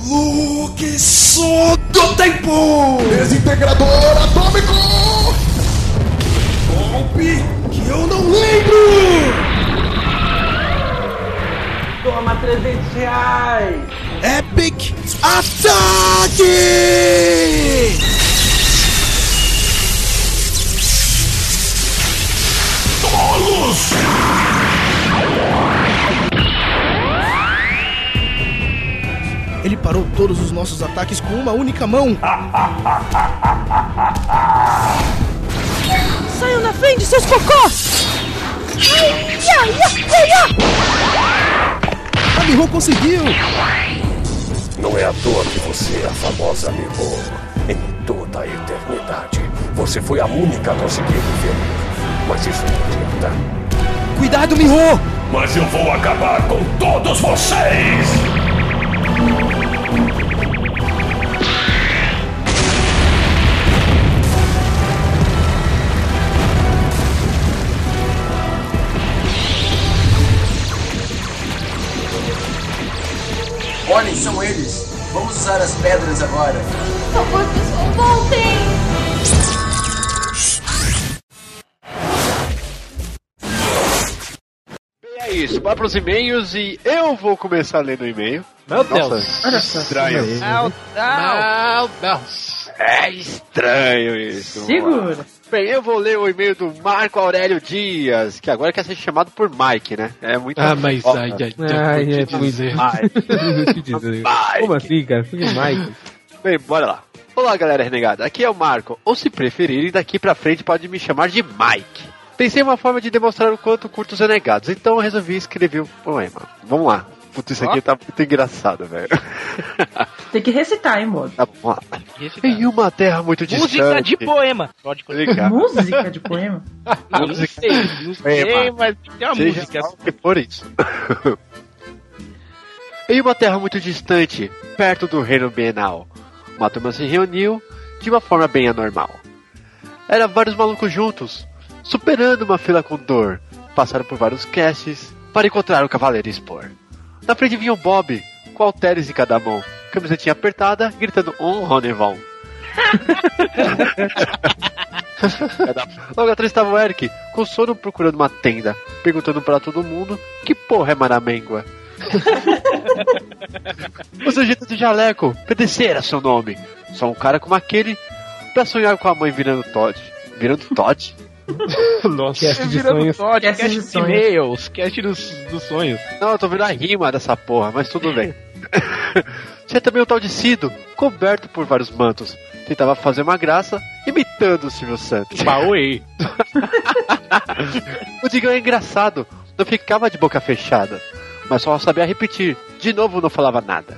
Fluxo do tempo! Desintegrador atômico! Golpe eu não lembro! Toma 300 reais! Epic Ataque! Tolos! Ele parou todos os nossos ataques com uma única mão. Na frente, seus cocós! Ai, ia, ia, ia! A Miho conseguiu! Não é à toa que você é a famosa Miho. Em toda a eternidade, você foi a única a conseguir viver. Mas isso não adianta. Cuidado, Miho! Mas eu vou acabar com todos vocês! Usar as pedras agora. Por favor, pessoal, voltem! É isso, bora pros e-mails e eu vou começar lendo o e-mail. Meu Nossa, Deus. Olha só. Estranho. Não, não. É estranho isso. Segura. Bem, eu vou ler o e-mail do Marco Aurélio Dias, que agora quer ser chamado por Mike, né? É muito Ah, mas foda. ai, ai, Ai, ai, é vou te dizer. Te dizer. Como assim, cara? Filho de Mike. Bem, bora lá. Olá, galera renegada. Aqui é o Marco. Ou se preferirem, daqui pra frente pode me chamar de Mike. Pensei em uma forma de demonstrar o quanto curto os renegados, então eu resolvi escrever um poema. Vamos lá. Putz, isso aqui tá muito engraçado, velho. Tem que recitar, hein, modo? Tá, lá. Em uma terra muito distante... Música de poema. Pode Ligar. Música de poema? Não, não sei, não sei, Poema. mas tem uma Seja música. que for isso. em uma terra muito distante, perto do reino Bienal, uma turma se reuniu de uma forma bem anormal. Eram vários malucos juntos, superando uma fila com dor. Passaram por vários casts para encontrar o Cavaleiro Spor. Na frente vinha o Bob, com halteres em cada mão, camisetinha apertada, gritando um Ronevon. Logo atrás estava o Eric, com sono procurando uma tenda, perguntando para todo mundo que porra é Maramengua. o sujeito de jaleco, PDC era seu nome. Só um cara como aquele pra sonhar com a mãe virando Todd. Virando Todd? Nossa, Cast de sonhos. Todd, Cast cast de de sonhos. e-mails, cast dos, dos sonhos. Não, eu tô vendo a rima dessa porra, mas tudo bem. Tinha também o tal de Cido, coberto por vários mantos. Tentava fazer uma graça, imitando o Silvio Santos. Pauê. o Digão é engraçado, não ficava de boca fechada, mas só sabia repetir. De novo não falava nada.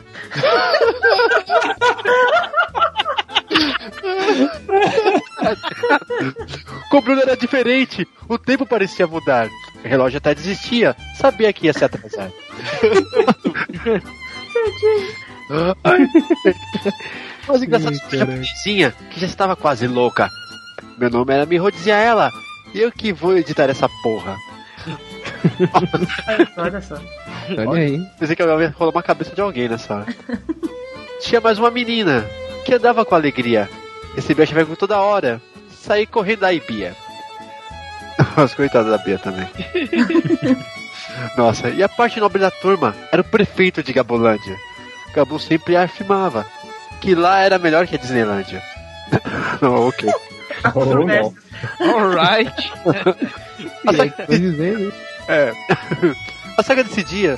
Com o Bruno era diferente, o tempo parecia mudar. O relógio até desistia, sabia que ia se atrasar. Mas engraçado Ai, que a japonesinha, que já estava quase louca. Meu nome era Miho, dizia ela. E eu que vou editar essa porra. Olha só. Olha aí. Pensei que ia rolar uma cabeça de alguém nessa hora. Tinha mais uma menina que andava com alegria. Recebia chaveco toda hora. Saí correndo da Ibia. Mas coitada da Bia também. Nossa, e a parte nobre da turma era o prefeito de Gabolândia. Gabu sempre afirmava que lá era melhor que a Disneylândia. não, ok. Oh, não. Alright. A saga... É. A saga desse dia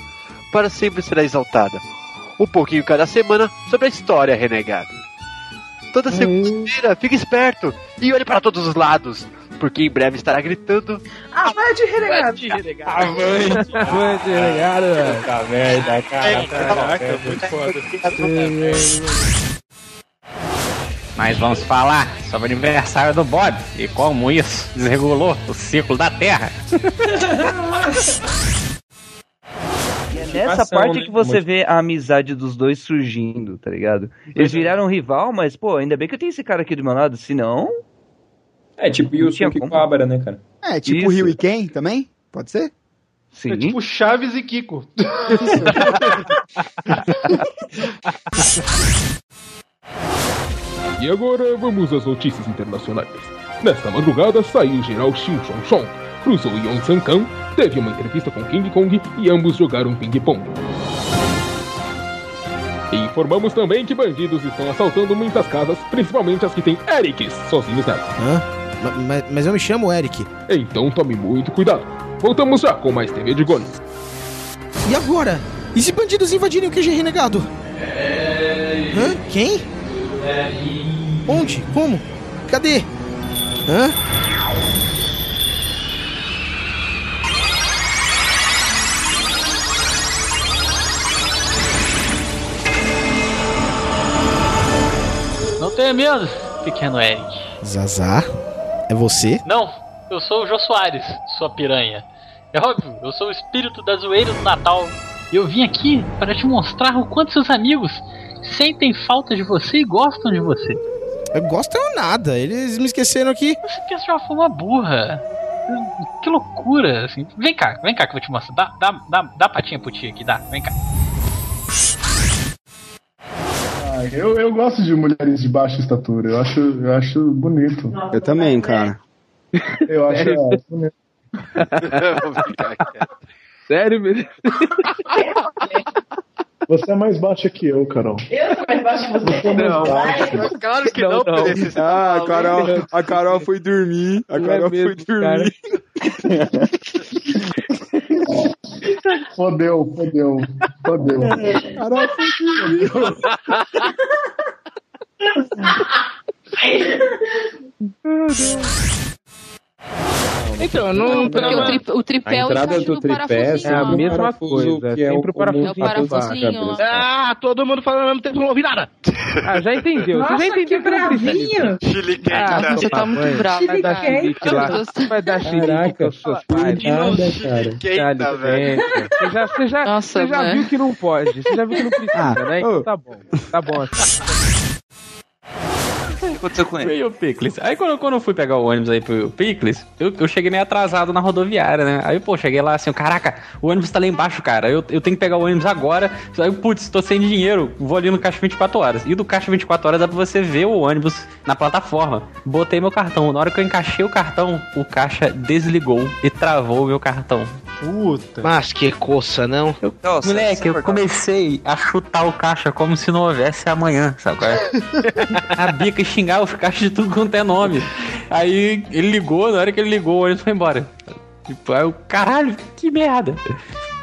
para sempre será exaltada. Um pouquinho cada semana sobre a história renegada. Toda segunda-feira, fique esperto e olhe para todos os lados, porque em breve estará gritando Avante, renegado! Avante, avante, renegado! Puta merda, cara. Caraca, muito foda. Mas vamos falar sobre o aniversário do Bob e como isso desregulou o ciclo da Terra. É nessa parte né? que você Muito- vê a amizade dos dois surgindo, tá ligado? Eles viraram rival, mas, pô, ainda bem que eu tenho esse cara aqui do meu lado, senão. É, tipo Yusuke com Abara, né, cara? É, tipo Isso. Rio e Ken também? Pode ser? Sim. É tipo Chaves e Kiko. E agora vamos às notícias internacionais. Nesta madrugada saiu o geral Xiu Chong cruzou Yon Sankan, teve uma entrevista com King Kong e ambos jogaram ping-pong. Informamos também que bandidos estão assaltando muitas casas, principalmente as que têm Erics sozinhos nelas. Hã? Ma- Mas, mas eu me chamo Eric. Então tome muito cuidado. Voltamos já com mais TV de Gones. E agora? E se bandidos invadirem o QG renegado? Hã? Quem? Onde? Como? Cadê? Hã? Não tenha medo, pequeno Eric. Zazá? É você? Não, eu sou o Jô Soares, sua piranha. É óbvio, eu sou o espírito da zoeira do Natal. E eu vim aqui para te mostrar o quanto seus amigos sentem falta de você e gostam de você. Eu gosto ou nada, eles me esqueceram aqui. Você pensa de uma forma burra. Que loucura, assim. Vem cá, vem cá que eu vou te mostrar. Dá, dá, dá, dá patinha pro tio aqui, dá, vem cá. Ah, eu, eu gosto de mulheres de baixa estatura. Eu acho, eu acho bonito. Eu também, cara. Eu acho Sério? é, bonito. Sério, mesmo? Você é mais baixa que eu, Carol. Eu sou mais baixo que você. Você é mais baixa. Claro que Não, não, não. Você Ah, a tá Carol, a Carol foi dormir. A Não é Carol foi mesmo, dormir. Fodeu, fodeu, fodeu. Carol foi dormir. Então, não. Porque o, tri, o tripé é o encaixe do parafusinho. é a mesma parafuso coisa, que é sempre o o parafusinho. É o parafusinho, ó. Ah, todo mundo falando ao mesmo tempo, não ouvi nada. Ah, já entendeu. Você Nossa, já entendeu que quente, Ah? Você tá muito bravo, Vai dar cara. chilique lá. Vai dar chilique Caraca, com os seus pais. Nada, cara. Você já, você já, Nossa, você já viu que não pode. Você já viu que não precisa, Ah, né? Então tá bom. Tá bom assim. O que aconteceu com ele? Veio o Picles. Aí quando, quando eu fui pegar o ônibus aí pro Picles, eu, eu cheguei meio atrasado na rodoviária, né? Aí, pô, cheguei lá assim, caraca, o ônibus tá lá embaixo, cara. Eu, eu tenho que pegar o ônibus agora. Aí, putz, tô sem dinheiro, vou ali no caixa 24 horas. E do caixa 24 horas dá pra você ver o ônibus na plataforma. Botei meu cartão. Na hora que eu encaixei o cartão, o caixa desligou e travou o meu cartão. Puta. Mas que coça, não? Nossa, Moleque, eu comecei a chutar o caixa como se não houvesse amanhã, sabe é? a bica xingar os caixas de tudo quanto é nome. Aí ele ligou, na hora que ele ligou, o ônibus foi embora. Tipo, aí eu, caralho, que merda.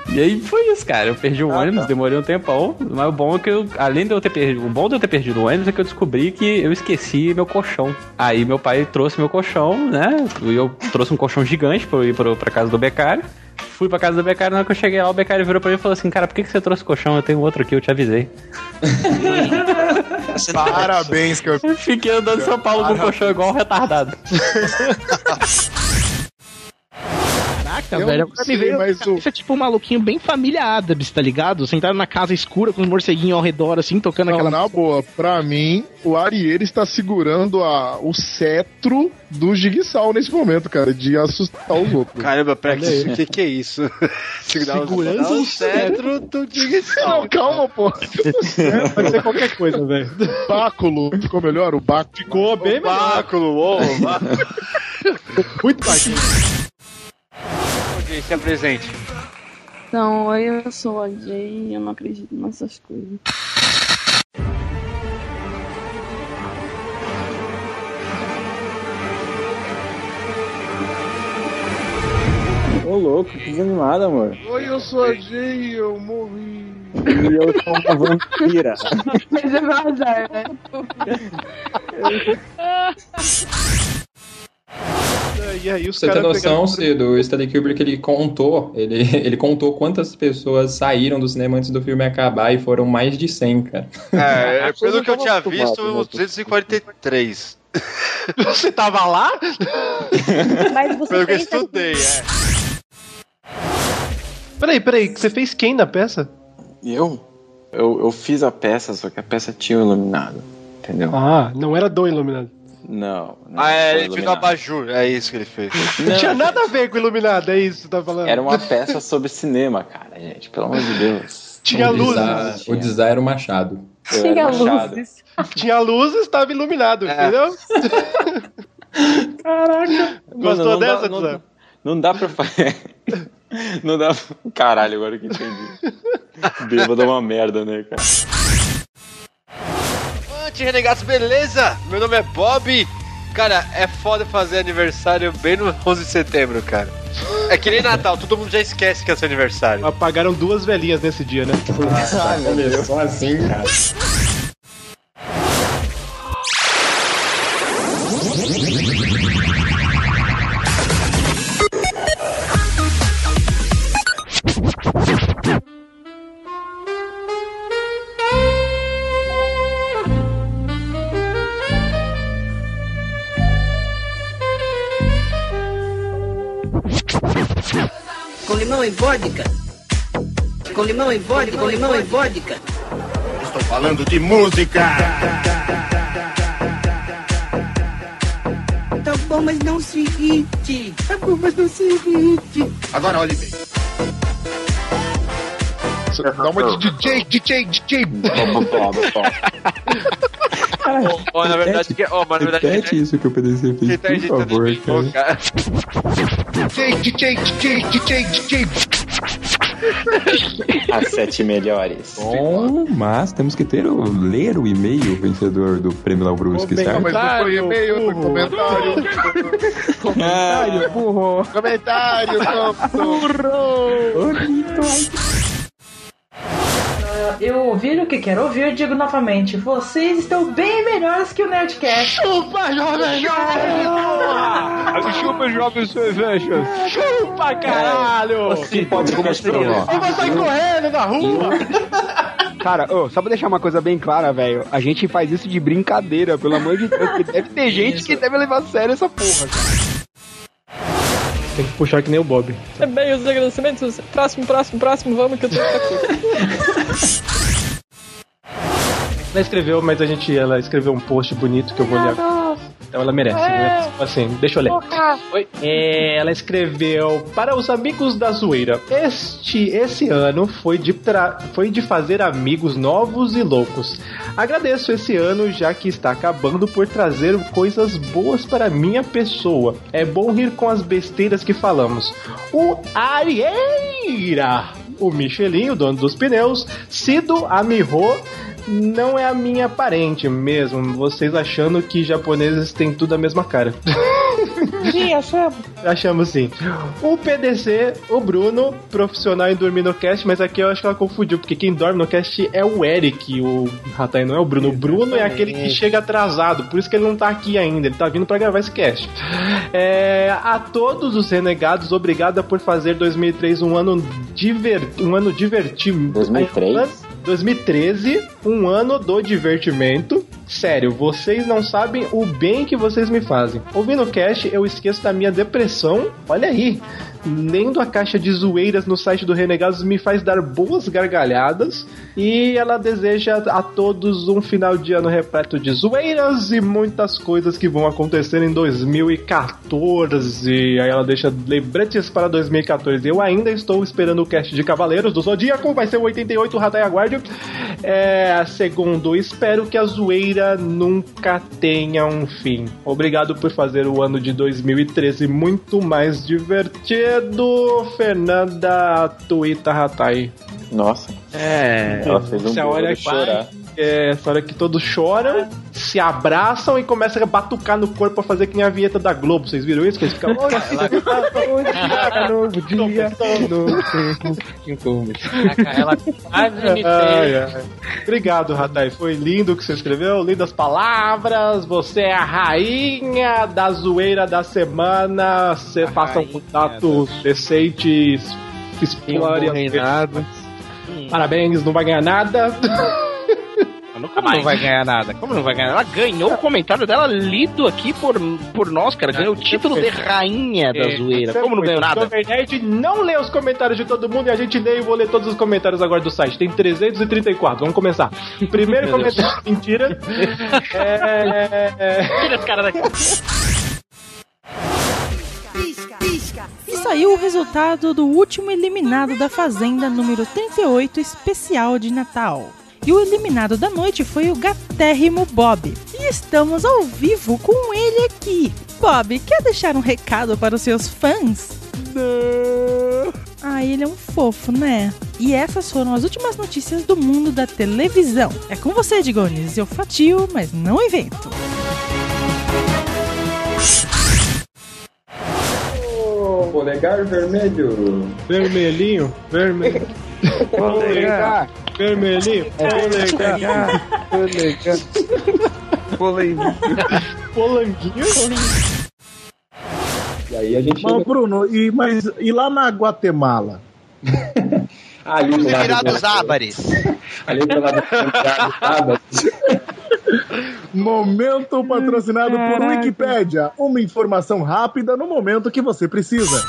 E aí foi isso, cara. Eu perdi o ônibus, demorei um tempão. Mas o bom é que eu, além de eu ter perdido, o bom de eu ter perdido o ônibus é que eu descobri que eu esqueci meu colchão. Aí meu pai trouxe meu colchão, né? E eu trouxe um colchão gigante pra eu ir pro, pra casa do becário. Fui pra casa do becário, na hora que eu cheguei lá, o becário virou pra mim e falou assim: Cara, por que, que você trouxe colchão? Eu tenho outro aqui, eu te avisei. Parabéns, campeão. Eu fiquei andando em São Paulo com o colchão igual um retardado. Caraca, Eu velho. Agora sei, me veio. mas o- Isso é tipo um maluquinho bem família Adams, tá ligado? Sentado na casa escura com os morceguinhos ao redor, assim, tocando Não, aquela. na boa, pra mim, o Ariel está segurando a, o cetro do Jigsaw nesse momento, cara, de assustar os outros. Caramba, aí. o que, que é isso? Segurando o o cetro do Jigsaw. Não, calma, pô. Pode ser qualquer coisa, velho. Báculo, ficou melhor? O báculo. Ficou bem melhor. Báculo, ô, báculo. Muito báculo. Jay, se apresente. Então, oi, eu sou a Jay e eu não acredito nessas coisas. Ô louco, que desanimada, amor. Oi, eu sou a Jay e eu morri. E eu sou uma vampira. Mas é meu azar, né? E aí os Você tem caras noção, pegaram- Cedo, o Stanley Kubrick ele contou, ele, ele contou quantas pessoas saíram do cinema antes do filme acabar e foram mais de 100, cara. É, pessoas pelo que eu tinha visto, acostumadas, uns 243. Você tava lá? Mas você Pelo que eu estudei, é. Peraí, peraí, você fez quem na peça? Eu? eu? Eu fiz a peça, só que a peça tinha um iluminado. Entendeu? Ah, não era Dom Iluminado. Não. não Ah, é, ele fez o abajur, é isso que ele fez. Não tinha nada a ver com Iluminado, é isso que você tá falando. Era uma peça sobre cinema, cara, gente. Pelo amor de Deus. Tinha o luzes. O Dizar era o Machado. Eu era Machado. Tinha luzes, estava iluminado, entendeu? Caraca. Gostou não dessa, dá, não, não dá pra fazer. Não dá. Caralho, agora que entendi. Bêbado é uma merda, né, cara? Anti-renegados, beleza? Meu nome é Bob. Cara, é foda fazer aniversário bem no 11 de setembro, cara. É que nem Natal, todo mundo já esquece que é seu aniversário. Apagaram duas velhinhas nesse dia, né? Ah, meu Deus. Só assim, cara. Limão e vodka. Com limão e vodka, com limão e vodka. Estou falando de música. Tá bom, mas não se irrite. Tá bom, mas não se irrite. Agora olhe bem. Dá uma de DJ, DJ, DJ. Ó, ó, na verdade, que, ó, mas na verdade, Repete isso que o PDC fez, por favor, cara. cara. DJ, DJ, DJ, DJ, DJ. As sete melhores. Bom, mas temos que ter o, ler o e-mail vencedor do Prêmio Labrusque, Não, certo? mas não foi e-mail, foi comentário. Comentário, burro. Comentário, Eu ouvi o que quero ouvir, eu digo novamente. Vocês estão bem melhores que o Nerdcast. Chupa, jovem jovem! Chupa, jovem cerveja! Chupa, caralho! Você pode começar. Eu vou sair correndo na rua! Cara, ô, só pra deixar uma coisa bem clara, velho, a gente faz isso de brincadeira, pelo amor de Deus, porque deve ter gente que deve levar a sério essa porra, cara. Tem que puxar que nem o Bob. É bem os agradecimentos. Próximo, próximo, próximo, vamos que eu outra coisa. Ela escreveu, mas a gente, ela escreveu um post bonito que eu vou ler agora. Então ela merece, né? Assim, deixa eu ler. Oi. É, ela escreveu para os amigos da zoeira. Este esse ano foi de tra- foi de fazer amigos novos e loucos. Agradeço esse ano já que está acabando por trazer coisas boas para minha pessoa. É bom rir com as besteiras que falamos. O Arieira, o Michelin, o dono dos pneus, Cido Amirro não é a minha parente mesmo. Vocês achando que japoneses têm tudo a mesma cara. Sim, achamos. Achamos sim. O PDC, o Bruno, profissional em dormir no cast, mas aqui eu acho que ela confundiu, porque quem dorme no cast é o Eric, o Ratai não é o Bruno. O Bruno é aquele que chega atrasado, por isso que ele não tá aqui ainda, ele tá vindo pra gravar esse cast. É, a todos os renegados, obrigada por fazer 2003 um ano, diver, um ano divertido. 2003? 2013, um ano do divertimento. Sério, vocês não sabem o bem que vocês me fazem. Ouvindo o cast, eu esqueço da minha depressão. Olha aí. Lendo a caixa de zoeiras no site do Renegados me faz dar boas gargalhadas. E ela deseja a todos um final de ano repleto de zoeiras e muitas coisas que vão acontecer em 2014. Aí ela deixa lembrantes para 2014. Eu ainda estou esperando o cast de Cavaleiros do Zodíaco. Vai ser o 88 Ratai Aguarde. É, segundo, espero que a zoeira nunca tenha um fim. Obrigado por fazer o ano de 2013 muito mais divertido, Fernanda Tuita Ratai. Nossa. É, Ela fez um essa hora que, chorar. é essa hora que todos choram, se abraçam e começam a batucar no corpo pra fazer que nem a vinheta da Globo. Vocês viram isso? Que eles ficam. Dia, novo dia, novo tempo. Ela quase me Ai, fez. ai. Obrigado, Ratai. Foi lindo o que você escreveu, lindas palavras. Você é a rainha da zoeira da semana. Você faça um contatos decentes, explore as. Parabéns, não vai ganhar nada. Como não vai ganhar nada? Como não vai ganhar? Ela ganhou o comentário dela lido aqui por, por nós, cara. Ganhou o título de rainha da É, zoeira. é Como não ganhou nada? Jovem Nerd não lê os comentários de todo mundo e a gente lê e vou ler todos os comentários agora do site. Tem 334. Vamos começar. Primeiro Meu Deus. comentário, mentira. É, é, Tira esse cara daqui. E saiu o resultado do último eliminado da Fazenda número 38 especial de Natal. E o eliminado da noite foi o gatérrimo Bob. E estamos ao vivo com ele aqui. Bob, quer deixar um recado para os seus fãs? Não. Ah, ele é um fofo, né? E essas foram as últimas notícias do mundo da televisão. É com você, Digones. Eu fatio, mas não invento. Polegar vermelho. Vermelhinho, vermelho. Polegar. Vermelhinho, Polegar. Polegar. Polegar. Polanguinho. E aí a gente. Mas, Bruno, e, mas, e lá na Guatemala? Ali lado Emirados do- Árabes. Ali do lado do Árabes. Momento patrocinado por Caraca. Wikipédia. Uma informação rápida no momento que você precisa.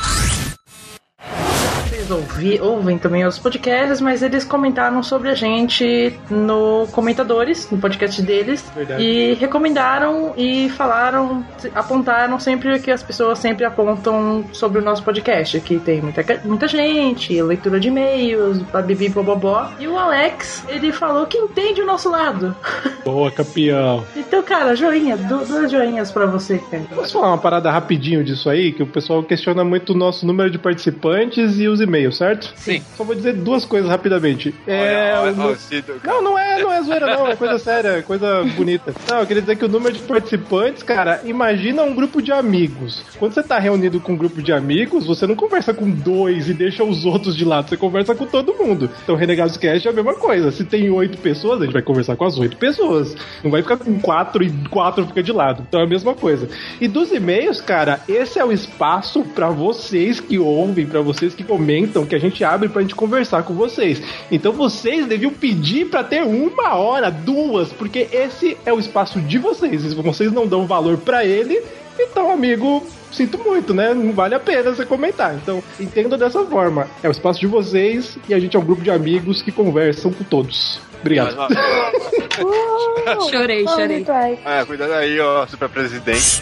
Vocês ouvi, ouvem também os podcasts, mas eles comentaram sobre a gente no Comentadores, no podcast deles. Verdade. E recomendaram e falaram, apontaram sempre o que as pessoas sempre apontam sobre o nosso podcast. Que tem muita, muita gente, leitura de e-mails, babibi bobobó. E o Alex, ele falou que entende o nosso lado. Boa, campeão. Então, cara, joinha, du- duas joinhas pra você, cara. Posso falar uma parada rapidinho disso aí? Que o pessoal questiona muito o nosso número de participantes e os e-mails, certo? Sim. Só vou dizer duas coisas rapidamente. É, Olha, olha, nu- o Cido, Não, não é, não é zoeira, não. É coisa séria, é coisa bonita. Não, eu queria dizer que o número de participantes, cara, imagina um grupo de amigos. Quando você tá reunido com um grupo de amigos, você não conversa com dois e deixa os outros de lado, você conversa com todo mundo. Então, Renegados Cast é a mesma coisa. Se tem oito pessoas, a gente vai conversar com as oito pessoas. Não vai ficar com quatro e quatro fica de lado. Então é a mesma coisa. E dos e-mails, cara, esse é o espaço pra vocês que ouvem, pra vocês que comentam, que a gente abre pra gente conversar com vocês. Então vocês deviam pedir pra ter uma hora, duas, porque esse é o espaço de vocês. Se vocês não dão valor pra ele, então, amigo, sinto muito, né? Não vale a pena você comentar. Então, entenda dessa forma. É o espaço de vocês e a gente é um grupo de amigos que conversam com todos. Obrigado. Chorei, chorei. É, cuidado aí, ó, super presidente.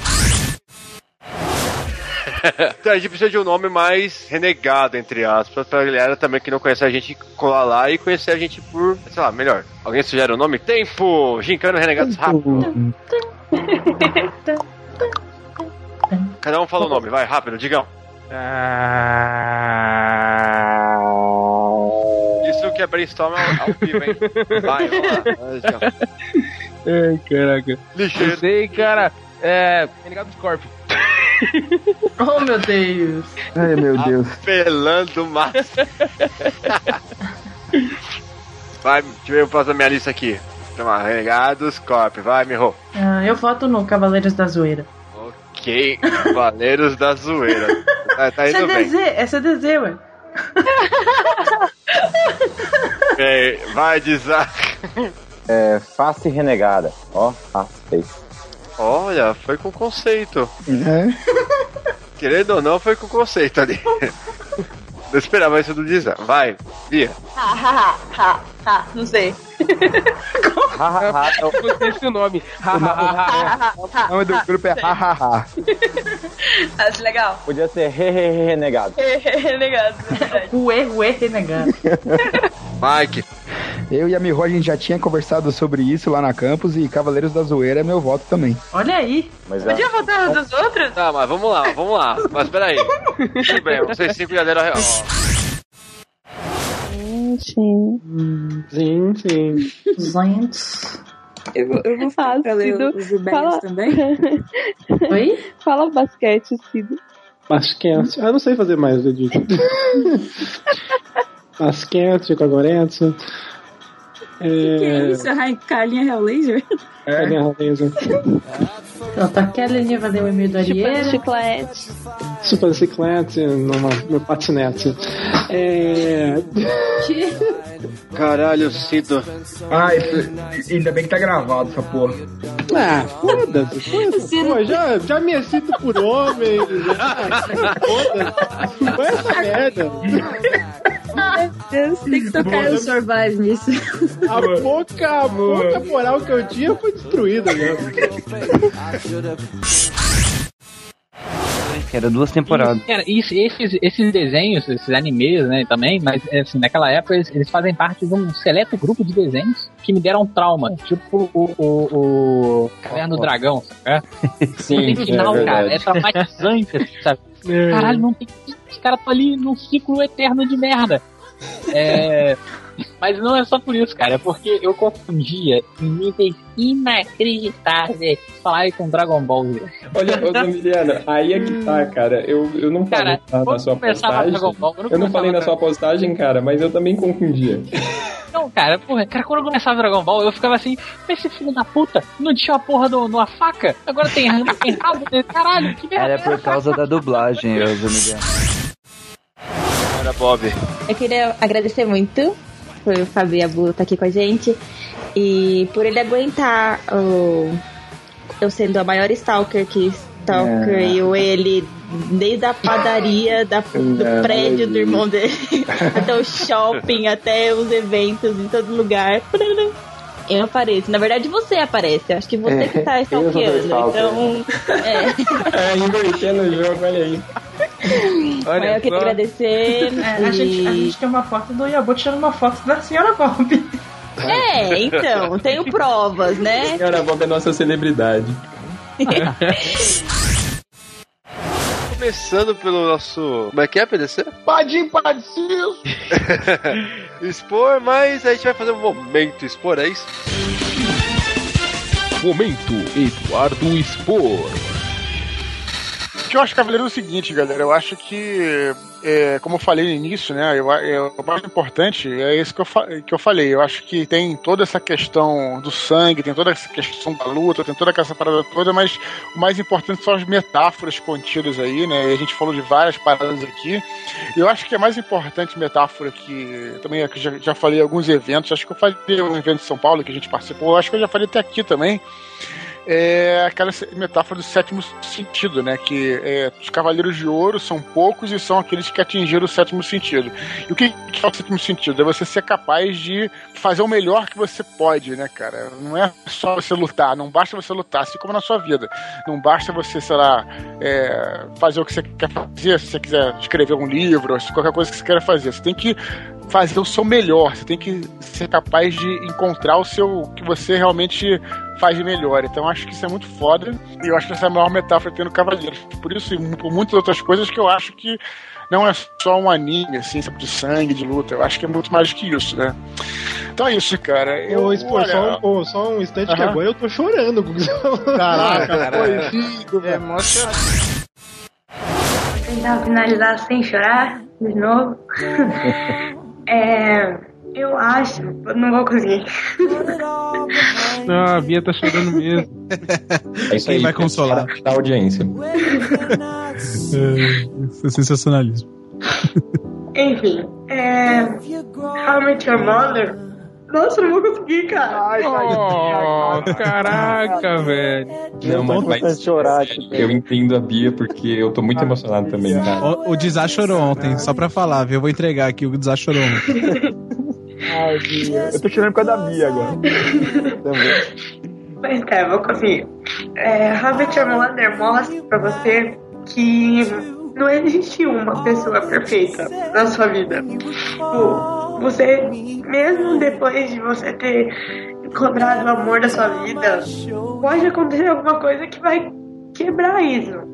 Então a gente precisa de um nome mais renegado, entre aspas, pra galera também que não conhece a gente colar lá e conhecer a gente por, sei lá, melhor. Alguém sugere o nome? Tempo! Gincana Renegados Rápido. Cada um fala o nome, vai, rápido, digam. Isso que é brainstorm ao, ao vivo, hein? Vai, vamos lá. Ai, caraca. Ligeiro. Eu sei, cara. É. Renegado Scorpio. Oh, meu Deus. Ai, meu Deus. Apelando mais. vai, deixa eu fazer minha lista aqui. Toma, Renegados, Corp, vai, Miho. Ah, eu voto no Cavaleiros da Zoeira. Ok, Cavaleiros da Zoeira. Tá, tá indo bem. CDZ, é CDZ, ué. Ok, vai, Dizar. É, face renegada. Ó, face face. Olha, foi com conceito. É. Querendo ou não, foi com conceito ali. Não esperava isso do Dizar. Vai, Bia. Ha, ha, ha, ha, ha, não sei. Eu não sei o nome. Ha, ha, ha, ha. O nome do grupo é Ha Ha Ha. Acho legal. Podia ser re, re, re renegado. Renegado, verdade. Ué, ué, renegado. Mike. Eu e a Miho, a gente já tinha conversado sobre isso lá na campus e Cavaleiros da Zoeira é meu voto também. Olha aí. Mas Podia votar nos dos outros? Tá, mas vamos lá, vamos lá. Mas peraí. Tudo bem, vocês cinco já deram a real. Sim. Sim, sim. Gente. Eu vou, eu vou falar, Cido. os Fala... também? Oi? Fala basquete, Cido. Basquete. Ah, não sei fazer mais, Edith. Basquete, Cagorento. O que, que é isso? Ai, Carlinha Hellraiser? É. Hellraiser. Então, tá aqui a vai dar o e-mail do Arieira. Chiclete. Super bicicleta numa, no patinete. É. Caralho, Cido. Ai, ainda bem que tá gravado essa porra. Ah, foda-se, foda-se. Pô, já, já me excito por homem. Já, foda-se. Foi essa merda. Deus, tem que tocar o Survive nisso. A pouca, a pouca moral que eu tinha foi destruída. Que era duas temporadas. Cara, esses, esses desenhos, esses animes, né, também, mas assim, naquela época eles, eles fazem parte de um seleto grupo de desenhos que me deram trauma. Tipo o, o, o Caverna do Dragão, sabe? Sim, o original, é cara, é traumatizante, sabe? Caralho, não tem. Os caras estão ali num ciclo eterno de merda. É. Mas não é só por isso, cara. É porque eu confundia em níveis inacreditáveis falar com Dragon Ball Z. Olha, ô Zamiliano, aí é que tá, cara. Eu, eu não falei Cara, na- sua postagem. Ball, eu não Eu não falei na sua postagem, cara, mas eu também confundia. Não, cara, porra, cara, quando eu começava Dragon Ball, eu ficava assim, esse filho da puta, não tinha a porra de uma faca, agora tem, tem rabo, né? caralho, que merda. Era por causa da dublagem, eu Zamiliano. Bob. Eu queria agradecer muito por o Fábio e estar aqui com a gente e por ele aguentar o, eu sendo a maior stalker que stalker ele desde a padaria da, do Não, prédio do irmão dele até o shopping, até os eventos em todo lugar. Eu apareço. Na verdade, você aparece. Eu acho que você que tá É, eu sou stalkeando. Então, é. É, invertendo o jogo, olha aí. Mas eu queria agradecer. É, a, e- gente, a gente tem uma foto do Yabu tirando uma foto da senhora Bob. É, então, tenho provas, né? Senhora Bob é nossa celebridade. Começando pelo nosso. Como é que é, PDC? Padim, padim! expor, mas a gente vai fazer um momento expor, é isso? Momento Eduardo Expor. O que eu acho, Cavaleiro, é o seguinte, galera. Eu acho que, é, como eu falei no início, né? Eu, é, o mais importante é isso que eu, que eu falei. Eu acho que tem toda essa questão do sangue, tem toda essa questão da luta, tem toda essa parada toda, mas o mais importante são as metáforas contidas aí, né? E a gente falou de várias paradas aqui. Eu acho que a mais importante metáfora que também é que já, já falei em alguns eventos, acho que eu falei um evento de São Paulo que a gente participou, acho que eu já falei até aqui também é aquela metáfora do sétimo sentido, né? Que é, os cavaleiros de ouro são poucos e são aqueles que atingiram o sétimo sentido. E o que, é o sétimo sentido? É você ser capaz de fazer o melhor que você pode, né, cara? Não é só você lutar, não basta você lutar, assim como na sua vida. Não basta você, sei lá, é, fazer o que você quer fazer, se você quiser escrever um livro, qualquer coisa que você queira fazer. Você tem que fazer o seu melhor, você tem que ser capaz de encontrar o seu que você realmente faz de melhor. Então acho que isso é muito foda e eu acho que essa é a maior metáfora que tem no Cavaleiros. Por isso e por muitas outras coisas que eu acho que não é só um anime, assim, de sangue, de luta. Eu acho que é muito mais que isso, né? Então é isso, cara. Eu, Ô, Spor, só, um- só um instante que Aham. agora eu tô chorando com que. Caraca, Cara, foi é emocionante. Tentar finalizar sem chorar, de novo. é, eu acho, não vou conseguir. Não, a Bia tá chorando mesmo. É isso Quem aí. vai consolar? Da audiência. É, isso é sensacionalismo. Enfim, é. How I Met Your Mother. Nossa, eu não vou conseguir, cara. Oh, caraca, velho. Não, mas, mas chorar, eu entendo a Bia porque eu tô muito emocionado também, cara. O, o Dizá chorou ontem, só pra falar, viu? Eu vou entregar aqui, o Dizá chorou ontem. Ai, Bia. Eu tô chorando por causa da Bia agora. Também. Mas tá, eu vou conseguir. É, Met Your Mother mostra pra você que não existe uma pessoa perfeita na sua vida. Tipo, você, mesmo depois de você ter encontrado o amor da sua vida, pode acontecer alguma coisa que vai quebrar isso.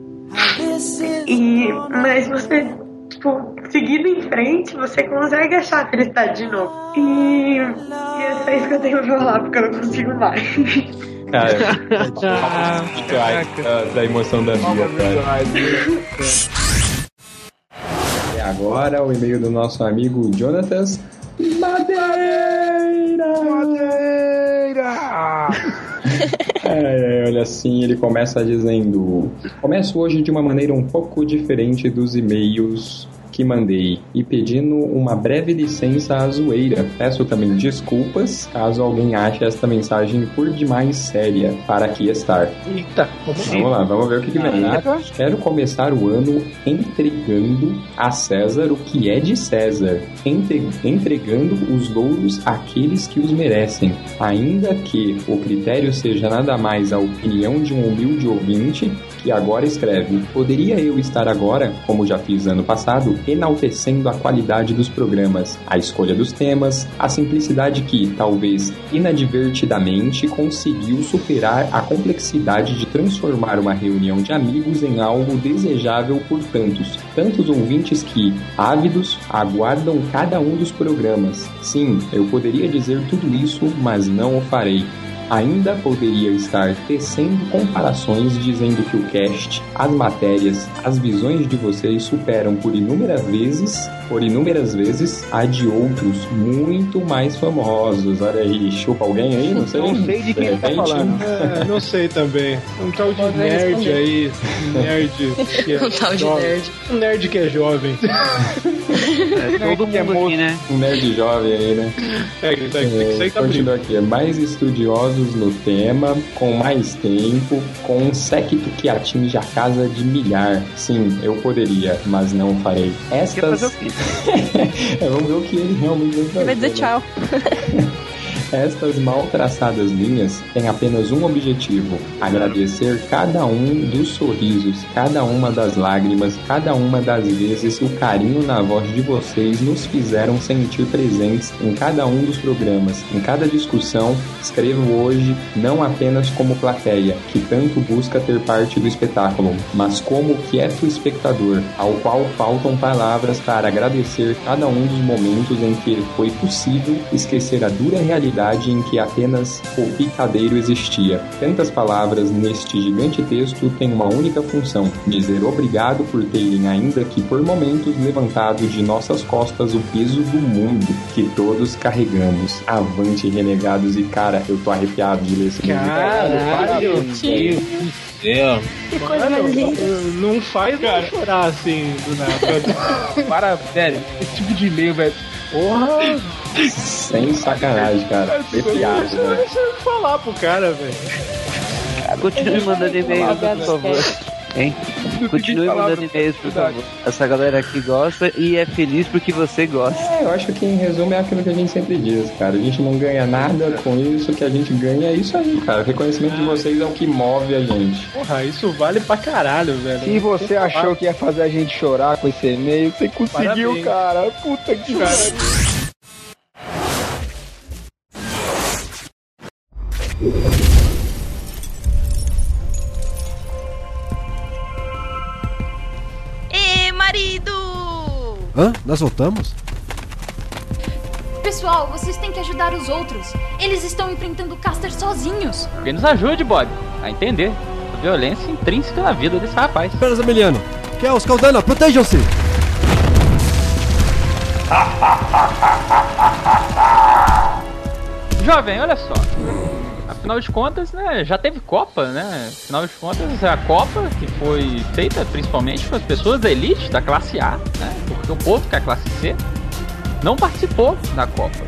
E, mas você, tipo, seguindo em frente, você consegue achar a felicidade de novo. E, e é só isso que eu tenho pra falar, porque eu não consigo mais. Cara, é da emoção da vida, cara. Agora o e-mail do nosso amigo Jonatas Madeira! Madeira! É, olha assim, ele começa dizendo: Começo hoje de uma maneira um pouco diferente dos e-mails que mandei e pedindo uma breve licença à zoeira. Peço também desculpas caso alguém ache esta mensagem por demais séria para aqui estar. Eita, vamos lá, vamos ver o que, que vem. Quero começar o ano entregando a César o que é de César, entregando os louros àqueles que os merecem, ainda que o critério seja nada mais a opinião de um humilde ouvinte que agora escreve: Poderia eu estar agora, como já fiz ano passado, enaltecendo a qualidade dos programas, a escolha dos temas, a simplicidade que, talvez inadvertidamente, conseguiu superar a complexidade de transformar uma reunião de amigos em algo desejável por tantos, tantos ouvintes que, ávidos, aguardam cada um dos programas. Sim, eu poderia dizer tudo isso, mas não o farei ainda poderia estar tecendo comparações dizendo que o cast, as matérias, as visões de vocês superam por inúmeras vezes, por inúmeras vezes, a de outros muito mais famosos. Olha aí, chupa alguém aí? Não sei. Não sei de quem tá falando. É, não sei também. Um tal de nerd aí. Nerd. Que é um tal de nerd. Um nerd que é jovem. É, todo mundo é aqui, né? Um nerd jovem aí, né? É, que sair tá Continua aqui. É mais estudiosos no tema, com mais tempo, com um séquito que atinge a casa de milhar. Sim, eu poderia, mas não farei. Estas. é, vamos ver o que ele realmente vai fazer. Vai dizer né? tchau. Estas mal traçadas linhas têm apenas um objetivo: agradecer cada um dos sorrisos, cada uma das lágrimas, cada uma das vezes o carinho na voz de vocês nos fizeram sentir presentes em cada um dos programas. Em cada discussão, escrevo hoje não apenas como plateia, que tanto busca ter parte do espetáculo, mas como quieto espectador, ao qual faltam palavras para agradecer cada um dos momentos em que foi possível esquecer a dura realidade em que apenas o picadeiro existia. Tantas palavras neste gigante texto têm uma única função: dizer obrigado por terem, ainda que por momentos, levantado de nossas costas o peso do mundo que todos carregamos. Avante, renegados, e cara, eu tô arrepiado de ler esse livro. Caralho, Deus céu. Que coisa mais linda. Não faz cara chorar assim do nada. Para, sério, esse tipo de e-mail, velho. Porra! Sem sacanagem, cara. Arrepiado, velho. Deixa eu falar pro cara, velho. Continue mandando e-mail, por favor. Hein? Continue mandando e-mails, por favor. Essa galera aqui gosta e é feliz porque você gosta. É, eu acho que em resumo é aquilo que a gente sempre diz, cara. A gente não ganha nada com isso, o que a gente ganha é isso aí, cara. O reconhecimento de vocês é o que move a gente. Porra, isso vale pra caralho, velho. Se você achou que ia fazer a gente chorar com esse e-mail, você conseguiu, Parabéns. cara. Puta que pariu. Hã? Nós voltamos? Pessoal, vocês têm que ajudar os outros. Eles estão enfrentando o Caster sozinhos. Quem nos ajude, Bob, a entender a violência intrínseca na vida desse rapaz. Espera, Zameliano. Kel, Caldana, protejam-se! Jovem, olha só afinal de contas, né, já teve Copa, né? Afinal de contas, é a Copa que foi feita principalmente para as pessoas da elite, da classe A, né? Porque o povo que é a classe C não participou da Copa.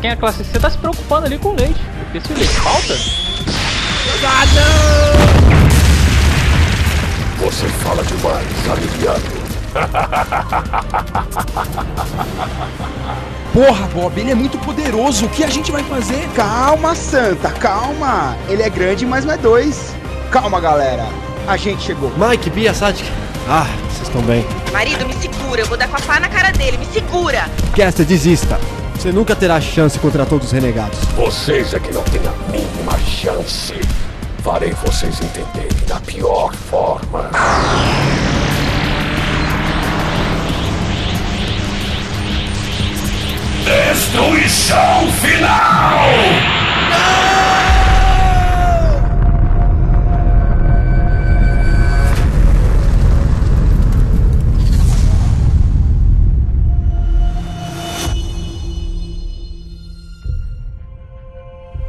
Quem é a classe C está se preocupando ali com o leite. Porque se o leite falta. Você fala demais, aliviado. Porra, Bob, ele é muito poderoso. O que a gente vai fazer? Calma, Santa, calma. Ele é grande, mas não é dois. Calma, galera. A gente chegou. Mike, Bia, Sadik. Ah, vocês estão bem? Marido, me segura, eu vou dar com a pá na cara dele, me segura! Caster, desista. Você nunca terá chance contra todos os renegados. Vocês é que não têm a mínima chance. Farei vocês entenderem da pior forma. Final!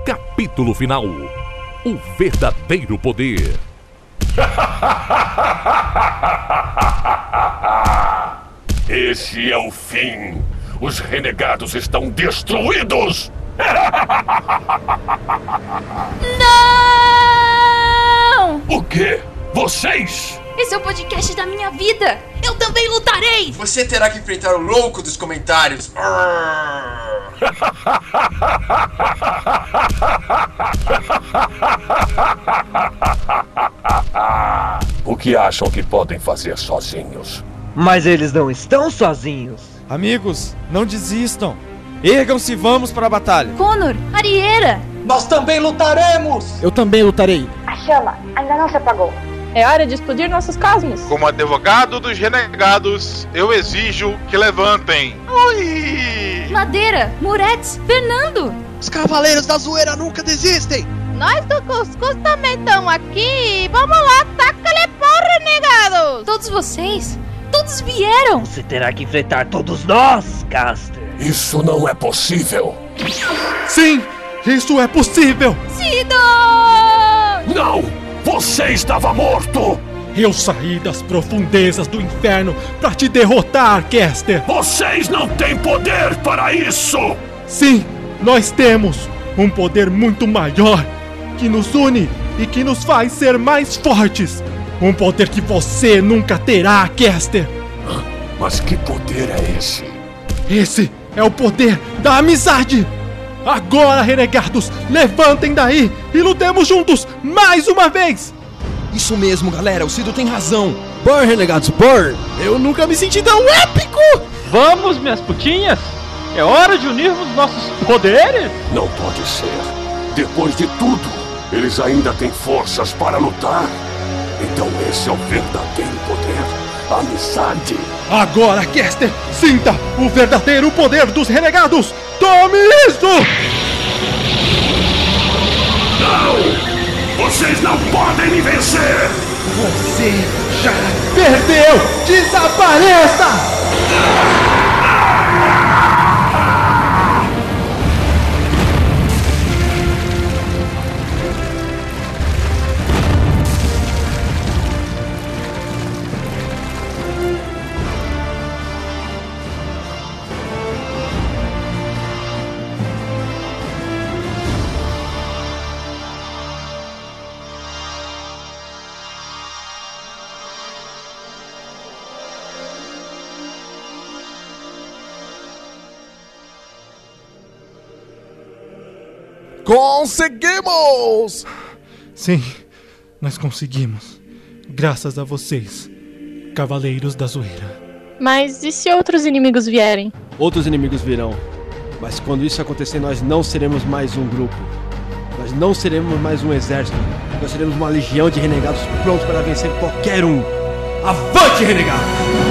Capítulo final: O verdadeiro poder. Esse é o fim. Os renegados estão destruídos! Não! O quê? Vocês? Esse é o podcast da minha vida! Eu também lutarei! Você terá que enfrentar o louco dos comentários. O que acham que podem fazer sozinhos? Mas eles não estão sozinhos. Amigos, não desistam. Ergam-se e vamos para a batalha. Connor, Arieira! Nós também lutaremos! Eu também lutarei. A chama ainda não se apagou. É hora de explodir nossos cosmos. Como advogado dos renegados, eu exijo que levantem. Ui! Madeira, Murex, Fernando! Os cavaleiros da zoeira nunca desistem! Nós do Cuscuz também estamos aqui. Vamos lá, taca-lhe pau, renegados! Todos vocês? Todos vieram! Você terá que enfrentar todos nós, Caster. Isso não é possível. Sim, isso é possível! Sido! Não! Você estava morto! Eu saí das profundezas do inferno para te derrotar, Caster! Vocês não têm poder para isso! Sim, nós temos um poder muito maior que nos une e que nos faz ser mais fortes. Um poder que você nunca terá, Caster! Mas que poder é esse? Esse é o poder da amizade! Agora, renegados, levantem daí e lutemos juntos mais uma vez! Isso mesmo, galera, o Cido tem razão. Burn, renegados, burn! Eu nunca me senti tão épico! Vamos, minhas putinhas! É hora de unirmos nossos poderes? Não pode ser. Depois de tudo, eles ainda têm forças para lutar. Então esse é o verdadeiro poder. Amizade. Agora, Caster, sinta o verdadeiro poder dos renegados! Tome isso! Não! Vocês não podem me vencer! Você já perdeu! Desapareça! Conseguimos! Sim, nós conseguimos. Graças a vocês, Cavaleiros da Zoeira. Mas e se outros inimigos vierem? Outros inimigos virão. Mas quando isso acontecer, nós não seremos mais um grupo. Nós não seremos mais um exército. Nós seremos uma legião de renegados prontos para vencer qualquer um. Avante, renegados!